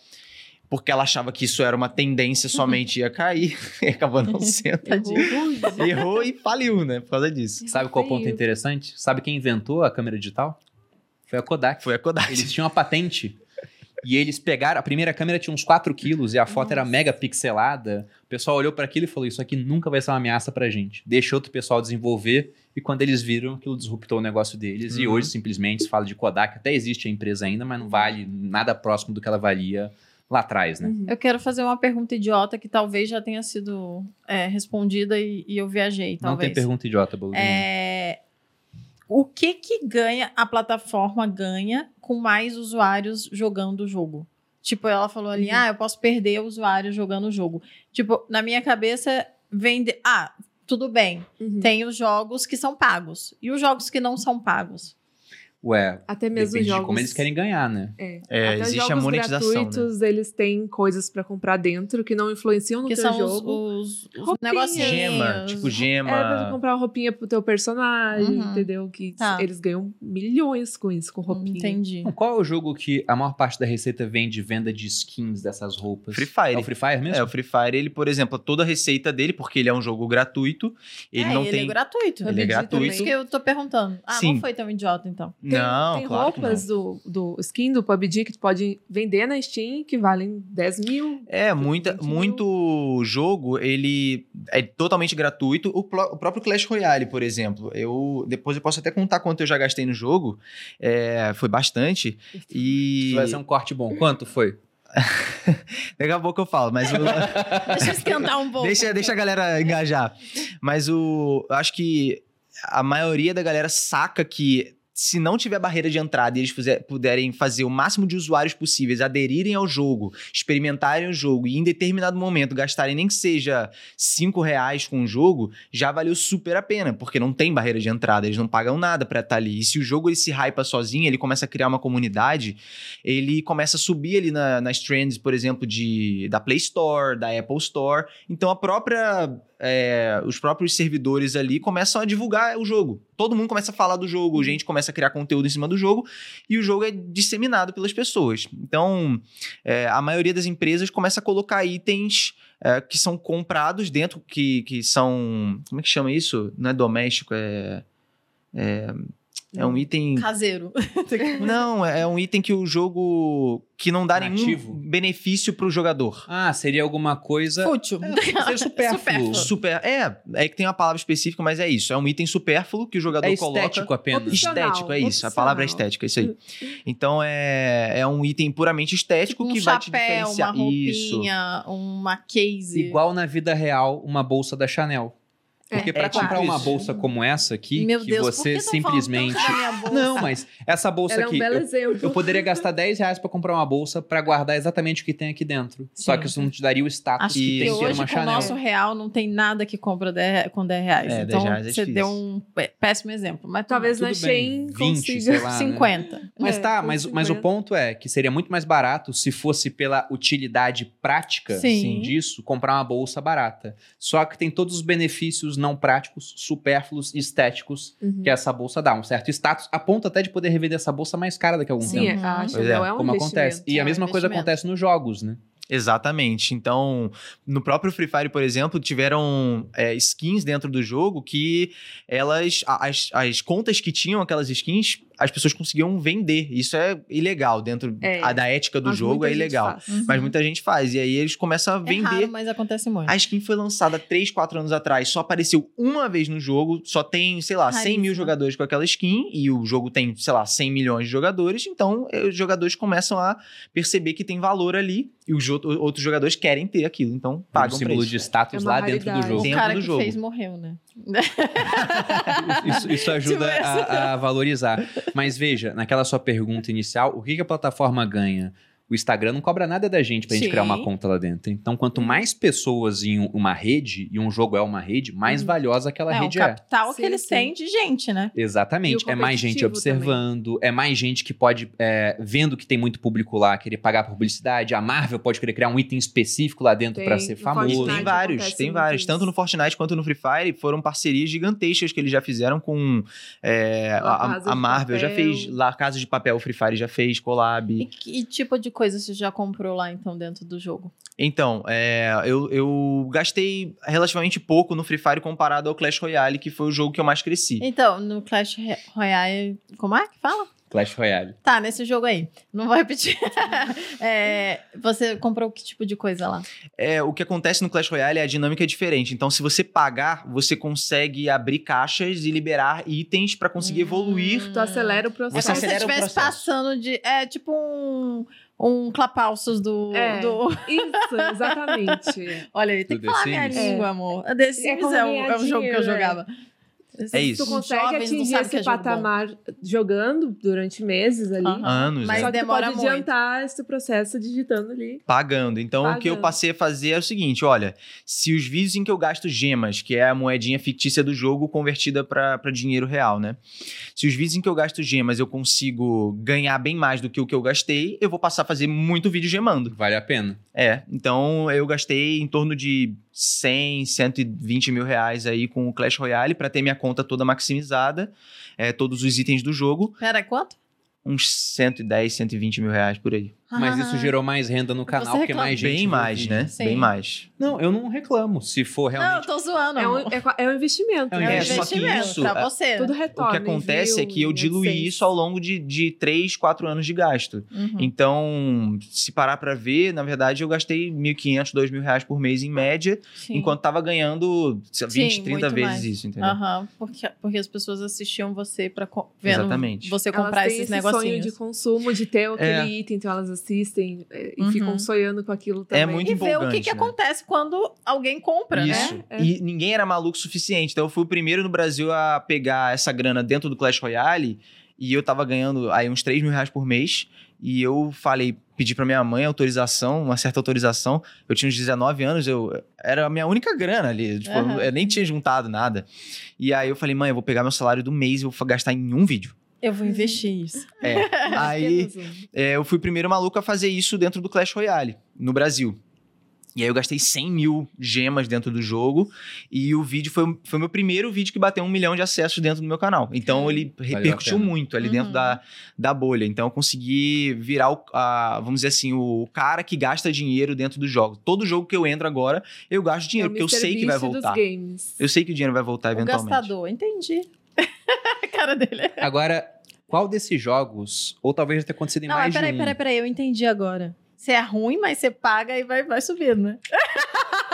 S3: porque ela achava que isso era uma tendência, somente ia cair, e acabou não sendo.
S4: Errou.
S3: Errou e faliu, né? Por causa disso.
S1: Sabe qual ponto
S4: Feio.
S1: interessante? Sabe quem inventou a câmera digital? Foi a Kodak.
S3: Foi a Kodak.
S1: Eles tinham a patente. E eles pegaram. A primeira câmera tinha uns 4 quilos e a foto era
S4: Nossa.
S1: mega pixelada. O pessoal olhou para aquilo e falou: Isso aqui nunca vai ser uma ameaça pra gente. Deixa outro pessoal desenvolver. E quando eles viram, aquilo disruptou o negócio deles. E
S3: Uhum.
S1: hoje simplesmente se fala de Kodak. Até existe a empresa ainda, mas não vale nada próximo do que ela valia lá atrás, né?
S4: Uhum.
S2: Eu quero fazer uma pergunta idiota que talvez já tenha sido é, respondida e, e eu viajei,
S1: Não
S2: talvez.
S1: tem pergunta idiota, Bolinha.
S2: É, o que que ganha, a plataforma ganha com mais usuários jogando o jogo? Tipo, ela falou ali,
S4: Uhum.
S2: ah, eu posso perder usuários jogando o jogo. Tipo, na minha cabeça, vende... Ah, tudo bem,
S4: Uhum.
S2: tem os jogos que são pagos. E os jogos que não são pagos?
S1: Ué,
S4: Até mesmo
S1: depende
S4: jogos.
S1: de como eles querem ganhar, né?
S4: É,
S3: É,
S4: Até
S3: existe a
S4: jogos
S3: monetização, né?
S4: gratuitos, eles têm coisas pra comprar dentro que não influenciam no
S2: Que
S4: teu
S2: são os,
S4: jogo.
S2: os, os
S4: Roupinhas.
S2: negocinhos.
S3: Gema, tipo gema.
S4: É pra comprar uma roupinha pro teu personagem,
S2: Uhum.
S4: entendeu? Que
S2: Tá.
S4: eles ganham milhões com isso, com roupinha.
S2: Entendi.
S1: Então, Qual é o jogo que a maior parte da receita vem de venda de skins dessas roupas?
S3: Free Fire.
S1: É o Free Fire mesmo?
S3: É, o Free Fire, ele, por exemplo, toda a receita dele, porque ele é um jogo gratuito, ele
S2: é,
S3: não
S2: ele
S3: tem.
S2: é gratuito.
S3: Ele é
S2: Por
S3: gratuito.
S2: isso que eu tô perguntando. Ah,
S3: Sim.
S2: não foi tão idiota, então.
S4: Tem,
S3: não,
S4: tem
S3: claro
S4: roupas do, do skin do PUBG que tu pode vender na Steam que valem 10 mil.
S3: É, muita,
S4: 20 mil.
S3: muito jogo, ele é totalmente gratuito. O, o próprio Clash Royale, por exemplo. Eu depois eu posso até contar quanto eu já gastei no jogo. É, foi bastante. E
S1: Isso vai ser um corte bom. Quanto foi?
S3: daqui a pouco eu falo, mas o,
S2: Deixa eu esquentar um pouco.
S3: deixa, deixa a galera engajar. Mas o eu acho que a maioria da galera saca que se não tiver barreira de entrada e eles puderem fazer o máximo de usuários possíveis aderirem ao jogo, experimentarem o jogo e em determinado momento gastarem nem que seja 5 reais com o jogo, já valeu super a pena, porque não tem barreira de entrada, eles não pagam nada pra estar ali. E se o jogo ele se hypa sozinho, ele começa a criar uma comunidade, ele começa a subir ali na- nas trends, por exemplo, de, da Play Store, da Apple Store. Então a própria é, os próprios servidores ali começam a divulgar o jogo. Todo mundo começa a falar do jogo, gente começa a criar conteúdo em cima do jogo e o jogo é disseminado pelas pessoas. Então, é, a maioria das empresas começa a colocar itens é, que são comprados dentro, que, que são. Como é que chama isso? Não é doméstico, é. É, é um item.
S2: Caseiro.
S3: Não, é um item que o jogo. que não dá
S1: Nativo?
S3: nenhum benefício pro jogador.
S1: Ah, seria alguma coisa.
S2: Fútil.
S1: Seria supérfluo.
S3: Super. É, é que tem uma palavra específica, mas é isso. É um item supérfluo que o jogador
S1: É
S3: coloca.
S1: estético apenas.
S4: Opcional.
S3: Estético, é isso. A palavra é
S4: Opcional.
S3: estética, é isso aí. Então é, é um item puramente estético
S2: Tipo um
S3: que vai te
S2: chapéu, uma
S3: diferenciar. isso.
S2: roupinha, uma case.
S1: Igual na vida real, uma bolsa da Chanel. Porque
S3: É
S1: pra
S3: tipo
S1: comprar uma bolsa como essa aqui,
S2: Meu
S1: que
S2: Deus,
S1: você simplesmente. Não, mas essa bolsa
S4: Ela é um
S1: aqui.
S4: belo
S1: eu,
S4: exemplo.
S1: eu poderia gastar 10 reais pra comprar uma bolsa pra guardar exatamente o que tem aqui dentro. Só
S2: Sim.
S1: que isso não te daria o status
S2: Acho
S1: que
S2: que
S1: tem
S2: hoje,
S1: uma
S2: com o nosso real, não tem nada que compra 10 com 10 reais.
S3: É, 10
S2: então,
S3: reais é
S2: você
S3: difícil.
S2: deu um pé- péssimo exemplo. Mas
S4: Talvez na Shein
S1: 20,
S4: consiga.
S1: lá, né?
S2: 50.
S1: Mas
S4: É,
S1: tá, mas, mas o
S4: 50.
S1: ponto é que seria muito mais barato se fosse pela utilidade prática
S2: Sim.
S1: disso, comprar uma bolsa barata. Só que tem todos os benefícios não práticos, supérfluos e estéticos
S4: Uhum.
S1: que essa bolsa dá. Um certo status, a ponto até de poder revender essa bolsa mais cara daqui a algum
S4: Sim,
S1: tempo.
S4: a
S2: Pois
S4: Chanel
S3: é,
S4: é, um
S1: Como acontece. E
S2: é
S1: a
S2: um
S1: mesma coisa acontece nos jogos, né?
S3: Exatamente. Então, no próprio Free Fire, por exemplo, tiveram é, skins dentro do jogo que elas. As, as contas que tinham aquelas skins, as pessoas conseguiam vender. Isso é ilegal dentro
S4: É.
S3: a da ética do
S4: Mas
S3: jogo, é ilegal.
S2: Uhum.
S3: Mas muita gente faz. E aí eles começam a
S2: É
S3: vender.
S2: raro, mas acontece muito.
S3: A skin foi lançada 3, 4 anos atrás, só apareceu uma vez no jogo, só tem, sei lá, 100 mil jogadores com aquela skin, e o jogo tem, sei lá, 100 milhões de jogadores, então eh, os jogadores começam a perceber que tem valor ali, e os outros jogadores querem ter aquilo, então
S1: Um
S3: pagam
S1: símbolo
S3: pra
S1: de status
S4: É
S1: lá dentro do
S4: raridade.
S1: jogo.
S2: o
S3: dentro
S2: cara
S3: do
S2: que
S3: jogo.
S2: fez morreu, né?
S1: Isso, isso ajuda
S2: Tipo
S1: a, a valorizar. Mas veja, naquela sua pergunta inicial, o que, que a plataforma ganha? O Instagram não cobra nada da gente pra gente
S2: Sim.
S1: criar uma conta lá dentro. Então, quanto mais pessoas em uma rede, e um jogo é uma rede, mais
S4: Uhum.
S1: valiosa aquela
S2: é o
S1: rede é.
S2: capital que eles têm de gente, né?
S1: Exatamente.
S4: O
S1: É mais gente observando, é mais gente que pode, é, vendo que tem muito público lá, querer pagar por publicidade. A Marvel pode querer criar um item específico lá dentro pra ser
S4: no
S1: famoso.
S4: Fortnite
S3: Tem vários, tem vários.
S4: isso.
S3: Tanto no Fortnite quanto no Free Fire foram parcerias gigantescas que eles já fizeram com é, a, a Marvel, já fez lá Casa de Papel, o Free Fire já fez, collab.
S2: E que tipo de coisa você já comprou lá, então, dentro do jogo?
S3: Então, é, eu, eu gastei relativamente pouco no Free Fire comparado ao Clash Royale, que foi o jogo que eu mais cresci.
S2: Então, no Clash Royale... Como é que fala?
S1: Clash Royale.
S2: Tá, nesse jogo aí. Não vou repetir. É, você comprou que tipo de coisa lá?
S3: É, o que acontece no Clash Royale é a dinâmica é diferente. Então, se você pagar, você consegue abrir caixas e liberar itens pra conseguir
S2: Hum.
S3: evoluir.
S4: Tu acelera o
S2: É
S4: processo.
S3: Você
S2: como se você
S3: acelera o
S2: estivesse passando de... É tipo um... Um clapalços do,
S4: É.
S2: do...
S4: Isso, exatamente.
S2: Olha aí, tem
S1: Do
S2: que
S1: The
S2: falar minha
S1: Sims?
S2: língua, amor. A The Sims
S4: como
S2: é, o, é o jogo que eu
S4: é.
S2: jogava.
S3: É isso.
S4: Tu consegue
S2: Jovens não
S4: atingir esse
S2: é bom.
S4: patamar jogando durante meses ali.
S2: Aham.
S3: Anos,
S2: Mas
S3: né?
S4: Só que
S2: demora
S4: tu pode
S2: muito.
S4: adiantar esse processo digitando ali.
S3: Pagando. Então, o que eu
S4: Pagando.
S3: passei a fazer é o seguinte: olha, se os vídeos em que eu gasto gemas, que é a moedinha fictícia do jogo convertida pra pra dinheiro real, né? Se os vídeos em que eu gasto gemas eu consigo ganhar bem mais do que o que eu gastei, eu vou passar a fazer muito vídeo gemando.
S1: Vale a pena.
S3: É, então eu gastei em torno de 100, 120 mil reais aí com o Clash Royale pra ter minha conta toda maximizada, é, todos os itens do jogo,
S2: Pera, quanto?
S3: uns 110, 120 mil reais por aí.
S1: Mas isso gerou mais renda no canal,
S2: Você
S1: porque mais gente.
S3: Bem
S1: o
S3: mais, né?
S2: Sim.
S3: Bem mais.
S1: Não, eu não reclamo. Se for
S2: Não, eu
S1: realmente.
S2: tô zoando.
S4: É um,
S2: amor.
S4: é, qua- é um investimento.
S1: É um
S2: É um
S3: É, só que
S2: investimento
S3: isso,
S2: pra
S3: é,
S2: você.
S4: Tudo
S3: O
S4: retorna.
S3: que acontece é que eu diluí
S4: AdSense.
S3: isso ao longo de, de 3, 4 anos de gasto.
S2: Uhum.
S3: Então, se parar pra ver, na verdade, eu gastei 1.500, 2.000 reais por mês em média,
S2: Sim.
S3: enquanto tava ganhando sei lá,
S2: Sim,
S3: 20, 30
S2: muito
S3: vezes
S2: mais.
S3: isso, entendeu?
S2: Aham, porque, porque as pessoas assistiam você pra vendo
S3: Exatamente.
S2: você
S4: Elas
S2: comprar
S4: têm
S2: esses
S4: esse
S2: negocinhos.
S4: sonho de consumo, de ter aquele
S3: É.
S4: item, então elas assistem é, e
S2: Uhum.
S4: ficam sonhando com aquilo também.
S3: É muito
S2: e ver o que, que
S3: né?
S2: acontece quando alguém compra,
S3: Isso.
S2: né?
S4: É.
S3: E ninguém era maluco o suficiente. Então, eu fui o primeiro no Brasil a pegar essa grana dentro do Clash Royale. E eu tava ganhando aí uns 3 mil reais por mês. E eu falei, pedi pra minha mãe autorização, uma certa autorização. Eu tinha uns 19 anos, eu era a minha única grana ali. Tipo,
S2: Aham.
S3: eu nem tinha juntado nada. E aí eu falei, mãe, eu vou pegar meu salário do mês e vou gastar em um vídeo.
S2: Eu vou investir isso.
S3: É. aí é, eu fui o primeiro maluco a fazer isso dentro do Clash Royale, no Brasil. E aí eu gastei 100 mil gemas dentro do jogo. E o vídeo foi, o- foi o meu primeiro vídeo que bateu um milhão de acessos dentro do meu canal. Então ele repercutiu muito ali
S2: Uhum.
S3: dentro da, da bolha. Então eu consegui virar, o, a- vamos dizer assim, o cara que gasta dinheiro dentro do jogo. Todo jogo que eu entro agora, eu gasto dinheiro, porque eu sei que vai voltar.
S4: Dos games.
S3: Eu sei que o dinheiro vai voltar
S2: O
S3: eventualmente.
S2: gastador, entendi. a cara dele.
S1: Agora, qual desses jogos, ou talvez tenha acontecido em
S2: Não,
S1: mais
S2: peraí,
S1: de um,
S2: peraí, peraí, eu entendi agora. Você é ruim, mas você paga e vai, vai subindo, né?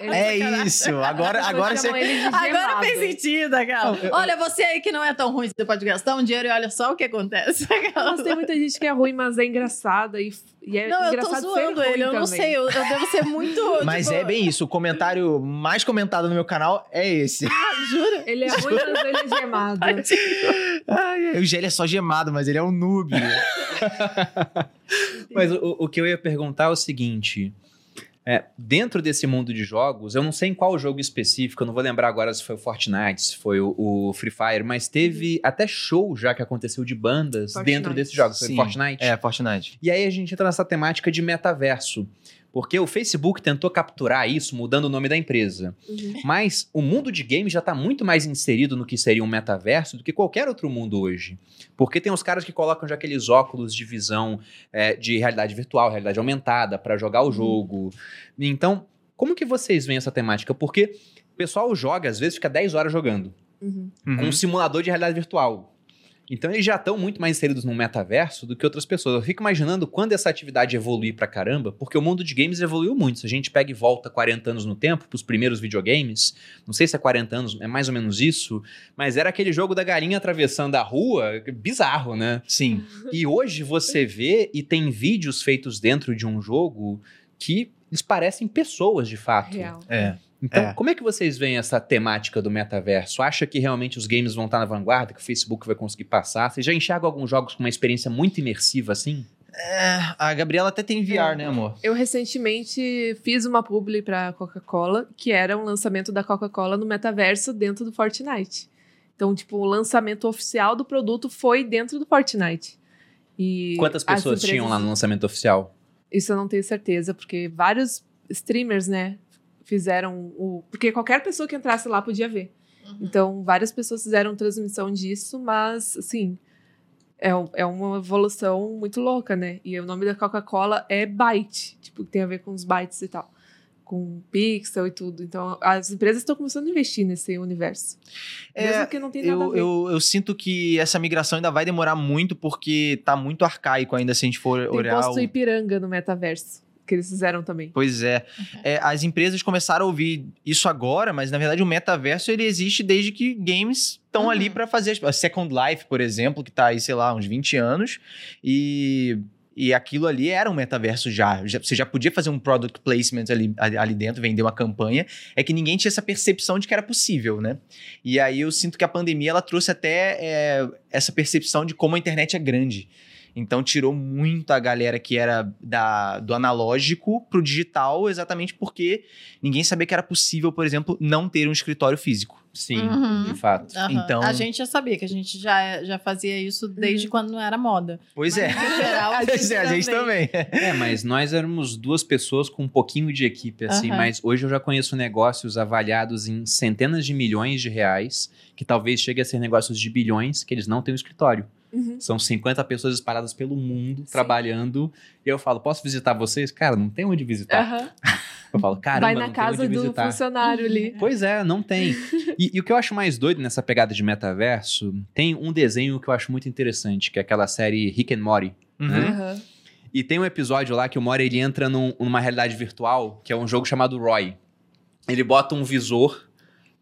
S4: Ele
S3: É isso. Agora, agora você.
S2: Agora fez sentido, aquela.
S1: Não, eu-
S2: Olha, você aí que não é tão ruim, você pode gastar um dinheiro e olha só o que acontece.
S4: Mas tem muita gente que é ruim, mas é engraçada. E, e é
S2: Não, eu tô
S4: engraçado
S2: zoando ele, eu não
S4: também.
S2: sei, eu, eu devo ser muito.
S3: Mas
S2: tipo,
S3: é bem isso. O comentário mais comentado no meu canal é esse.
S2: Jura?
S4: Ele é ruim, mas ele é gemado.
S3: Ai, ai, o Gelli é só gemado, mas ele é um noob.
S1: Mas o, o que eu ia perguntar é o seguinte: é, dentro desse mundo de jogos, eu não sei em qual jogo específico, eu não vou lembrar agora se foi o Fortnite, se foi o, o Free Fire, mas teve até show já que aconteceu de bandas
S4: Fortnite.
S1: dentro desses jogos. Foi
S3: Sim.
S1: Fortnite?
S3: é, Fortnite.
S1: E aí a gente entra nessa temática de metaverso. Porque o Facebook tentou capturar isso mudando o nome da empresa.
S4: Uhum.
S1: Mas o mundo de games já está muito mais inserido no que seria um metaverso do que qualquer outro mundo hoje. Porque tem os caras que colocam já aqueles óculos de visão é, de realidade virtual, realidade aumentada, para jogar o jogo. Então, como que vocês veem essa temática? Porque o pessoal joga, às vezes, fica 10 horas jogando
S4: Uhum.
S1: com
S3: Uhum.
S1: um simulador de realidade virtual. Então eles já estão muito mais inseridos no metaverso do que outras pessoas. Eu fico imaginando quando essa atividade evoluir pra caramba, porque o mundo de games evoluiu muito. Se a gente pega e volta 40 anos no tempo, pros primeiros videogames, não sei se é 40 anos, é mais ou menos isso, mas era aquele jogo da galinha atravessando a rua, bizarro, né?
S3: Sim.
S1: E hoje você vê e tem vídeos feitos dentro de um jogo que eles parecem pessoas de fato.
S4: Real.
S3: É.
S1: Então,
S3: É.
S1: como é que vocês veem essa temática do metaverso? Acha que realmente os games vão estar na vanguarda, que o Facebook vai conseguir passar? Vocês já enxergam alguns jogos com uma experiência muito imersiva assim?
S3: É, a Gabriela até tem VR, né, amor?
S4: Eu recentemente fiz uma publi pra Coca-Cola, que era um lançamento da Coca-Cola no metaverso dentro do Fortnite. Então, tipo, o lançamento oficial do produto foi dentro do Fortnite. E
S1: Quantas
S4: as
S1: pessoas tinham lá
S4: empresas-
S1: no lançamento oficial?
S4: Isso eu não tenho certeza, porque vários streamers, né, fizeram o. Porque qualquer pessoa que entrasse lá podia ver. Então, várias pessoas fizeram transmissão disso, mas, assim, é, é uma evolução muito louca, né? E o nome da Coca-Cola é Byte, tipo, tem a ver com os bytes e tal. Com pixel e tudo. Então, as empresas estão começando a investir nesse universo.
S3: É,
S4: Mesmo que não tem nada a
S3: Eu,
S4: ver.
S3: eu, eu sinto que essa migração ainda vai demorar muito, porque tá muito arcaico ainda se a gente for
S4: tem
S3: olhar.
S4: posto
S3: o-
S4: Ipiranga no metaverso, que eles fizeram também.
S3: Pois é. É, As empresas começaram a ouvir isso agora, mas na verdade o metaverso ele existe desde que games estão
S2: Uhum.
S3: ali para fazer. A Second Life, por exemplo, que tá aí, sei lá, uns 20 anos. E, e aquilo ali era um metaverso já. Já- Você já podia fazer um product placement ali, ali, ali dentro, vender uma campanha. É que ninguém tinha essa percepção de que era possível, né? E aí eu sinto que a pandemia ela trouxe até é, essa percepção de como a internet é grande. Então tirou muito a galera que era da, do analógico pro digital, exatamente porque ninguém sabia que era possível, por exemplo, não ter um escritório físico.
S1: Sim,
S2: Uhum.
S1: de fato.
S2: Aham.
S3: Então-
S2: A gente já sabia que a gente já, já fazia isso desde quando não era moda.
S3: Pois
S2: Mas,
S3: é.
S2: geral, a
S3: Pois
S2: gente
S3: é, a gente também.
S1: É, mas nós éramos duas pessoas com um pouquinho de equipe, assim, mas hoje eu já conheço negócios avaliados em centenas de milhões de reais, que talvez chegue a ser negócios de bilhões, que eles não têm um escritório.
S4: Uhum.
S1: São 50 pessoas espalhadas pelo mundo, trabalhando, e eu falo, posso visitar vocês? Cara, não tem onde visitar.
S4: Aham.
S1: Eu falo, caramba,
S4: Vai na
S1: não
S4: casa
S1: tem onde
S4: do
S1: visitar.
S4: funcionário ali.
S1: Pois é, não tem. E, e o que eu acho mais doido nessa pegada de metaverso, tem um desenho que eu acho muito interessante, que é aquela série Rick and Morty.
S3: Uhum.
S1: Né? E tem um episódio lá que o Morty ele entra num- numa realidade virtual, que é um jogo chamado Roy. Ele bota um visor,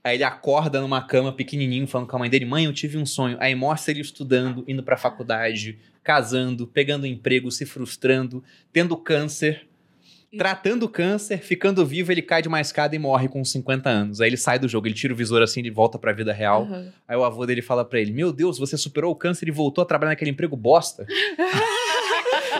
S1: aí ele acorda numa cama pequenininho, falando com a mãe dele: Mãe, eu tive um sonho. Aí mostra ele estudando, indo pra faculdade, casando, pegando emprego, se frustrando, tendo câncer.
S4: E-
S1: Tratando o câncer, ficando vivo, ele cai de uma escada e morre com 50 anos. Aí ele sai do jogo, ele tira o visor assim, ele volta pra vida real.
S4: Aham.
S1: Aí o avô dele fala pra ele: Meu Deus, você superou o câncer e voltou a trabalhar naquele emprego bosta.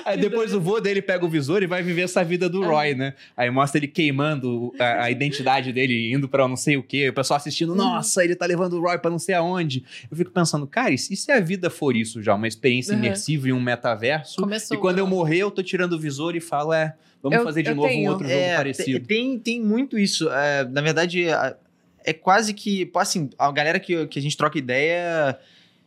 S1: Aí depois o vô dele pega o visor e vai viver essa vida do Roy, né? Aí mostra ele queimando a, a identidade dele, indo pra não sei o quê. O pessoal assistindo, nossa, ele tá levando o Roy pra não sei aonde. Eu fico pensando, cara, e se e a vida for isso já? Uma experiência
S4: Uhum.
S1: imersiva em um metaverso?
S2: Começou.
S1: E quando eu morrer, eu tô tirando o visor e falo, é, vamos
S4: Eu-
S1: fazer de novo um
S4: tenho.
S1: outro jogo
S3: É,
S1: parecido.
S3: Tem, tem muito isso. É, na verdade, é, é quase que. Assim, a galera que, que a gente troca ideia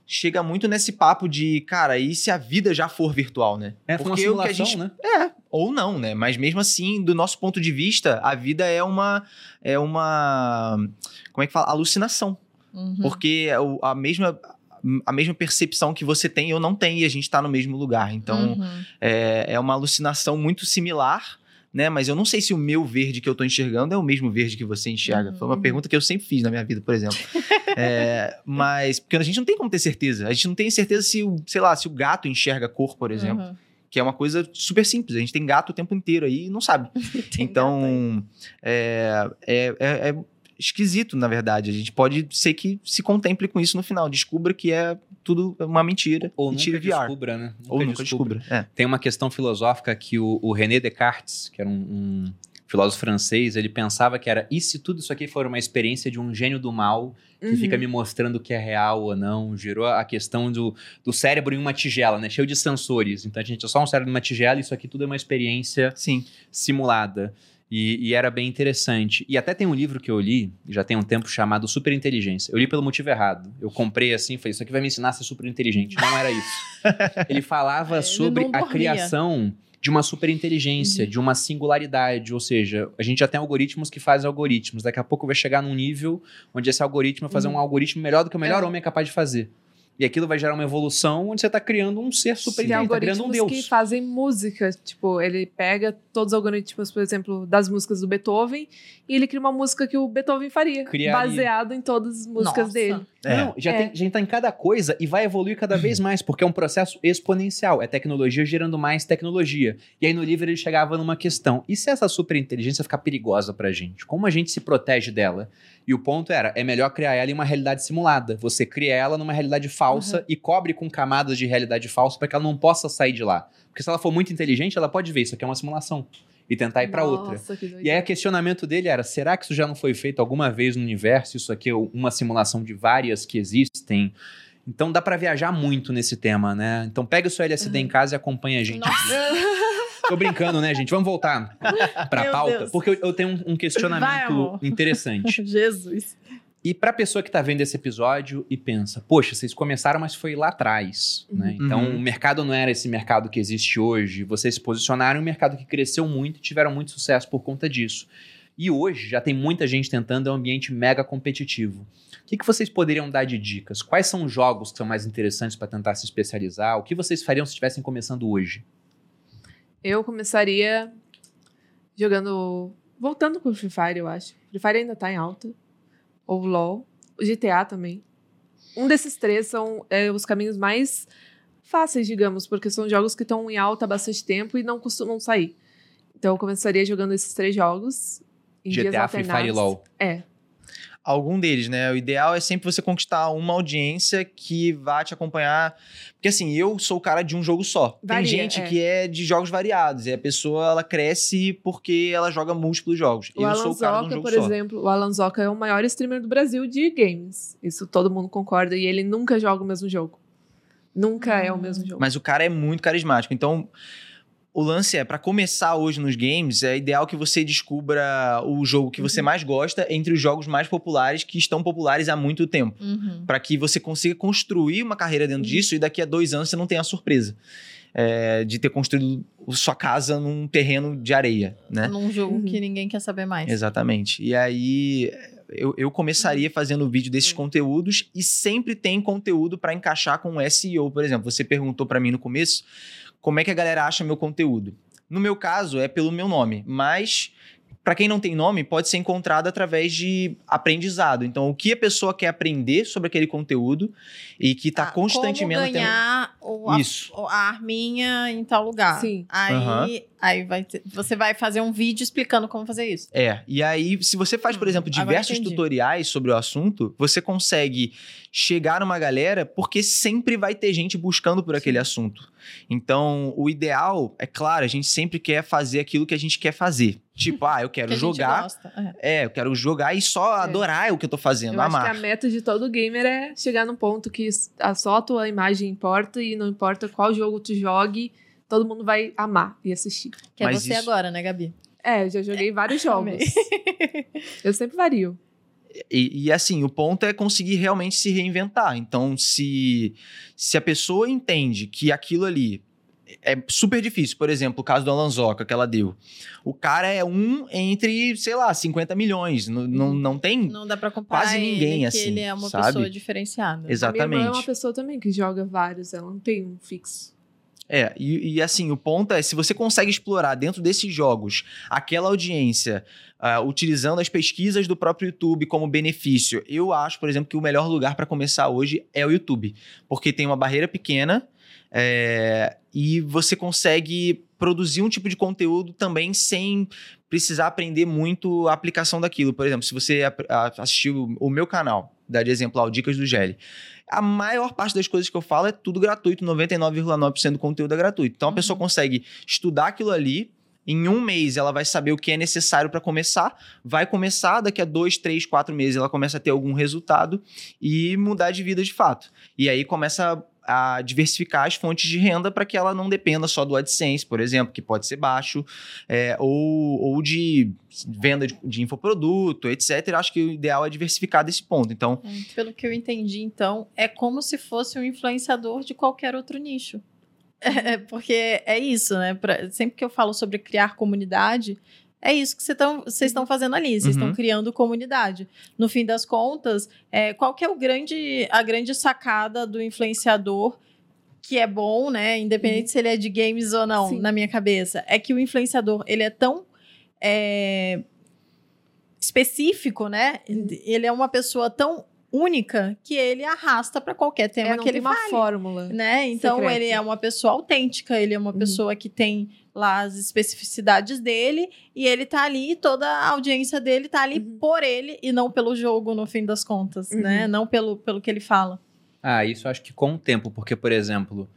S3: chega muito nesse papo de, cara, e se a vida já for virtual, né?
S1: É, foi uma
S3: Porque o que a gente
S1: né?
S3: É, ou não, né? Mas mesmo assim, do nosso ponto de vista, a vida é uma. É uma. Como é que fala? Alucinação.
S2: Uhum.
S3: Porque a mesma. A mesma percepção que você tem, eu não tenho, e a gente tá no mesmo lugar. Então,
S2: Uhum.
S3: é, é uma alucinação muito similar, né? Mas eu não sei se o meu verde que eu tô enxergando é o mesmo verde que você enxerga. Foi uma
S2: Uhum.
S3: pergunta que eu sempre fiz na minha vida, por exemplo. É, mas, porque a gente não tem como ter certeza. A gente não tem certeza se, o, sei lá, se o gato enxerga cor, por exemplo.
S2: Uhum.
S3: Que é uma coisa super simples. A gente tem gato o tempo inteiro aí e não sabe. Então, é, é, é- é esquisito, na verdade. A gente pode ser que se contemple com isso no final. Descubra que é tudo uma mentira
S1: Ou
S3: e
S1: nunca
S3: VR.
S1: descubra, né?
S3: Ou nunca descubra. É.
S1: Tem uma questão filosófica que o, o René Descartes, que era um, um filósofo francês, ele pensava que era e se tudo isso aqui for uma experiência de um gênio do mal que
S4: Uhum.
S1: fica me mostrando o que é real ou não, gerou a questão do, do cérebro em uma tigela, né? Cheio de sensores. Então a gente é só um cérebro numa tigela e isso aqui tudo é uma experiência
S3: Sim.
S1: simulada. E, e era bem interessante. E até tem um livro que eu li, já tem um tempo, chamado Superinteligência. Eu li pelo motivo errado. Eu comprei assim, falei, isso aqui vai me ensinar a ser super inteligente. Não era isso. Ele falava
S2: Ele
S1: sobre a criação de uma superinteligência, de uma singularidade. Ou seja, a gente já tem algoritmos que fazem algoritmos. Daqui a pouco vai chegar num nível onde esse algoritmo vai fazer um algoritmo melhor do que o melhor
S2: É.
S1: homem é capaz de fazer. E aquilo vai gerar uma evolução onde você está criando um ser super
S4: Tem
S1: inteligente, tá criando um
S4: algoritmos
S1: deus.
S4: que fazem música. Tipo, ele pega todos os algoritmos, por exemplo, das músicas do Beethoven e ele cria uma música que o Beethoven faria.
S1: Criaria.
S4: Baseado em todas as músicas
S2: Nossa.
S4: dele.
S3: É.
S1: Não, já,
S4: É.
S1: tem, já tá em cada coisa e vai evoluir cada vez mais, porque é um processo exponencial. É tecnologia gerando mais tecnologia. E aí no livro ele chegava numa questão: e se essa superinteligência ficar perigosa pra gente? Como a gente se protege dela? E o ponto era: é melhor criar ela em uma realidade simulada. Você cria ela numa realidade falsa e cobre com camadas de realidade falsa para que ela não possa sair de lá. Porque se ela for muito inteligente, ela pode ver isso aqui é uma simulação e tentar ir pra outra. E aí o questionamento dele era: será que isso já não foi feito alguma vez no universo? Isso aqui é uma simulação de várias que existem. Então dá pra viajar muito nesse tema, né? Então pega o seu LSD em casa e acompanha a gente.
S2: Nossa.
S1: Tô brincando, né, gente? Vamos voltar pra
S2: Meu
S1: pauta,
S2: Deus.
S1: porque eu, eu tenho um, um
S2: Vai,
S1: questionamento
S2: amor.
S1: interessante.
S2: Jesus.
S1: E pra pessoa que tá vendo esse episódio e pensa, poxa, vocês começaram, mas foi lá atrás, né? Então
S3: Uhum.
S1: o mercado não era esse mercado que existe hoje. Vocês se posicionaram em um mercado que cresceu muito e tiveram muito sucesso por conta disso. E hoje já tem muita gente tentando, é um ambiente mega competitivo. O que, que vocês poderiam dar de dicas? Quais são os jogos que são mais interessantes para tentar se especializar? O que vocês fariam se estivessem começando hoje?
S4: Eu começaria jogando. Voltando com o Free Fire, eu acho. Free Fire ainda tá em alta. Ou LOL. O GTA também. Um desses três são é, os caminhos mais fáceis, digamos, porque são jogos que estão em alta há bastante tempo e não costumam sair. Então eu começaria jogando esses três jogos. Em dias
S1: GTA, Free Fire e. LoL.
S4: É.
S3: Algum deles, né? O ideal é sempre você conquistar uma audiência que vá te acompanhar. Porque assim, eu sou o cara de um jogo só.
S4: Varia,
S3: Tem gente
S4: é.
S3: que é de jogos variados. E a pessoa, ela cresce porque ela joga múltiplos jogos.
S4: O
S3: eu
S4: Alan
S3: sou o cara de um jogo
S4: por
S3: só.
S4: exemplo, o Alan Zoca é o maior streamer do Brasil de games. Isso todo mundo concorda. E ele nunca joga o mesmo jogo. Nunca é o
S2: Hum.
S4: mesmo jogo.
S3: Mas o cara é muito carismático. Então, o lance é, pra começar hoje nos games, é ideal que você descubra o jogo que
S4: Uhum.
S3: você mais gosta entre os jogos mais populares que estão populares há muito tempo.
S2: Uhum.
S3: Pra que você consiga construir uma carreira dentro
S4: Uhum.
S3: disso e daqui a dois anos você não tenha a surpresa é, de ter construído sua casa num terreno de areia, né?
S2: Num jogo
S4: Uhum.
S2: que ninguém quer saber mais.
S3: Exatamente. E aí eu, eu começaria fazendo vídeo desses
S4: Uhum.
S3: conteúdos e sempre tem conteúdo pra encaixar com o SEO, por exemplo. Você perguntou pra mim no começo como é que a galera acha meu conteúdo. No meu caso é pelo meu nome, mas pra quem não tem nome pode ser encontrado através de aprendizado. Então o que a pessoa quer aprender sobre aquele conteúdo e que tá
S2: Ah,
S3: constantemente
S2: Como ganhar o, a,
S3: Isso.
S2: o- a arminha em tal lugar.
S4: Sim.
S2: Aí,
S3: Aham.
S2: aí vai ter- você vai fazer um vídeo explicando como fazer isso.
S3: É, e aí, se você faz, por
S2: Hum,
S3: exemplo, diversos tutoriais sobre o assunto, você consegue chegar numa galera porque sempre vai ter gente buscando por aquele assunto. Então, o ideal, é claro, a gente sempre quer fazer aquilo que a gente quer fazer. Tipo, ah, eu quero
S2: que a gente
S3: jogar.
S2: gosta. É.
S3: É, eu quero jogar e só adorar o que eu tô fazendo,
S4: Eu acho
S3: amar.
S4: que a meta de todo gamer é chegar num ponto que a só a tua imagem importa e não importa qual jogo tu jogue, todo mundo vai amar e assistir.
S2: Que é
S3: Mas
S2: você
S3: isso-
S2: agora, né, Gabi?
S4: É, eu já joguei vários jogos. Eu sempre vario.
S3: E, e, assim, o ponto é conseguir realmente se reinventar. Então, se, se a pessoa entende que aquilo ali é super difícil, por exemplo, o caso do Alan Zoca que ela deu. O cara é um entre, sei lá, 50 milhões. Não, não, não tem.
S2: Não dá pra comparar
S3: Quase
S2: ele,
S3: ninguém,
S2: que
S3: assim,
S2: ele é uma
S3: sabe?
S2: pessoa diferenciada.
S4: A minha irmã é uma
S3: Exatamente.
S4: pessoa também que joga vários, ela não tem um fixo.
S3: É, e, e, assim, o ponto é, se você consegue explorar dentro desses jogos aquela audiência, uh, utilizando as pesquisas do próprio YouTube como benefício, eu acho, por exemplo, que o melhor lugar para começar hoje é o YouTube, porque tem uma barreira pequena é, e você consegue produzir um tipo de conteúdo também sem precisar aprender muito a aplicação daquilo. Por exemplo, se você assistiu o meu canal, dá de exemplo lá, o Dicas do Gelli, a maior parte das coisas que eu falo é tudo gratuito, 99,9% do conteúdo é gratuito. Então a pessoa uhum. consegue estudar aquilo ali, em um mês ela vai saber o que é necessário para começar, vai começar, daqui a dois, três, quatro meses ela começa a ter algum resultado e mudar de vida de fato. E aí começa a diversificar as fontes de renda para que ela não dependa só do AdSense, por exemplo, que pode ser baixo, é, ou, ou de venda de, de infoproduto, etc. Acho que o ideal é diversificar desse ponto. Então,
S2: é, pelo que eu entendi, então, é como se fosse um influenciador de qualquer outro nicho. É, porque é isso, né? Pra, sempre que eu falo sobre criar comunidade, é isso que vocês estão fazendo ali, vocês estão uhum. criando comunidade. No fim das contas, é, qual que é o grande, a grande sacada do influenciador que é bom, né? Independente uhum. se ele é de games ou não, Sim. na minha cabeça, é que o influenciador ele é tão é, específico, né? Uhum. Ele é uma pessoa tão única que ele arrasta para qualquer tema
S4: é,
S2: que ele
S4: tem uma
S2: fale,
S4: fórmula,
S2: né? Então secreta. ele é uma pessoa autêntica, ele é uma uhum. pessoa que tem lá as especificidades dele e ele tá ali, toda a audiência dele tá ali uhum. por ele e não pelo jogo no fim das contas, uhum. né? Não pelo, pelo que ele fala.
S1: Ah, isso acho que com o tempo, porque por exemplo,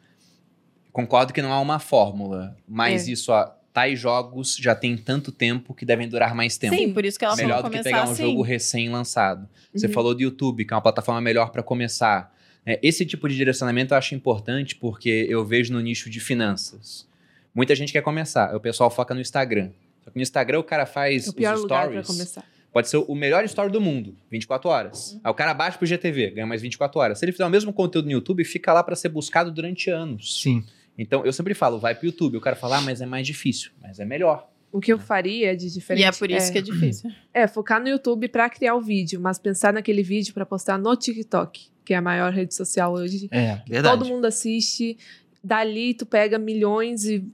S1: concordo que não há uma fórmula, mas é. isso tais jogos já tem tanto tempo que devem durar mais tempo.
S2: Sim, por isso que ela
S1: Melhor do que pegar um
S2: assim.
S1: jogo recém-lançado. Você uhum. falou do YouTube, que é uma plataforma melhor para começar. É, esse tipo de direcionamento eu acho importante porque eu vejo no nicho de finanças. Muita gente quer começar, o pessoal foca no Instagram. Só que no Instagram o cara faz
S4: é o pior
S1: os
S4: lugar
S1: stories.
S4: Começar.
S1: Pode ser o melhor story do mundo, 24 horas. Uhum. Aí o cara baixa pro GTV, ganha mais 24 horas. Se ele fizer o mesmo conteúdo no YouTube, fica lá para ser buscado durante anos.
S3: Sim.
S1: Então eu sempre falo, vai pro YouTube. O cara fala, ah, mas é mais difícil, mas é melhor.
S4: O que eu faria de diferente.
S2: E é por isso é, que é difícil.
S4: É, focar no YouTube para criar o vídeo, mas pensar naquele vídeo para postar no TikTok, que é a maior rede social hoje.
S3: É, verdade.
S4: Todo mundo assiste. Dali tu pega milhões e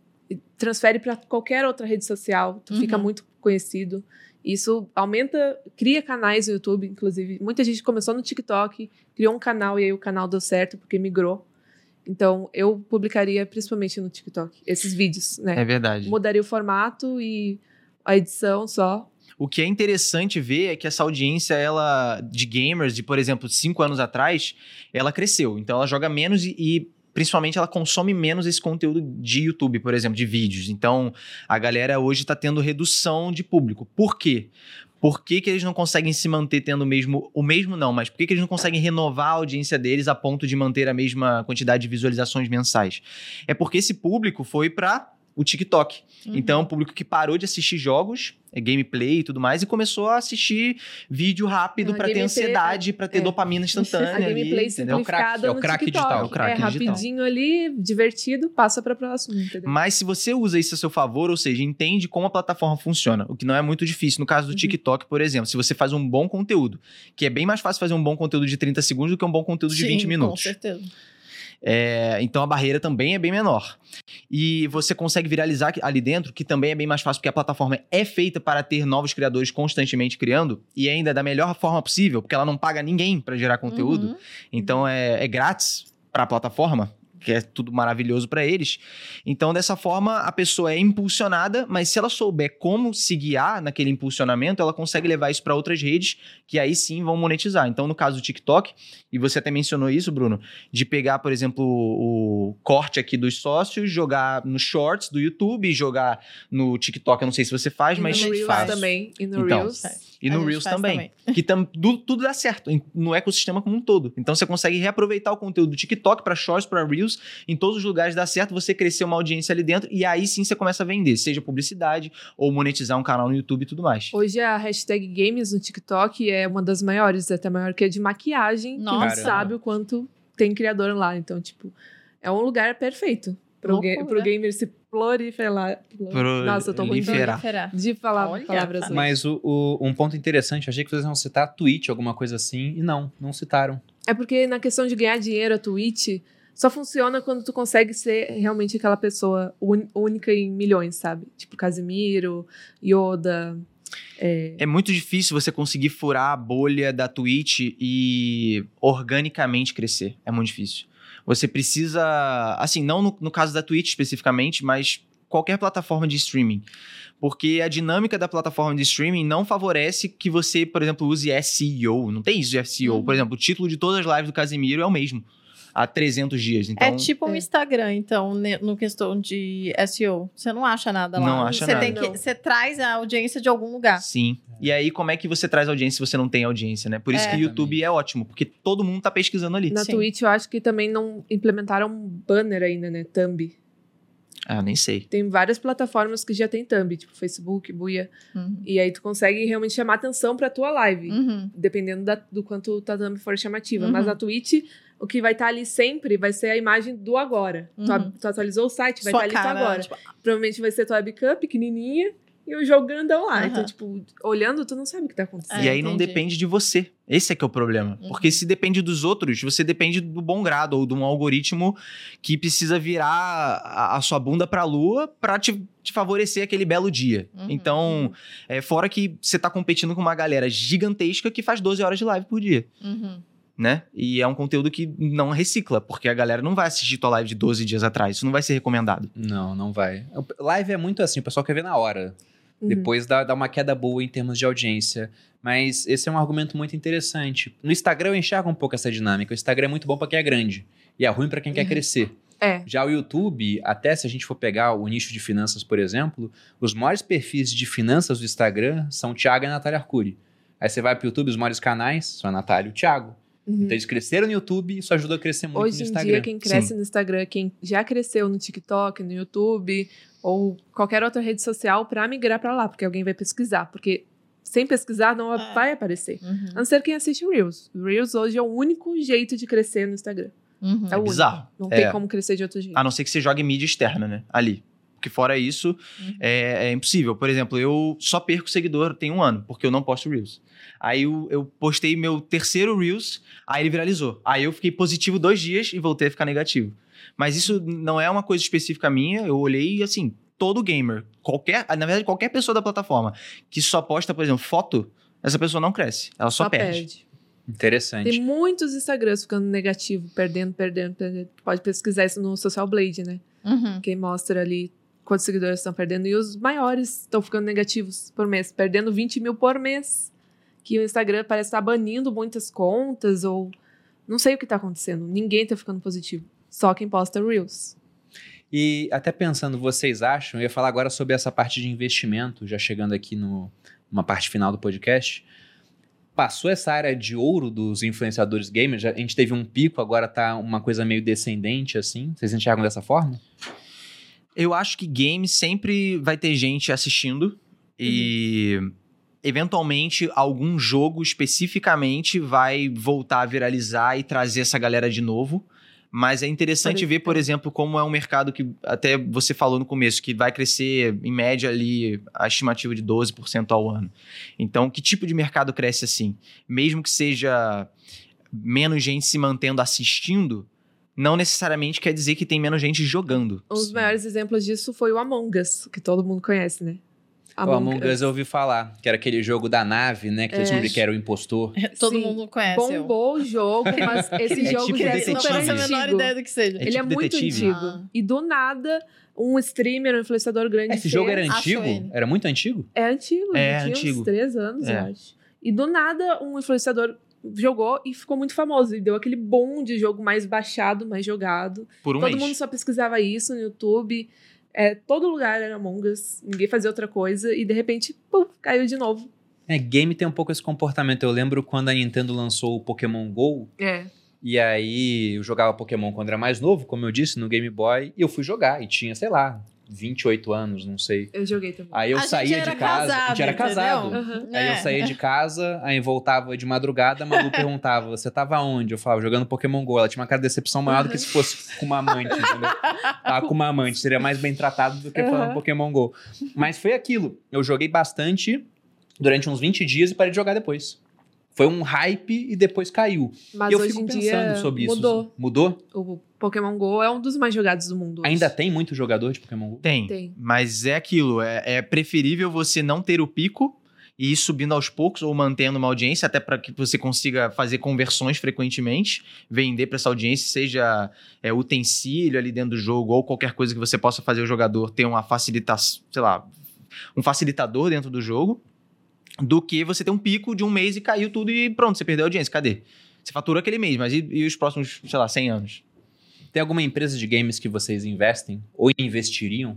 S4: transfere para qualquer outra rede social, tu uhum. fica muito conhecido. Isso aumenta, cria canais no YouTube, inclusive. Muita gente começou no TikTok, criou um canal e aí o canal deu certo porque migrou. Então, eu publicaria principalmente no TikTok esses vídeos, né?
S3: É verdade.
S4: Mudaria o formato e a edição só.
S3: O que é interessante ver é que essa audiência, ela de gamers, de por exemplo, cinco anos atrás, ela cresceu. Então, ela joga menos e, e principalmente ela consome menos esse conteúdo de YouTube, por exemplo, de vídeos. Então, a galera hoje está tendo redução de público. Por quê? Por que, que, eles não conseguem se manter tendo o mesmo. O mesmo não, mas por que, que eles não conseguem renovar a audiência deles a ponto de manter a mesma quantidade de visualizações mensais? É porque esse público foi para o TikTok. Uhum. Então, o público que parou de assistir jogos é gameplay e tudo mais, e começou a assistir vídeo rápido para ter ansiedade, para ter é. dopamina instantânea. A
S4: gameplay ali, simplificada
S1: é o crack digital.
S4: É o crack é digital. rapidinho ali, divertido, passa para próximo, entendeu?
S3: Mas se você usa isso a seu favor, ou seja, entende como a plataforma funciona, o que não é muito difícil. No caso do uhum. TikTok, por exemplo, se você faz um bom conteúdo, que é bem mais fácil fazer um bom conteúdo de 30 segundos do que um bom conteúdo de
S2: Sim,
S3: 20 minutos.
S2: Com certeza.
S3: É, então a barreira também é bem menor. E você consegue viralizar ali dentro, que também é bem mais fácil, porque a plataforma é feita para ter novos criadores constantemente criando, e ainda da melhor forma possível, porque ela não paga ninguém para gerar conteúdo. Uhum. Então é, é grátis para a plataforma que é tudo maravilhoso para eles. Então, dessa forma, a pessoa é impulsionada, mas se ela souber como se guiar naquele impulsionamento, ela consegue levar isso para outras redes que aí sim vão monetizar. Então, no caso do TikTok, e você até mencionou isso, Bruno, de pegar, por exemplo, o corte aqui dos sócios, jogar no Shorts do YouTube, jogar no TikTok, eu não sei se você faz,
S4: e
S3: mas
S4: no Reels
S3: faz.
S4: também. E no então, Reels.
S3: E no Reels também. também. Que tam, tudo, tudo dá certo no ecossistema como um todo. Então você consegue reaproveitar o conteúdo do TikTok para Shorts, para Reels, em todos os lugares dá certo, você crescer uma audiência ali dentro e aí sim você começa a vender, seja publicidade ou monetizar um canal no YouTube e tudo mais.
S4: Hoje a hashtag games no TikTok é uma das maiores, até maior que a de maquiagem, Nossa. que não sabe o quanto tem criador lá. Então, tipo, é um lugar perfeito pro, ga pro gamer se proliferar.
S3: Pro Nossa, eu tô muito
S4: de falar Olha, palavras.
S1: Mas o, o, um ponto interessante, achei que vocês iam citar Twitch, alguma coisa assim, e não, não citaram.
S4: É porque na questão de ganhar dinheiro, a Twitch só funciona quando tu consegue ser realmente aquela pessoa única em milhões, sabe? Tipo Casimiro, Yoda. é,
S3: É muito difícil você conseguir furar a bolha da Twitch e organicamente crescer. É muito difícil. Você precisa. Assim, não no, no caso da Twitch especificamente, mas qualquer plataforma de streaming. Porque a dinâmica da plataforma de streaming não favorece que você, por exemplo, use SEO. Não tem isso de SEO.
S2: Uhum.
S3: Por exemplo, o título de todas as lives do Casimiro é o mesmo. Há 300 dias. Então,
S2: é tipo um
S4: É.
S2: Instagram, então, ne- no questão de SEO. Você não acha nada lá.
S3: Não acha
S2: você
S3: nada.
S2: Tem que, você traz a audiência de algum lugar.
S3: Sim. E aí, como é que você traz audiência se você não tem audiência, né? Por isso
S2: É.
S3: que o YouTube é ótimo, porque todo mundo tá pesquisando ali.
S4: na
S2: Sim.
S4: Twitch eu acho que também não implementaram banner ainda, né? Thumb.
S3: Ah, nem sei.
S4: Tem várias plataformas que já tem thumb, tipo Facebook, Buia.
S2: Uhum.
S4: E aí tu consegue realmente chamar atenção pra tua live.
S2: Uhum.
S4: Dependendo da- do quanto tua thumb for chamativa.
S2: Uhum.
S4: Mas na Twitch, o que vai estar ali sempre vai ser a imagem do agora. Tu,
S2: Uhum.
S4: a- tu atualizou o site, vai estar ali tu
S2: cara,
S4: agora.
S2: tipo,
S4: Provavelmente vai ser tua webcam pequenininha e o jogo grandão lá.
S2: Aham.
S4: Então, tipo, olhando, tu não sabe o que tá acontecendo.
S2: É,
S3: e aí não
S2: entendi.
S3: depende de você. Esse é que é o problema.
S2: Uhum.
S3: Porque se depende dos outros, você depende do bom grado ou de um algoritmo que precisa virar a, a sua bunda pra lua pra te, te favorecer aquele belo dia.
S2: Uhum.
S3: Então, é, fora que você tá competindo com uma galera gigantesca que faz 12 horas de live por dia,
S2: uhum.
S3: Né? E é um conteúdo que não recicla, porque a galera não vai assistir tua live de 12 dias atrás. Isso não vai ser recomendado.
S1: Não, não vai. O- Live é muito assim, o pessoal quer ver na hora.
S4: Uhum.
S1: Depois dá, dá uma queda boa em termos de audiência. Mas esse é um argumento muito interessante. No Instagram eu enxergo um pouco essa dinâmica. O Instagram é muito bom pra quem é grande. E é ruim pra quem quer
S2: Uhum.
S1: crescer.
S4: É.
S1: Já o YouTube, até se a gente for pegar o nicho de finanças, por exemplo, os maiores perfis de finanças do Instagram são o Thiago e a Natália Arcuri. Aí você vai pro YouTube, os maiores canais são a Natália e o Thiago.
S4: Uhum.
S1: Então eles cresceram no YouTube e isso ajuda a crescer muito
S4: Hoje
S1: no
S4: em
S1: Instagram.
S4: dia, quem cresce no Instagram, quem já cresceu no TikTok, no YouTube ou qualquer outra rede social, pra migrar pra lá, porque alguém vai pesquisar. Porque sem pesquisar não
S2: É.
S4: vai aparecer.
S2: Uhum.
S4: A não ser quem assiste Reels. Reels hoje é o único jeito de crescer no Instagram.
S2: Uhum.
S4: É o único.
S3: bizarro.
S4: Não
S3: É.
S4: tem como crescer de outro jeito.
S3: A não ser que você jogue mídia externa, né? Ali. Porque fora isso,
S2: Uhum.
S3: é, é impossível. Por exemplo, eu só perco seguidor tem um ano, porque eu não posto Reels. Aí eu, eu postei meu terceiro Reels, aí ele viralizou. Aí eu fiquei positivo dois dias e voltei a ficar negativo. Mas isso não é uma coisa específica minha, eu olhei assim, todo gamer, qualquer, na verdade, qualquer pessoa da plataforma que só posta, por exemplo, foto, essa pessoa não cresce, ela só, perde.
S1: Interessante.
S4: Tem muitos Instagrams ficando negativo, perdendo, perdendo, perdendo. Pode pesquisar isso no Social Blade, né?
S2: Uhum.
S4: Que mostra ali quantos seguidores estão perdendo. E os maiores estão ficando negativos por mês, perdendo 20 mil por mês. Que o Instagram parece estar banindo muitas contas, ou não sei o que está acontecendo. Ninguém está ficando positivo. Só quem posta Reels.
S1: E até pensando, vocês acham, eu ia falar agora sobre essa parte de investimento, já chegando aqui no, numa parte final do podcast. Passou essa área de ouro dos influenciadores gamers, a gente teve um pico, agora tá uma coisa meio descendente assim. Vocês enxergam dessa forma?
S3: Eu acho que games sempre vai ter gente assistindo e eventualmente algum jogo especificamente vai voltar a viralizar e trazer essa galera de novo. Mas é interessante ver, por exemplo, como é um mercado que até você falou no começo, que vai crescer em média ali a estimativa de 12% ao ano. Então, que tipo de mercado cresce assim? Mesmo que seja menos gente se mantendo assistindo, não necessariamente quer dizer que tem menos gente jogando.
S4: Um dos
S1: Sim.
S4: maiores exemplos disso foi o Among Us, que todo mundo conhece, né?
S1: o Among Us eu ouvi falar, que era aquele jogo da nave, né? Que eles
S4: É.
S1: descobriram que era o impostor.
S2: Todo
S4: Sim.
S2: mundo conhece.
S4: Bombou o jogo, mas esse
S3: É
S4: jogo
S3: tipo
S4: é.
S2: Não faço a menor ideia do que seja.
S3: É
S4: Ele é
S3: tipo
S4: muito
S3: detetive.
S4: antigo.
S2: Ah.
S4: E do nada, um streamer, um influenciador grande.
S1: Esse jogo
S4: fez-
S1: era
S2: Acho
S1: antigo? Era muito antigo?
S4: É antigo,
S3: É,
S4: tinha
S3: antigo.
S4: uns três anos,
S3: É.
S4: eu acho. E do nada, um influenciador jogou e ficou muito famoso. E deu aquele boom de jogo mais baixado, mais jogado.
S3: Por um
S4: Todo
S3: mês.
S4: mundo só pesquisava isso no YouTube. É, todo lugar era Among Us, ninguém fazia outra coisa. E de repente, pum, caiu de novo.
S1: É, game tem um pouco esse comportamento. Eu lembro quando a Nintendo lançou o Pokémon GO,
S4: É.
S1: E aí eu jogava Pokémon quando era mais novo, como eu disse, no Game Boy, e eu fui jogar, e tinha, sei lá, 28 anos, não sei.
S4: Eu joguei também.
S1: Aí eu
S2: A
S1: saía de casa. a gente era
S2: casado,
S1: casado.
S4: Aham.
S1: Aí eu
S2: É.
S1: saía de casa, aí voltava de madrugada, a Malu perguntava: Você tava onde? Eu falava, jogando Pokémon GO. Ela tinha uma cara de decepção maior do que se fosse com uma amante, entendeu? Tava com uma amante, seria mais bem tratado do que falando
S4: Aham.
S1: Pokémon GO. Mas foi aquilo. Eu joguei bastante durante uns 20 dias e parei de jogar depois. Foi um hype e depois caiu.
S4: Mas
S1: e eu
S4: hoje
S1: fico
S4: em
S1: pensando
S4: dia
S1: sobre isso.
S4: mudou.
S1: Mudou?
S4: O Pokémon GO é um dos mais jogados do mundo. hoje.
S1: Ainda tem muito jogador de Pokémon GO?
S3: Tem.
S4: Tem.
S3: Mas é aquilo, é, é preferível você não ter o pico e ir subindo aos poucos ou mantendo uma audiência, até para que você consiga fazer conversões frequentemente, vender para essa audiência, seja é, utensílio ali dentro do jogo ou qualquer coisa que você possa fazer o jogador ter uma facilitação, sei lá, um facilitador dentro do jogo, do que você ter um pico de um mês e caiu tudo e pronto, você perdeu a audiência. Cadê? Você faturou aquele mês, mas e, e os próximos, sei lá, 100 anos?
S1: Tem alguma empresa de games que vocês investem ou investiriam?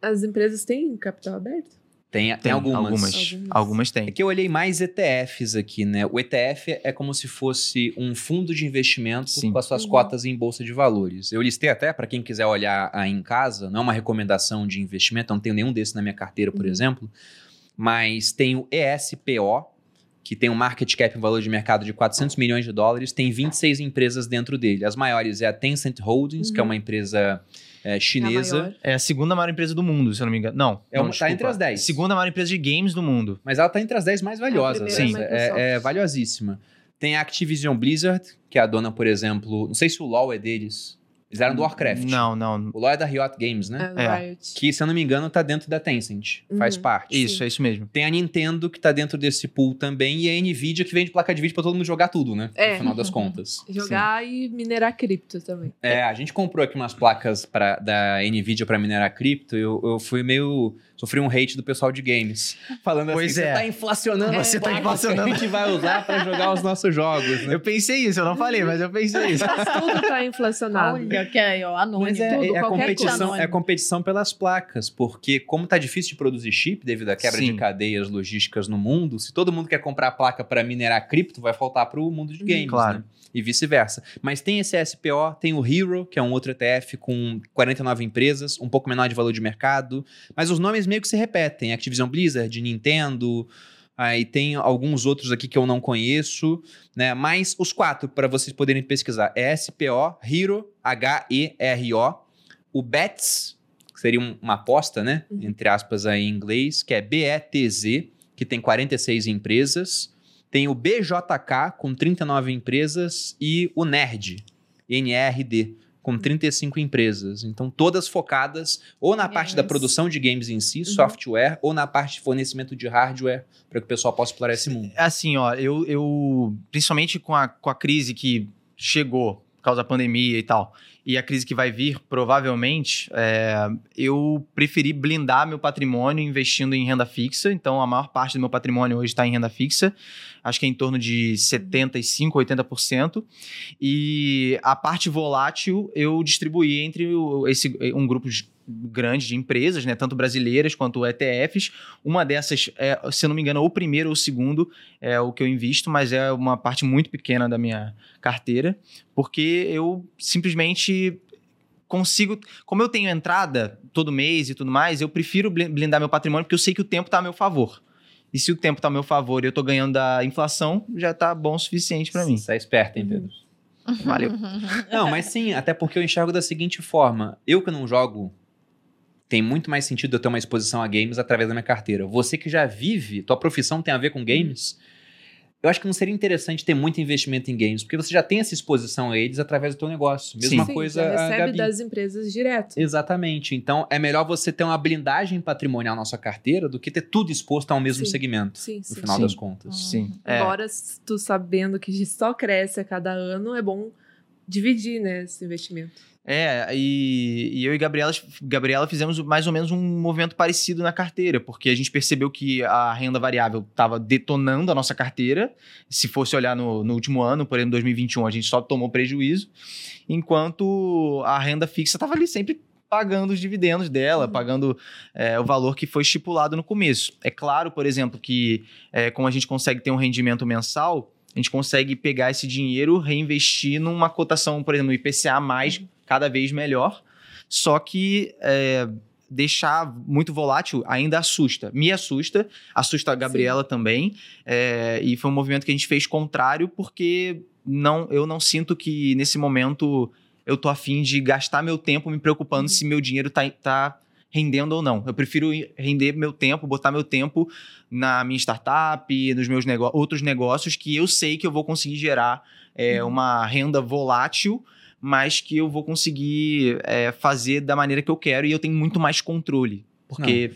S4: As empresas têm capital aberto?
S1: Tem, tem,
S3: Tem
S1: algumas.
S3: algumas.
S4: Algumas.
S3: Algumas
S1: É que eu olhei mais ETFs aqui, né? O ETF é como se fosse um fundo de investimento
S3: Sim.
S1: com as suas
S4: Uhum.
S1: cotas em bolsa de valores. Eu listei até para quem quiser olhar aí em casa, não é uma recomendação de investimento, eu não tenho nenhum desses na minha carteira, por
S4: Uhum.
S1: exemplo, mas tem o ESPO, que tem um market cap em valor de mercado de 400 milhões de dólares, tem 26 empresas dentro dele. As maiores é a Tencent Holdings, que é
S4: Uhum.
S1: uma empresa é,
S4: É a
S1: chinesa.
S4: maior.
S3: É a segunda maior empresa do mundo, se eu não me engano. Não,
S1: É
S3: não,
S1: uma- tá
S3: desculpa.
S1: entre as 10.
S3: Segunda maior empresa de games do mundo.
S1: Mas ela tá entre as 10 mais valiosas.
S4: primeira
S3: Sim.
S4: é a
S1: É, é valiosíssima. Tem a Activision Blizzard, que é a dona, por exemplo. Não sei se o LoL é deles. Eles eram do Warcraft.
S3: Não, não.
S1: O LoL é da Riot Games, né?
S4: É,
S3: É.
S4: Riot.
S1: Que, se eu não me engano, tá dentro da Tencent. Faz
S4: Uhum.
S1: parte.
S3: Isso,
S4: Sim.
S3: é isso mesmo.
S1: Tem a Nintendo, que tá dentro desse pool também. E a Nvidia, que vende placa de vídeo pra todo mundo jogar tudo, né?
S4: É.
S1: No final das contas.
S4: Jogar e minerar cripto também.
S1: É, a gente comprou aqui umas placas pra, da Nvidia pra minerar cripto. Eu, eu fui meio. Sofri um hate do pessoal de games. Falando
S3: Pois
S1: assim:
S3: é.
S1: você tá inflacionando
S4: É,
S3: você tá inflacionando.
S1: que a gente vai usar pra jogar os nossos jogos, né?
S3: Eu pensei isso, eu não falei, mas eu pensei isso.
S4: Mas tudo tá inflacionado.
S2: Olha, que é ó, anônimo.
S1: Mas é,
S4: tudo,
S1: é a competição,
S2: coisa.
S1: é a competição pelas placas, porque como tá difícil de produzir chip devido à quebra
S3: Sim.
S1: de cadeias logísticas no mundo, se todo mundo quer comprar a placa para minerar cripto, vai faltar para o mundo de
S4: Hum,
S1: games,
S3: claro.
S1: né? E vice-versa. Mas tem esse SPO, tem o Hero, que é um outro ETF com 49 empresas, um pouco menor de valor de mercado, mas os nomes meio que se repetem. Activision Blizzard, Nintendo, aí tem alguns outros aqui que eu não conheço, né? Mas os quatro, para vocês poderem pesquisar, é SPO, Hero, H-E-R-O, o BETS, que seria um- uma aposta, né?
S4: Uhum.
S1: Entre aspas aí em inglês, que é BETZ, que tem 46 empresas. Tem o BJK, com 39 empresas, e o NERD, NRD, com 35 empresas. Então, todas focadas ou na parte da produção de games em si, software, ou na parte de fornecimento de hardware, para que o pessoal possa explorar esse mundo.
S3: Assim, ó, eu, eu principalmente com a, com a crise que chegou por causa da pandemia e tal, e a crise que vai vir, provavelmente, é, eu preferi blindar meu patrimônio investindo em renda fixa. Então, a maior parte do meu patrimônio hoje está em renda fixa. Acho que é em torno de 75%, 80%. E a parte volátil eu distribuí entre o- esse, um grupo de- grande de empresas, né, tanto brasileiras quanto ETFs. Uma dessas, é, se eu não me engano, ou o primeiro ou o segundo é o que eu invisto, mas é uma parte muito pequena da minha carteira, porque eu simplesmente consigo. Como eu tenho entrada todo mês e tudo mais, eu prefiro blin- blindar meu patrimônio porque eu sei que o tempo está a meu favor. E se o tempo está a meu favor e eu estou ganhando da inflação, já tá bom o suficiente para mim.
S1: Você é esperto, hein, Pedro?
S3: Valeu.
S1: Não, mas sim, até porque eu enxergo da seguinte forma: eu que não jogo, tem muito mais sentido eu ter uma exposição a games através da minha carteira. Você que já vive, tua profissão tem a ver com games, eu acho que não seria interessante ter muito investimento em games, porque você já tem essa exposição a eles através do teu negócio. Mesma
S4: Sim,
S1: coisa
S4: já
S1: a
S4: recebe
S1: Gabi.
S4: das empresas direto.
S1: Exatamente. Então, é melhor você ter uma blindagem patrimonial na sua carteira do que ter tudo exposto ao mesmo
S4: Sim.
S1: segmento,
S4: Sim,
S1: no
S4: sim.
S1: final
S3: Sim.
S1: das contas.
S3: Sim. É.
S4: Embora tu sabendo que só cresce a cada ano, é bom dividir, né, esse investimento.
S3: É, e, e eu e Gabriela, Gabriela fizemos mais ou menos um movimento parecido na carteira, porque a gente percebeu que a renda variável estava detonando a nossa carteira. Se fosse olhar no, no último ano, por exemplo, 2021, a gente só tomou prejuízo, enquanto a renda fixa estava ali sempre pagando os dividendos dela,
S4: Uhum.
S3: pagando é, o valor que foi estipulado no começo. É claro, por exemplo, que é, como a gente consegue ter um rendimento mensal, a gente consegue pegar esse dinheiro, reinvestir numa cotação, por exemplo, no IPCA mais, cada vez melhor. Só que é, deixar muito volátil ainda assusta. Me assusta, assusta a Gabriela também. é, e foi um movimento que a gente fez contrário, porque não, eu não sinto que nesse momento eu tô afim de gastar meu tempo me preocupando
S4: Uhum.
S3: se meu dinheiro tá, tá rendendo ou não. Eu prefiro render meu tempo, botar meu tempo na minha startup, nos meus outros negócios que eu sei que eu vou conseguir gerar é, uma renda volátil, mas que eu vou conseguir é, fazer da maneira que eu quero e eu tenho muito mais controle. Porque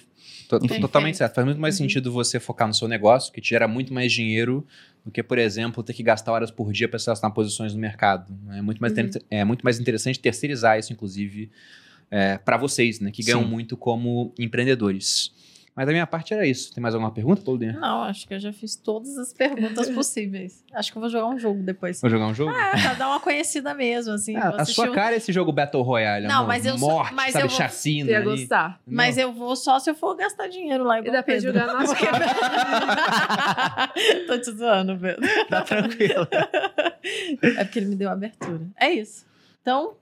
S2: Perfeito.
S1: Totalmente certo. Faz muito mais
S2: Uhum.
S1: sentido você focar no seu negócio, que te gera muito mais dinheiro do que, por exemplo, ter que gastar horas por dia para selecionar posições no mercado. É muito mais,
S4: Uhum.
S1: é muito mais interessante terceirizar isso, inclusive, para vocês, né? Que ganham
S3: Sim.
S1: muito como empreendedores. Mas da minha parte era isso. Tem mais alguma pergunta, Paulinha?
S2: Não, acho que eu já fiz todas as perguntas possíveis. Acho que eu vou jogar um jogo depois.
S1: Vou jogar um jogo?
S2: É, pra dar uma conhecida mesmo, assim.
S1: Ah, a sua
S2: um-
S1: cara é esse jogo Battle Royale,
S2: Não,
S1: amor.
S2: mas eu sou-
S1: Morte,
S2: mas
S1: sabe,
S2: eu vou-
S1: chacina.
S4: Ia
S1: ali.
S4: gostar.
S2: Mas
S1: Não.
S2: eu vou só se eu for gastar dinheiro lá,
S4: E
S2: igual
S4: dá
S2: o
S4: pra jogar nas
S2: Porque- Tô te zoando, Pedro.
S3: tá tranquilo.
S2: É porque ele me deu a abertura. É isso. Então,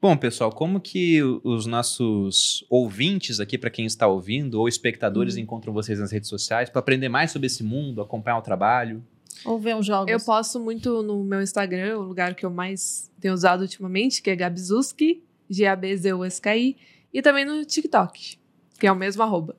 S1: Bom, pessoal, como que os nossos ouvintes aqui, para quem está ouvindo, ou espectadores,
S2: Uhum.
S1: encontram vocês nas redes sociais para aprender mais sobre esse mundo, acompanhar o trabalho?
S2: vamos ver uns jogos.
S4: Eu posto muito no meu Instagram, o lugar que eu mais tenho usado ultimamente, que é Gabizuski, G-A-B-Z-U-S-K-I, e também no TikTok, que é o mesmo arroba.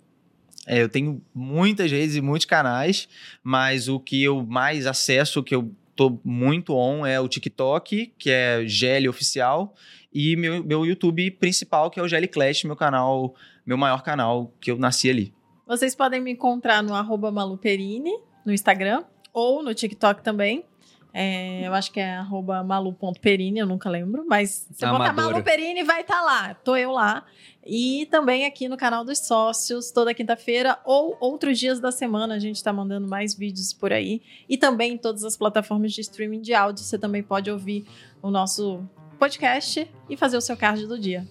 S3: É, eu tenho muitas redes e muitos canais, mas o que eu mais acesso, o que eu tô muito on é o TikTok, que é GL Oficial, e meu, meu YouTube principal, que é o GL Clash, meu canal, meu maior canal, que eu nasci ali.
S2: Vocês podem me encontrar no arroba maluperini, no Instagram, ou no TikTok também. É, eu acho que é arroba malu.perini, eu nunca lembro. Mas se botar
S1: Amadora.
S2: Malu Perini, vai estar lá. Tô eu lá. E também aqui no canal dos sócios, toda quinta-feira ou outros dias da semana. A gente tá mandando mais vídeos por aí. E também em todas as plataformas de streaming de áudio. Você também pode ouvir o nosso podcast e fazer o seu card do dia.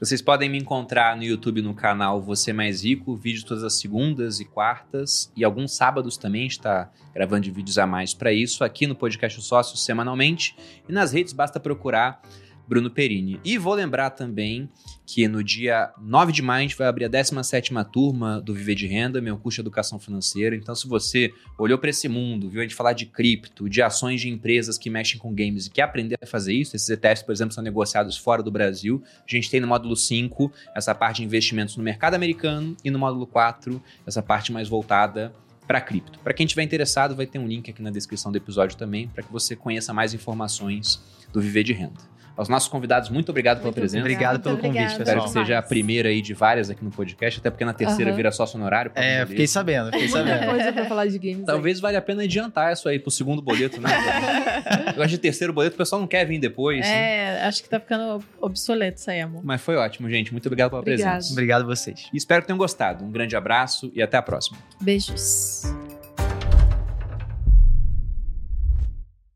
S1: Vocês podem me encontrar no YouTube no canal Você Mais Rico, vídeo todas as segundas e quartas, e alguns sábados também está gravando de vídeos a mais para isso, aqui no podcast Os Sócios semanalmente, e nas redes basta procurar Bruno Perini. E vou lembrar também que no dia 9 de maio a gente vai abrir a 17ª turma do Viver de Renda, meu curso de Educação Financeira. Então se você olhou para esse mundo, viu a gente falar de cripto, de ações de empresas que mexem com games e quer aprender a fazer isso, esses ETFs, por exemplo, são negociados fora do Brasil, a gente tem no módulo 5 essa parte de investimentos no mercado americano e no módulo 4 essa parte mais voltada para cripto. Para quem estiver interessado, vai ter um link aqui na descrição do episódio também para que você conheça mais informações do Viver de Renda. Aos nossos convidados, muito obrigado pela
S2: Muito
S1: presença.
S3: Obrigado pelo
S2: Muito
S3: convite,
S2: obrigada.
S1: Espero
S3: pessoal.
S1: que seja a primeira aí de várias aqui no podcast, até porque na terceira
S2: Aham.
S1: vira sócio honorário.
S3: É, fiquei sabendo, fiquei
S4: Muita
S3: sabendo.
S4: coisa pra falar de games.
S1: Talvez valha a pena adiantar isso aí pro segundo boleto, né? Eu acho de terceiro boleto, o pessoal não quer vir depois. né?
S2: É, acho que tá ficando obsoleto isso aí, amor.
S1: Mas foi ótimo, gente. Muito obrigado pela
S4: Obrigada.
S1: presença.
S3: Obrigado a vocês.
S1: E espero que tenham gostado. Um grande abraço e até a próxima.
S2: Beijos.